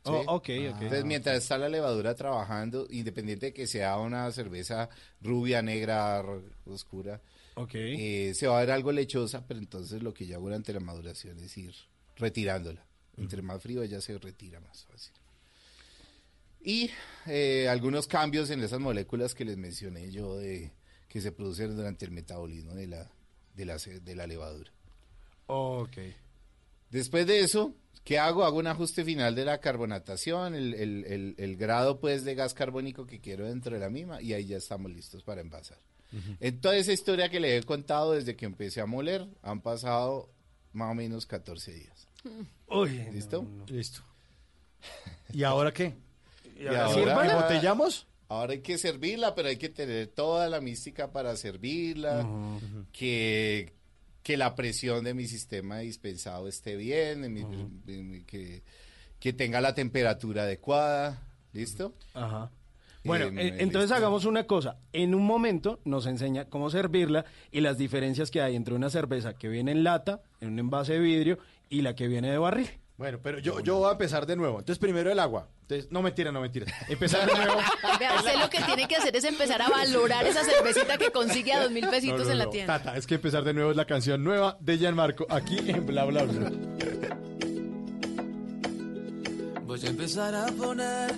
¿sí? Oh, ok, ok. Entonces, mientras está la levadura trabajando, independiente de que sea una cerveza rubia, negra, oscura, Ok. eh, se va a ver algo lechosa, pero entonces lo que yo hago durante la maduración es ir retirándola. Entre más frío ella se retira más fácil. Y eh, algunos cambios en esas moléculas que les mencioné yo de que se producen durante el metabolismo de la, de la, de la levadura. Ok. Después de eso, ¿qué hago? Hago un ajuste final de la carbonatación, el, el- el- el grado pues de gas carbónico que quiero dentro de la misma y ahí ya estamos listos para envasar. En toda esa historia que le he contado desde que empecé a moler, han pasado más o menos 14 días. Uy, ¿Listo? Listo. ¿Y ahora qué? Y ahora embotellamos? Ahora hay que servirla, pero hay que tener toda la mística para servirla, que, que la presión de mi sistema dispensado esté bien, mi- mi- que, que tenga la temperatura adecuada. ¿Listo? Ajá. Bueno, Em, eh, entonces listo. hagamos una cosa. En un momento nos enseña cómo servirla y las diferencias que hay entre una cerveza que viene en lata, en un envase de vidrio, y la que viene de barril. Bueno, pero yo, yo voy a empezar de nuevo. Entonces, primero el agua. Entonces, no mentira, no mentira. Empezar de nuevo. Vea, usted lo que tiene que hacer es empezar a valorar esa cervecita que consigue a dos mil pesitos No, no, en la no. tienda. Tata, es que empezar de nuevo es la canción nueva de Gianmarco aquí en Bla Bla Bla. Voy a empezar a poner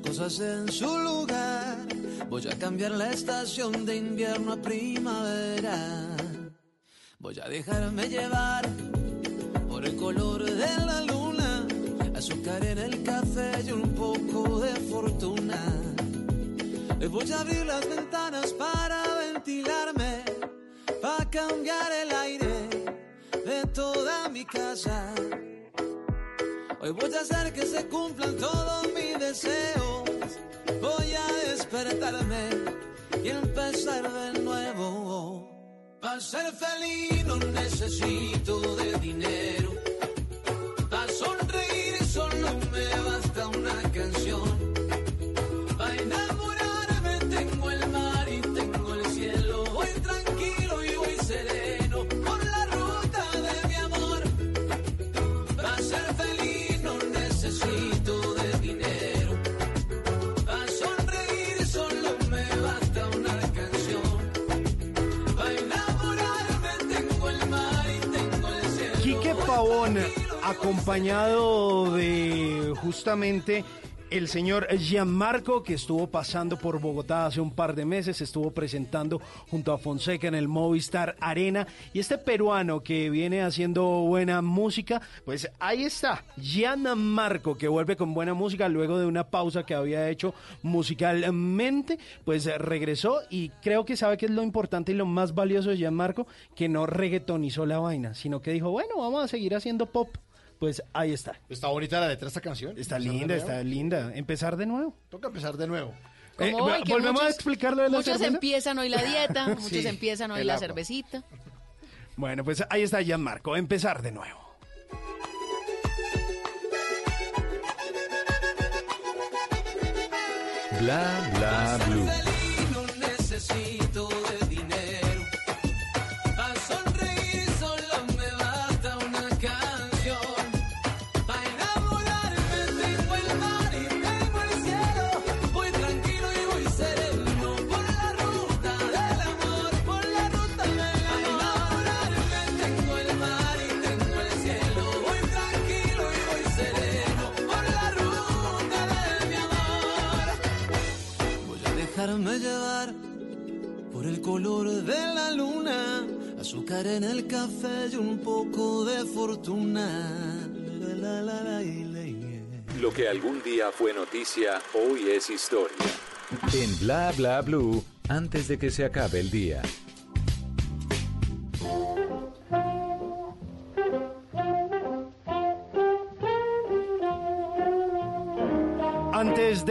cosas en su lugar. Voy a cambiar la estación de invierno a primavera. Voy a dejarme llevar por el color de la luna, azúcar en el café y un poco de fortuna. Voy a abrir las ventanas para ventilarme, para cambiar el aire de toda mi casa. Hoy voy a hacer que se cumplan todos mis deseos. Voy a despertarme y empezar de nuevo. Para ser feliz no necesito de dinero. Acompañado de justamente el señor Gianmarco, que estuvo pasando por Bogotá hace un par de meses, estuvo presentando junto a Fonseca en el Movistar Arena, y este peruano que viene haciendo buena música, pues ahí está, Gianmarco, que vuelve con buena música luego de una pausa que había hecho musicalmente, pues regresó y creo que sabe que es lo importante y lo más valioso de Gianmarco, que no reggaetonizó la vaina, sino que dijo, bueno, vamos a seguir haciendo pop. Pues ahí está. Está bonita la letra de esta canción. Está linda, está linda. Empezar de nuevo. Toca empezar de nuevo. Eh, hoy, volvemos a muchos- explicar lo de la Muchos cerveza. empiezan hoy la dieta, muchos Sí, empiezan hoy la agua. cervecita. Bueno, pues ahí está Gianmarco. Empezar de nuevo. Bla bla blue. Dejarme llevar por el color de la luna, azúcar en el café y un poco de fortuna. La, la, la, la, y la, y. Lo que algún día fue noticia, hoy es historia. En Bla Bla Blue, antes de que se acabe el día.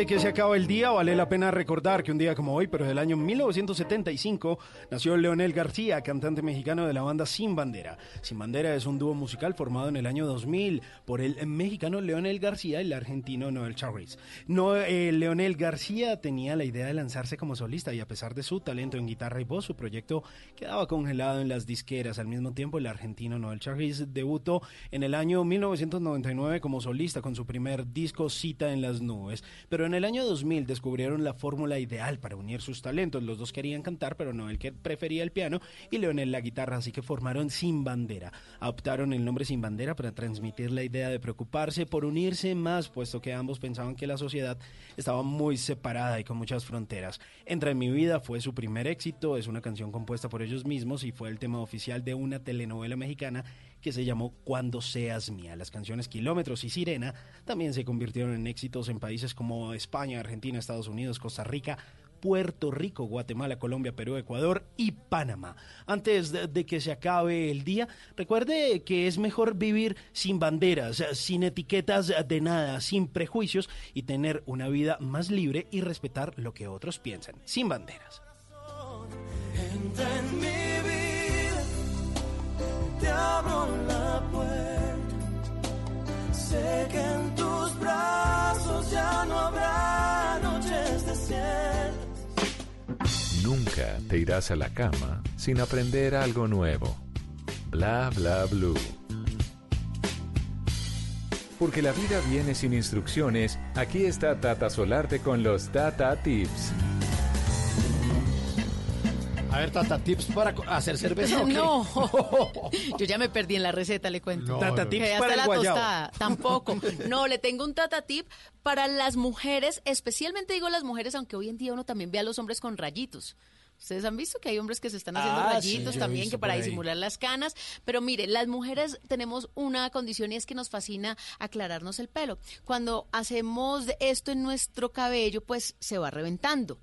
De que se acabe el día, vale la pena recordar que un día como hoy, pero del año 1975, nació Leonel García, cantante mexicano de la banda Sin Bandera. Sin Bandera es un dúo musical formado en el año 2000 por el mexicano Leonel García y el argentino Noel Charris. No, eh, Leonel García tenía la idea de lanzarse como solista y a pesar de su talento en guitarra y voz, su proyecto quedaba congelado en las disqueras. Al mismo tiempo, el argentino Noel Charris debutó en el año 1999 como solista con su primer disco Cita en las Nubes. Pero en el año 2000 descubrieron la fórmula ideal para unir sus talentos. Los dos querían cantar, pero Noel que prefería el piano y Leonel la guitarra, así que formaron Sin Bandera. Adoptaron el nombre Sin Bandera para transmitir la idea de preocuparse por unirse más, puesto que ambos pensaban que la sociedad estaba muy separada y con muchas fronteras. Entra en mi vida fue su primer éxito, es una canción compuesta por ellos mismos y fue el tema oficial de una telenovela mexicana que se llamó Cuando seas mía. Las canciones Kilómetros y Sirena también se convirtieron en éxitos en países como España, Argentina, Estados Unidos, Costa Rica, Puerto Rico, Guatemala, Colombia, Perú, Ecuador y Panamá. Antes de, que se acabe el día, recuerde que es mejor vivir sin banderas, sin etiquetas de nada, sin prejuicios y tener una vida más libre y respetar lo que otros piensan, sin banderas. Te abro la puerta. Sé que en tus brazos ya no habrá noches desiertas. Nunca te irás a la cama sin aprender algo nuevo. Bla bla blue. Porque la vida viene sin instrucciones, aquí está Tata Solarte con los Tata Tips. A ver, Tata, tips para hacer cerveza. o qué? No, yo ya me perdí en la receta, le cuento. No, Tata no, tips Que hasta para el la guayabo. tostada, tampoco. No, le tengo un tata tip para las mujeres, especialmente digo las mujeres, aunque hoy en día uno también ve a los hombres con rayitos. Ustedes han visto que hay hombres que se están haciendo Ah, rayitos también, que para disimular las canas. Pero mire, las mujeres tenemos una condición y es que nos fascina aclararnos el pelo. Cuando hacemos esto en nuestro cabello, pues se va reventando.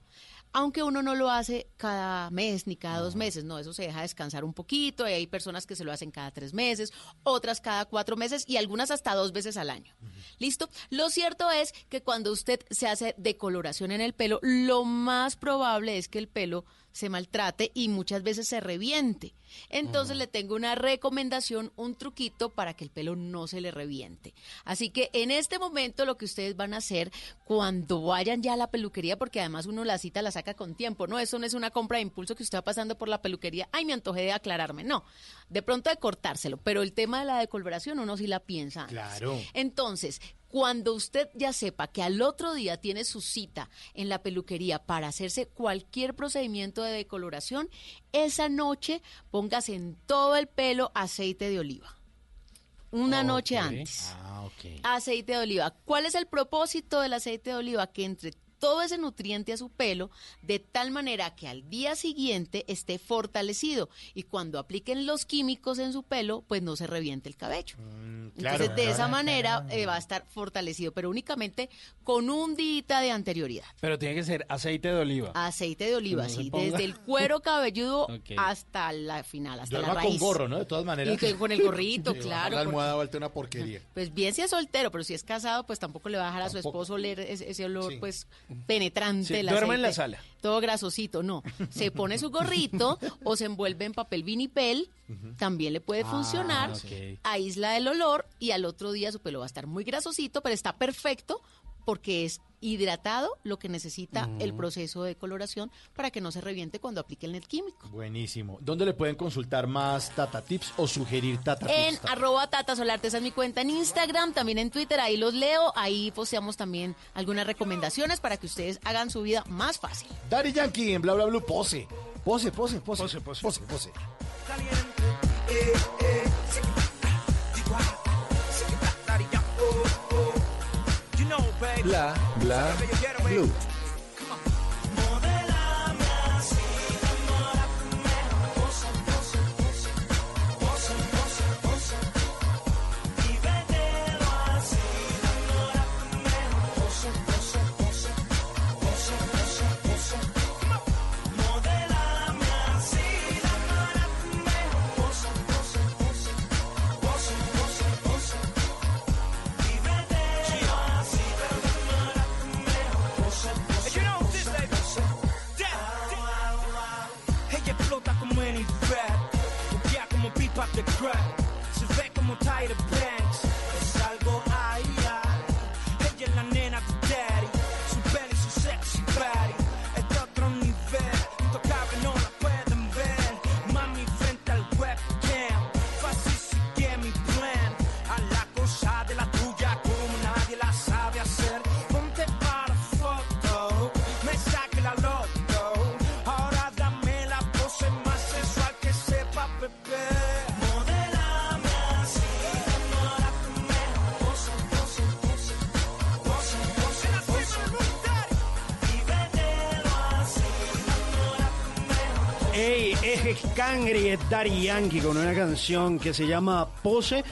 Aunque uno no lo hace cada mes ni cada dos meses, no, eso se deja descansar un poquito. Y hay personas que se lo hacen cada tres meses, otras cada cuatro meses y algunas hasta dos veces al año. ¿Listo? Lo cierto es que cuando usted se hace decoloración en el pelo, lo más probable es que el pelo se maltrate y muchas veces se reviente. Entonces le tengo una recomendación, un truquito para que el pelo no se le reviente. Así que en este momento lo que ustedes van a hacer cuando vayan ya a la peluquería, porque además uno la cita la saca con tiempo, ¿no? Eso no es una compra de impulso que usted va pasando por la peluquería, ay, me antojé de aclararme, no. De pronto de cortárselo, pero el tema de la decoloración uno sí la piensa. antes. Claro. Entonces, cuando usted ya sepa que al otro día tiene su cita en la peluquería para hacerse cualquier procedimiento de decoloración, esa noche póngase en todo el pelo aceite de oliva. Una noche antes. Ah, ok. Aceite de oliva. ¿Cuál es el propósito del aceite de oliva? Que entre todo ese nutriente a su pelo de tal manera que al día siguiente esté fortalecido y cuando apliquen los químicos en su pelo, pues no se reviente el cabello. Claro, Entonces, de esa claro. manera eh, va a estar fortalecido, pero únicamente con un día de anterioridad. Pero tiene que ser aceite de oliva. Aceite de oliva, No sí, desde el cuero cabelludo hasta la final, hasta Duerma la con raíz. gorro, ¿no? De todas maneras. Y que con el gorrito, claro. La porque- almohada vuelta una porquería. pues bien si es soltero, pero si es casado, pues tampoco le va a dejar a su esposo oler ese, ese olor, Sí. pues, penetrante. Sí, del duerma en la sala. Todo grasosito, no. Se pone su gorrito o se envuelve en papel vinipel, también le puede Ah, funcionar. Aísla el olor y al otro día su pelo va a estar muy grasosito, pero está perfecto porque es hidratado lo que necesita el proceso de coloración para que no se reviente cuando aplique el net químico. Buenísimo. ¿Dónde le pueden consultar más Tata Tips o sugerir Tata En Tips? arroba Tata Solarte, esa es mi cuenta en Instagram, también en Twitter, ahí los leo, ahí posteamos también algunas recomendaciones para que ustedes hagan su vida más fácil. Daddy Yankee en Bla Bla Blue, pose. Pose, pose, pose. Pose, pose. Pose, pose. Bla bla blue. The crack. Se ve como Tyra Banks. Es Cangri es Daddy Yankee con una canción que se llama Pose.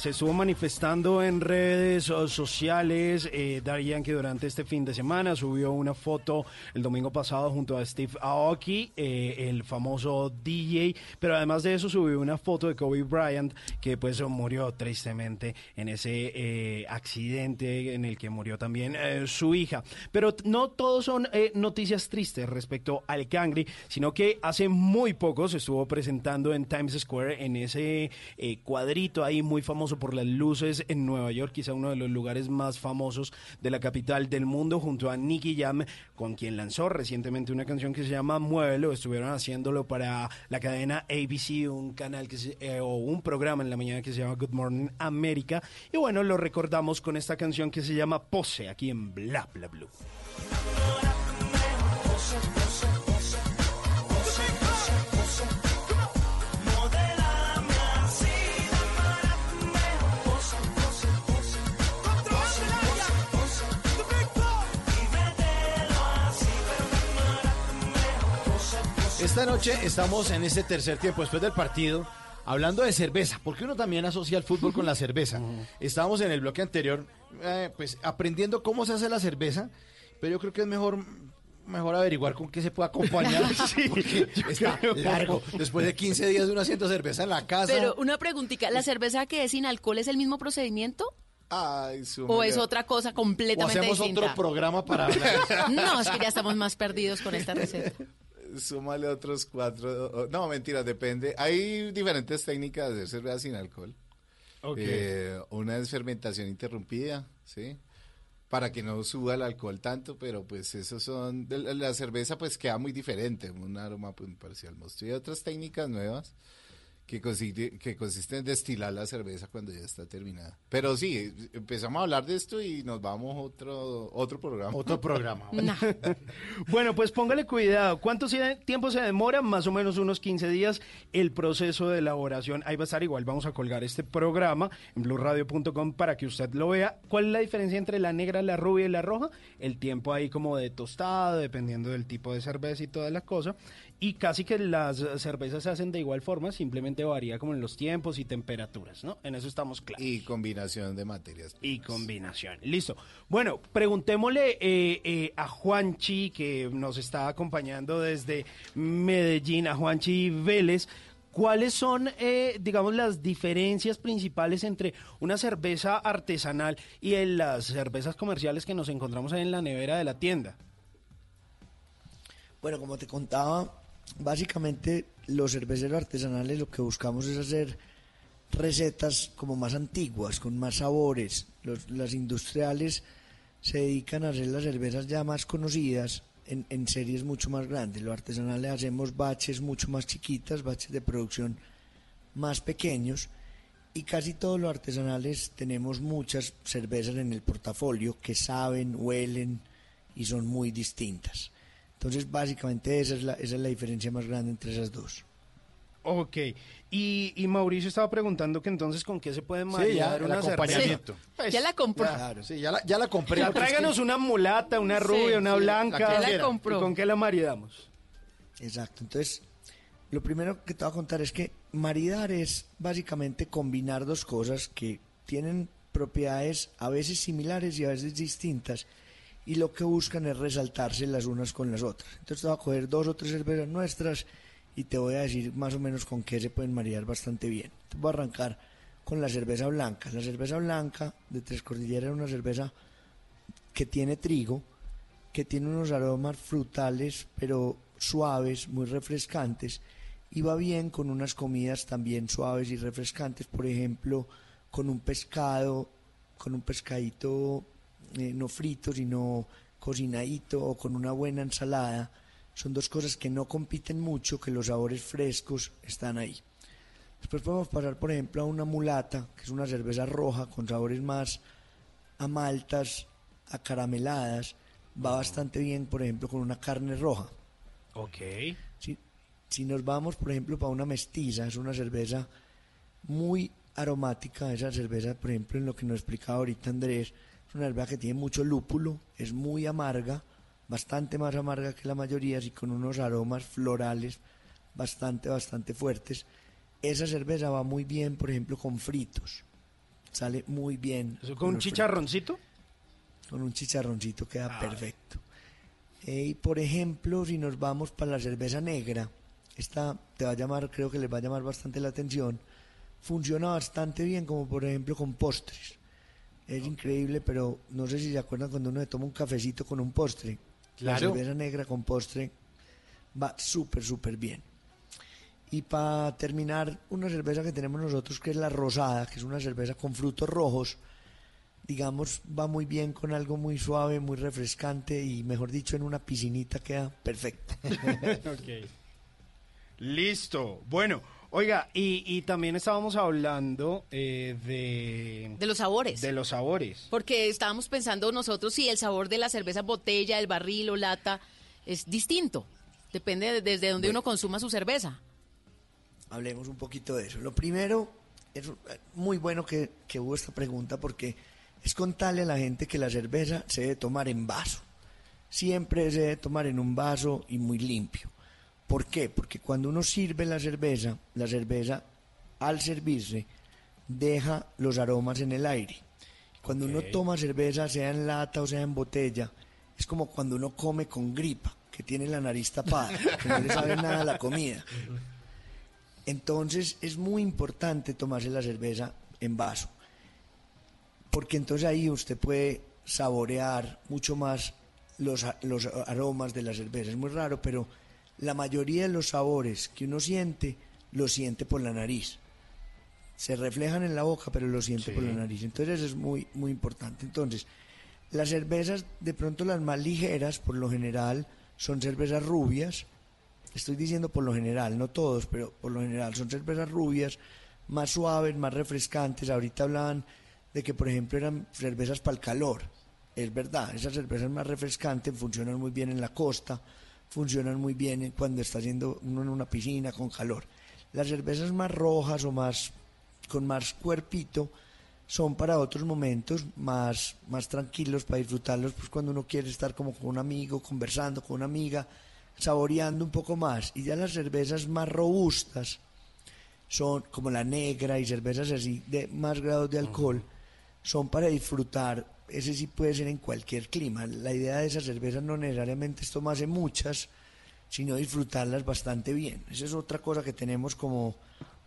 Se estuvo manifestando en redes o- sociales. Eh, Daddy Yankee durante este fin de semana subió una foto el domingo pasado junto a Steve Aoki, eh, el famoso DJ. Pero además de eso subió una foto de Kobe Bryant que pues murió tristemente en ese eh, accidente en el que murió también eh, su hija. Pero no todos son eh, noticias tristes respecto al Cangri, sino que hace muy poco se estuvo presentando en Times Square en ese eh, cuadrito ahí muy famoso por las luces en Nueva York, quizá uno de los lugares más famosos de la capital del mundo, junto a Nicky Jam, con quien lanzó recientemente una canción que se llama Muévelo. Estuvieron haciéndolo para la cadena ABC, un canal eh, o un programa en la mañana que se llama Good Morning America. Y bueno, lo recordamos con esta canción que se llama Pose, aquí en Bla Bla Blue. Esta noche estamos en este tercer tiempo, después del partido, hablando de cerveza, porque uno también asocia el fútbol con la cerveza. Estábamos en el bloque anterior, eh, pues aprendiendo cómo se hace la cerveza, pero yo creo que es mejor mejor averiguar con qué se puede acompañar, porque está creo. largo. Después de 15 días de uno haciendo cerveza en la casa. Pero una preguntita, ¿la cerveza que es sin alcohol es el mismo procedimiento? Ay, ¿O es otra cosa o completamente hacemos distinta? otro programa para hablar. No, es que ya estamos más perdidos con esta receta. Súmale otros cuatro. No, mentira, depende. Hay diferentes técnicas de hacer cerveza sin alcohol. Ok. Eh, una es fermentación interrumpida, ¿sí? Para que no suba el alcohol tanto, pero pues esos son... de la- cerveza pues queda muy diferente, un aroma pues, parecido al mosto. Y otras técnicas nuevas que, consiste, que consisten en destilar la cerveza cuando ya está terminada. Pero sí, empezamos a hablar de esto y nos vamos a otro, otro programa. Otro programa. Bueno, pues póngale cuidado. ¿Cuánto se- tiempo se demora? Más o menos unos 15 días el proceso de elaboración. Ahí va a estar igual. Vamos a colgar este programa en blueradio.com para que usted lo vea. ¿Cuál es la diferencia entre la negra, la rubia y la roja? El tiempo ahí como de tostado, dependiendo del tipo de cerveza y toda la cosa. Y casi que las cervezas se hacen de igual forma, simplemente varía como en los tiempos y temperaturas, ¿no? En eso estamos claros. Y combinación de materias. Y combinación. Listo. Bueno, preguntémosle eh, eh, a Juanchi, que nos está acompañando desde Medellín, a Juanchi Vélez. ¿Cuáles son, eh, digamos, las diferencias principales entre una cerveza artesanal y en las cervezas comerciales que nos encontramos ahí en la nevera de la tienda? Bueno, como te contaba, básicamente los cerveceros artesanales lo que buscamos es hacer recetas como más antiguas, con más sabores. Los- las industriales se dedican a hacer las cervezas ya más conocidas en, en series mucho más grandes. Los artesanales hacemos baches mucho más chiquitas, baches de producción más pequeños. Y casi todos los artesanales tenemos muchas cervezas en el portafolio que saben, huelen y son muy distintas. Entonces, básicamente esa es la, esa es la diferencia más grande entre esas dos. Ok. Y, y Mauricio estaba preguntando que entonces con qué se puede maridar el una acompañamiento. cerveza. Pues, ya la compró. Claro, sí, ya la, ya la compré. Ya porque es que- tráiganos una mulata, una rubia, Sí, una sí, blanca. la que Ya la compró. ¿Y con qué la maridamos? Exacto. Entonces, lo primero que te voy a contar es que maridar es básicamente combinar dos cosas que tienen propiedades a veces similares y a veces distintas y lo que buscan es resaltarse las unas con las otras. Entonces te voy a coger dos o tres cervezas nuestras y te voy a decir más o menos con qué se pueden maridar bastante bien. Te voy a arrancar con la cerveza blanca. La cerveza blanca de Tres Cordilleras es una cerveza que tiene trigo, que tiene unos aromas frutales, pero suaves, muy refrescantes, y va bien con unas comidas también suaves y refrescantes, por ejemplo, con un pescado, con un pescadito eh, no frito, sino cocinadito o con una buena ensalada. Son dos cosas que no compiten mucho, que los sabores frescos están ahí. Después podemos pasar, por ejemplo, a una mulata, que es una cerveza roja con sabores más a maltas, a carameladas. Va bastante bien, por ejemplo, con una carne roja. Ok. Si, si nos vamos, por ejemplo, para una mestiza, es una cerveza muy aromática. Esa cerveza, por ejemplo, en lo que nos explicaba ahorita Andrés, es una cerveza que tiene mucho lúpulo, es muy amarga, bastante más amarga que la mayoría, así con unos aromas florales bastante, bastante fuertes. Esa cerveza va muy bien, por ejemplo, con fritos. Sale muy bien. ¿Eso con un fritos. chicharroncito? Con un chicharroncito queda Ah. perfecto. Eh, y por ejemplo, si nos vamos para la cerveza negra, esta te va a llamar, creo que les va a llamar bastante la atención. Funciona bastante bien, como por ejemplo con postres. Es increíble, pero no sé si se acuerdan cuando uno se toma un cafecito con un postre. La Claro. cerveza negra con postre va súper, súper bien. Y para terminar, una cerveza que tenemos nosotros que es la rosada, que es una cerveza con frutos rojos, digamos, va muy bien con algo muy suave, muy refrescante y mejor dicho, en una piscinita queda perfecto. ok. Listo. Bueno, oiga, y, y también estábamos hablando eh, de... De los sabores. De los sabores. Porque estábamos pensando nosotros si el sabor de la cerveza botella, el barril o lata es distinto. Depende de- desde donde uno consuma su cerveza. Hablemos un poquito de eso. Lo primero, es muy bueno que, que hubo esta pregunta porque es contarle a la gente que la cerveza se debe tomar en vaso. Siempre se debe tomar en un vaso y muy limpio. ¿Por qué? Porque cuando uno sirve la cerveza, la cerveza al servirse deja los aromas en el aire. Cuando uno toma cerveza, sea en lata o sea en botella, es como cuando uno come con gripa, que tiene la nariz tapada, que no le sabe nada a la comida. Entonces es muy importante tomarse la cerveza en vaso, porque entonces ahí usted puede saborear mucho más los, los aromas de la cerveza. Es muy raro, pero la mayoría de los sabores que uno siente, los siente por la nariz. Se reflejan en la boca, pero lo siente por la nariz. Entonces eso es muy, muy importante. Entonces, las cervezas, de pronto las más ligeras, por lo general, son cervezas rubias, estoy diciendo por lo general, no todos, pero por lo general son cervezas rubias, más suaves, más refrescantes. Ahorita hablaban de que, por ejemplo, eran cervezas para el calor. Es verdad, esas cervezas más refrescantes funcionan muy bien en la costa, funcionan muy bien en- cuando está haciendo uno en una piscina con calor. Las cervezas más rojas o más con más cuerpito son para otros momentos más, más tranquilos para disfrutarlos, pues cuando uno quiere estar como con un amigo, conversando con una amiga, saboreando un poco más. Y ya las cervezas más robustas son como la negra y cervezas así de más grados de alcohol, son para disfrutar. Ese sí puede ser en cualquier clima. La idea de esas cervezas no necesariamente es tomarse muchas, sino disfrutarlas bastante bien. Esa es otra cosa que tenemos como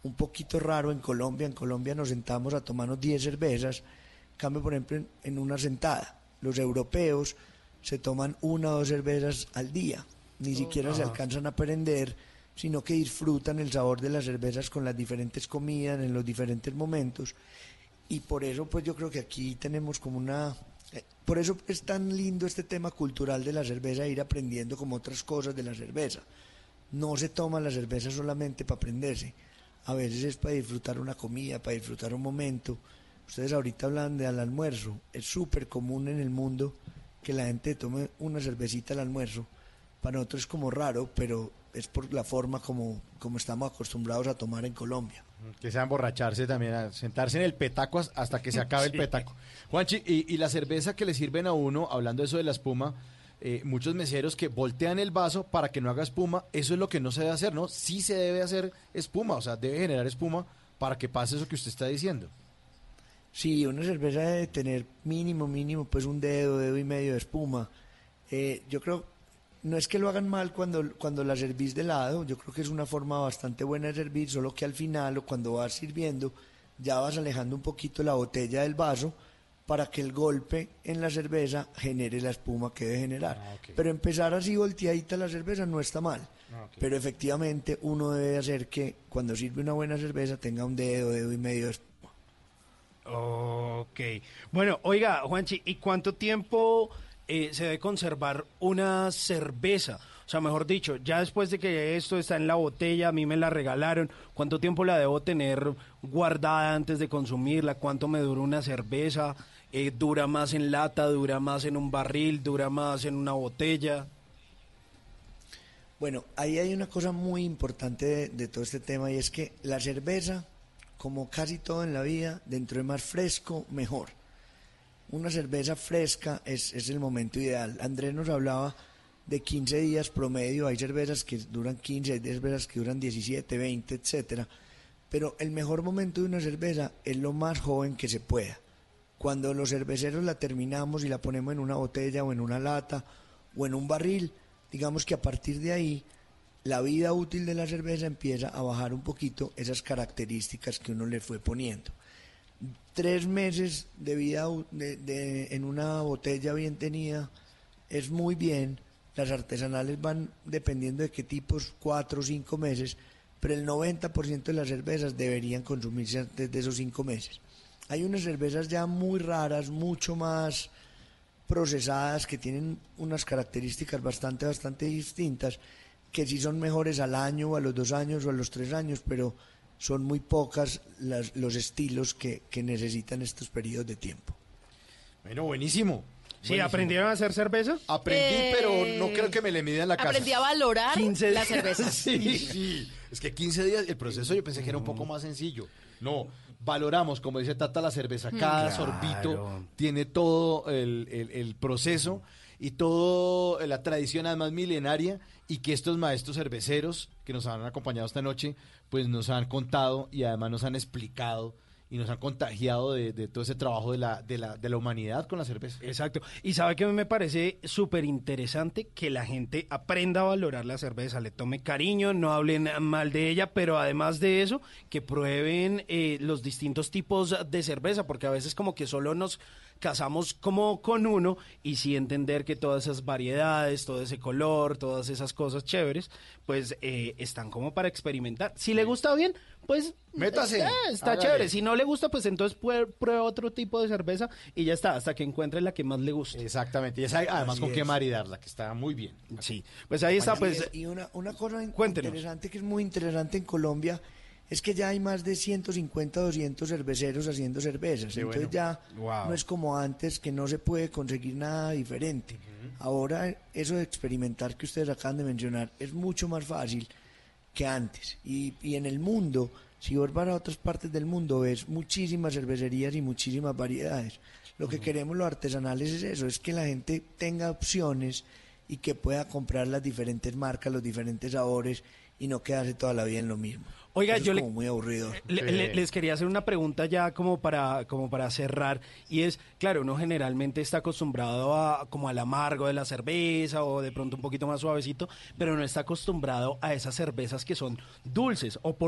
un poquito raro en Colombia. En Colombia nos sentamos a tomarnos 10 cervezas, en cambio, por ejemplo, en, en una sentada. Los europeos se toman una o dos cervezas al día, ni siquiera se alcanzan a aprender, sino que disfrutan el sabor de las cervezas con las diferentes comidas en los diferentes momentos. Y por eso, pues yo creo que aquí tenemos como una... eh, Por eso es tan lindo este tema cultural de la cerveza, ir aprendiendo como otras cosas de la cerveza. No se toma la cerveza solamente para aprenderse. A veces es para disfrutar una comida, para disfrutar un momento. Ustedes ahorita hablan de al almuerzo. Es súper común en el mundo que la gente tome una cervecita al almuerzo. Para nosotros es como raro, pero es por la forma como, como estamos acostumbrados a tomar en Colombia. Que sea emborracharse también, a sentarse en el petaco as- hasta que se acabe el petaco. Juanchi, y, y la cerveza que le sirven a uno, hablando de eso de la espuma, eh, muchos meseros que voltean el vaso para que no haga espuma, eso es lo que no se debe hacer, ¿no? Sí se debe hacer espuma, o sea, debe generar espuma para que pase eso que usted está diciendo. Sí, una cerveza debe tener mínimo, mínimo, pues un dedo, dedo y medio de espuma. Eh, yo creo, no es que lo hagan mal cuando, cuando la servís de lado, yo creo que es una forma bastante buena de servir, solo que al final o cuando vas sirviendo, ya vas alejando un poquito la botella del vaso para que el golpe en la cerveza genere la espuma que debe generar. Ah. Pero empezar así volteadita la cerveza no está mal. Ah. Pero efectivamente uno debe hacer que cuando sirve una buena cerveza tenga un dedo, dedo y medio de espuma. Ok. Bueno, oiga, Juanchi, ¿y cuánto tiempo eh, se debe conservar una cerveza? O sea, mejor dicho, ya después de que esto está en la botella, a mí me la regalaron, ¿cuánto tiempo la debo tener guardada antes de consumirla? ¿Cuánto me dura una cerveza? Eh, ¿Dura más en lata? ¿Dura más en un barril? ¿Dura más en una botella? Bueno, ahí hay una cosa muy importante de, de todo este tema y es que la cerveza, como casi todo en la vida, dentro de más fresco, mejor. Una cerveza fresca es, es el momento ideal. Andrés nos hablaba de 15 días promedio, hay cervezas que duran 15, hay cervezas que duran 17, 20, etcétera. Pero el mejor momento de una cerveza es lo más joven que se pueda. Cuando los cerveceros la terminamos y la ponemos en una botella o en una lata o en un barril, digamos que a partir de ahí la vida útil de la cerveza empieza a bajar un poquito esas características que uno le fue poniendo. Tres meses de vida de- de- en una botella bien tenida es muy bien. Las artesanales van dependiendo de qué tipos, cuatro o cinco meses, pero el 90% de las cervezas deberían consumirse antes de esos cinco meses. Hay unas cervezas ya muy raras, mucho más procesadas, que tienen unas características bastante, bastante distintas, que sí son mejores al año, o a los dos años o a los tres años, pero son muy pocas las- los estilos que, que necesitan estos periodos de tiempo. Bueno, buenísimo. Sí, Buenísimo. ¿aprendieron a hacer cerveza? Aprendí, Eh, pero no creo que me le mida en la casa. Aprendí a valorar 15 la cerveza. Sí, sí. Es que 15 días, el proceso yo pensé que era un poco más sencillo. No, valoramos, como dice Tata, la cerveza. Cada Claro. sorbito tiene todo el, el- el proceso y toda la tradición además milenaria y que estos maestros cerveceros que nos han acompañado esta noche, pues nos han contado y además nos han explicado y nos han contagiado de, de todo ese trabajo de la, de, la, de la humanidad con la cerveza. Exacto. Y sabe que me parece súper interesante que la gente aprenda a valorar la cerveza, le tome cariño, no hablen mal de ella, pero además de eso, que prueben eh, los distintos tipos de cerveza, porque a veces como que solo nos casamos como con uno y sí entender que todas esas variedades, todo ese color, todas esas cosas chéveres, pues eh, están como para experimentar. Si le gusta bien, pues Métase, está, está hágale. chévere. Si no le gusta, pues entonces pue- prueba otro tipo de cerveza y ya está, hasta que encuentre la que más le guste. Exactamente. Y esa- además Así con qué es. maridarla, que está muy bien. Sí, pues ahí está, pues... es, y una, una cosa Cuéntenos. interesante que es muy interesante en Colombia es que ya hay más de 150, 200 cerveceros haciendo cervezas. Sí, Entonces bueno. ya Wow. no es como antes que no se puede conseguir nada diferente. Ahora eso de experimentar que ustedes acaban de mencionar es mucho más fácil que antes. Y, y en el mundo, si vos vas a otras partes del mundo, ves muchísimas cervecerías y muchísimas variedades. Lo que queremos los artesanales es eso, es que la gente tenga opciones y que pueda comprar las diferentes marcas, los diferentes sabores y no quedarse toda la vida en lo mismo. Oiga, Eso yo es le- como muy aburrido. Le- le- les quería hacer una pregunta ya como para, como para cerrar y es, claro, uno generalmente está acostumbrado a como al amargo de la cerveza o de pronto un poquito más suavecito, pero no está acostumbrado a esas cervezas que son dulces o por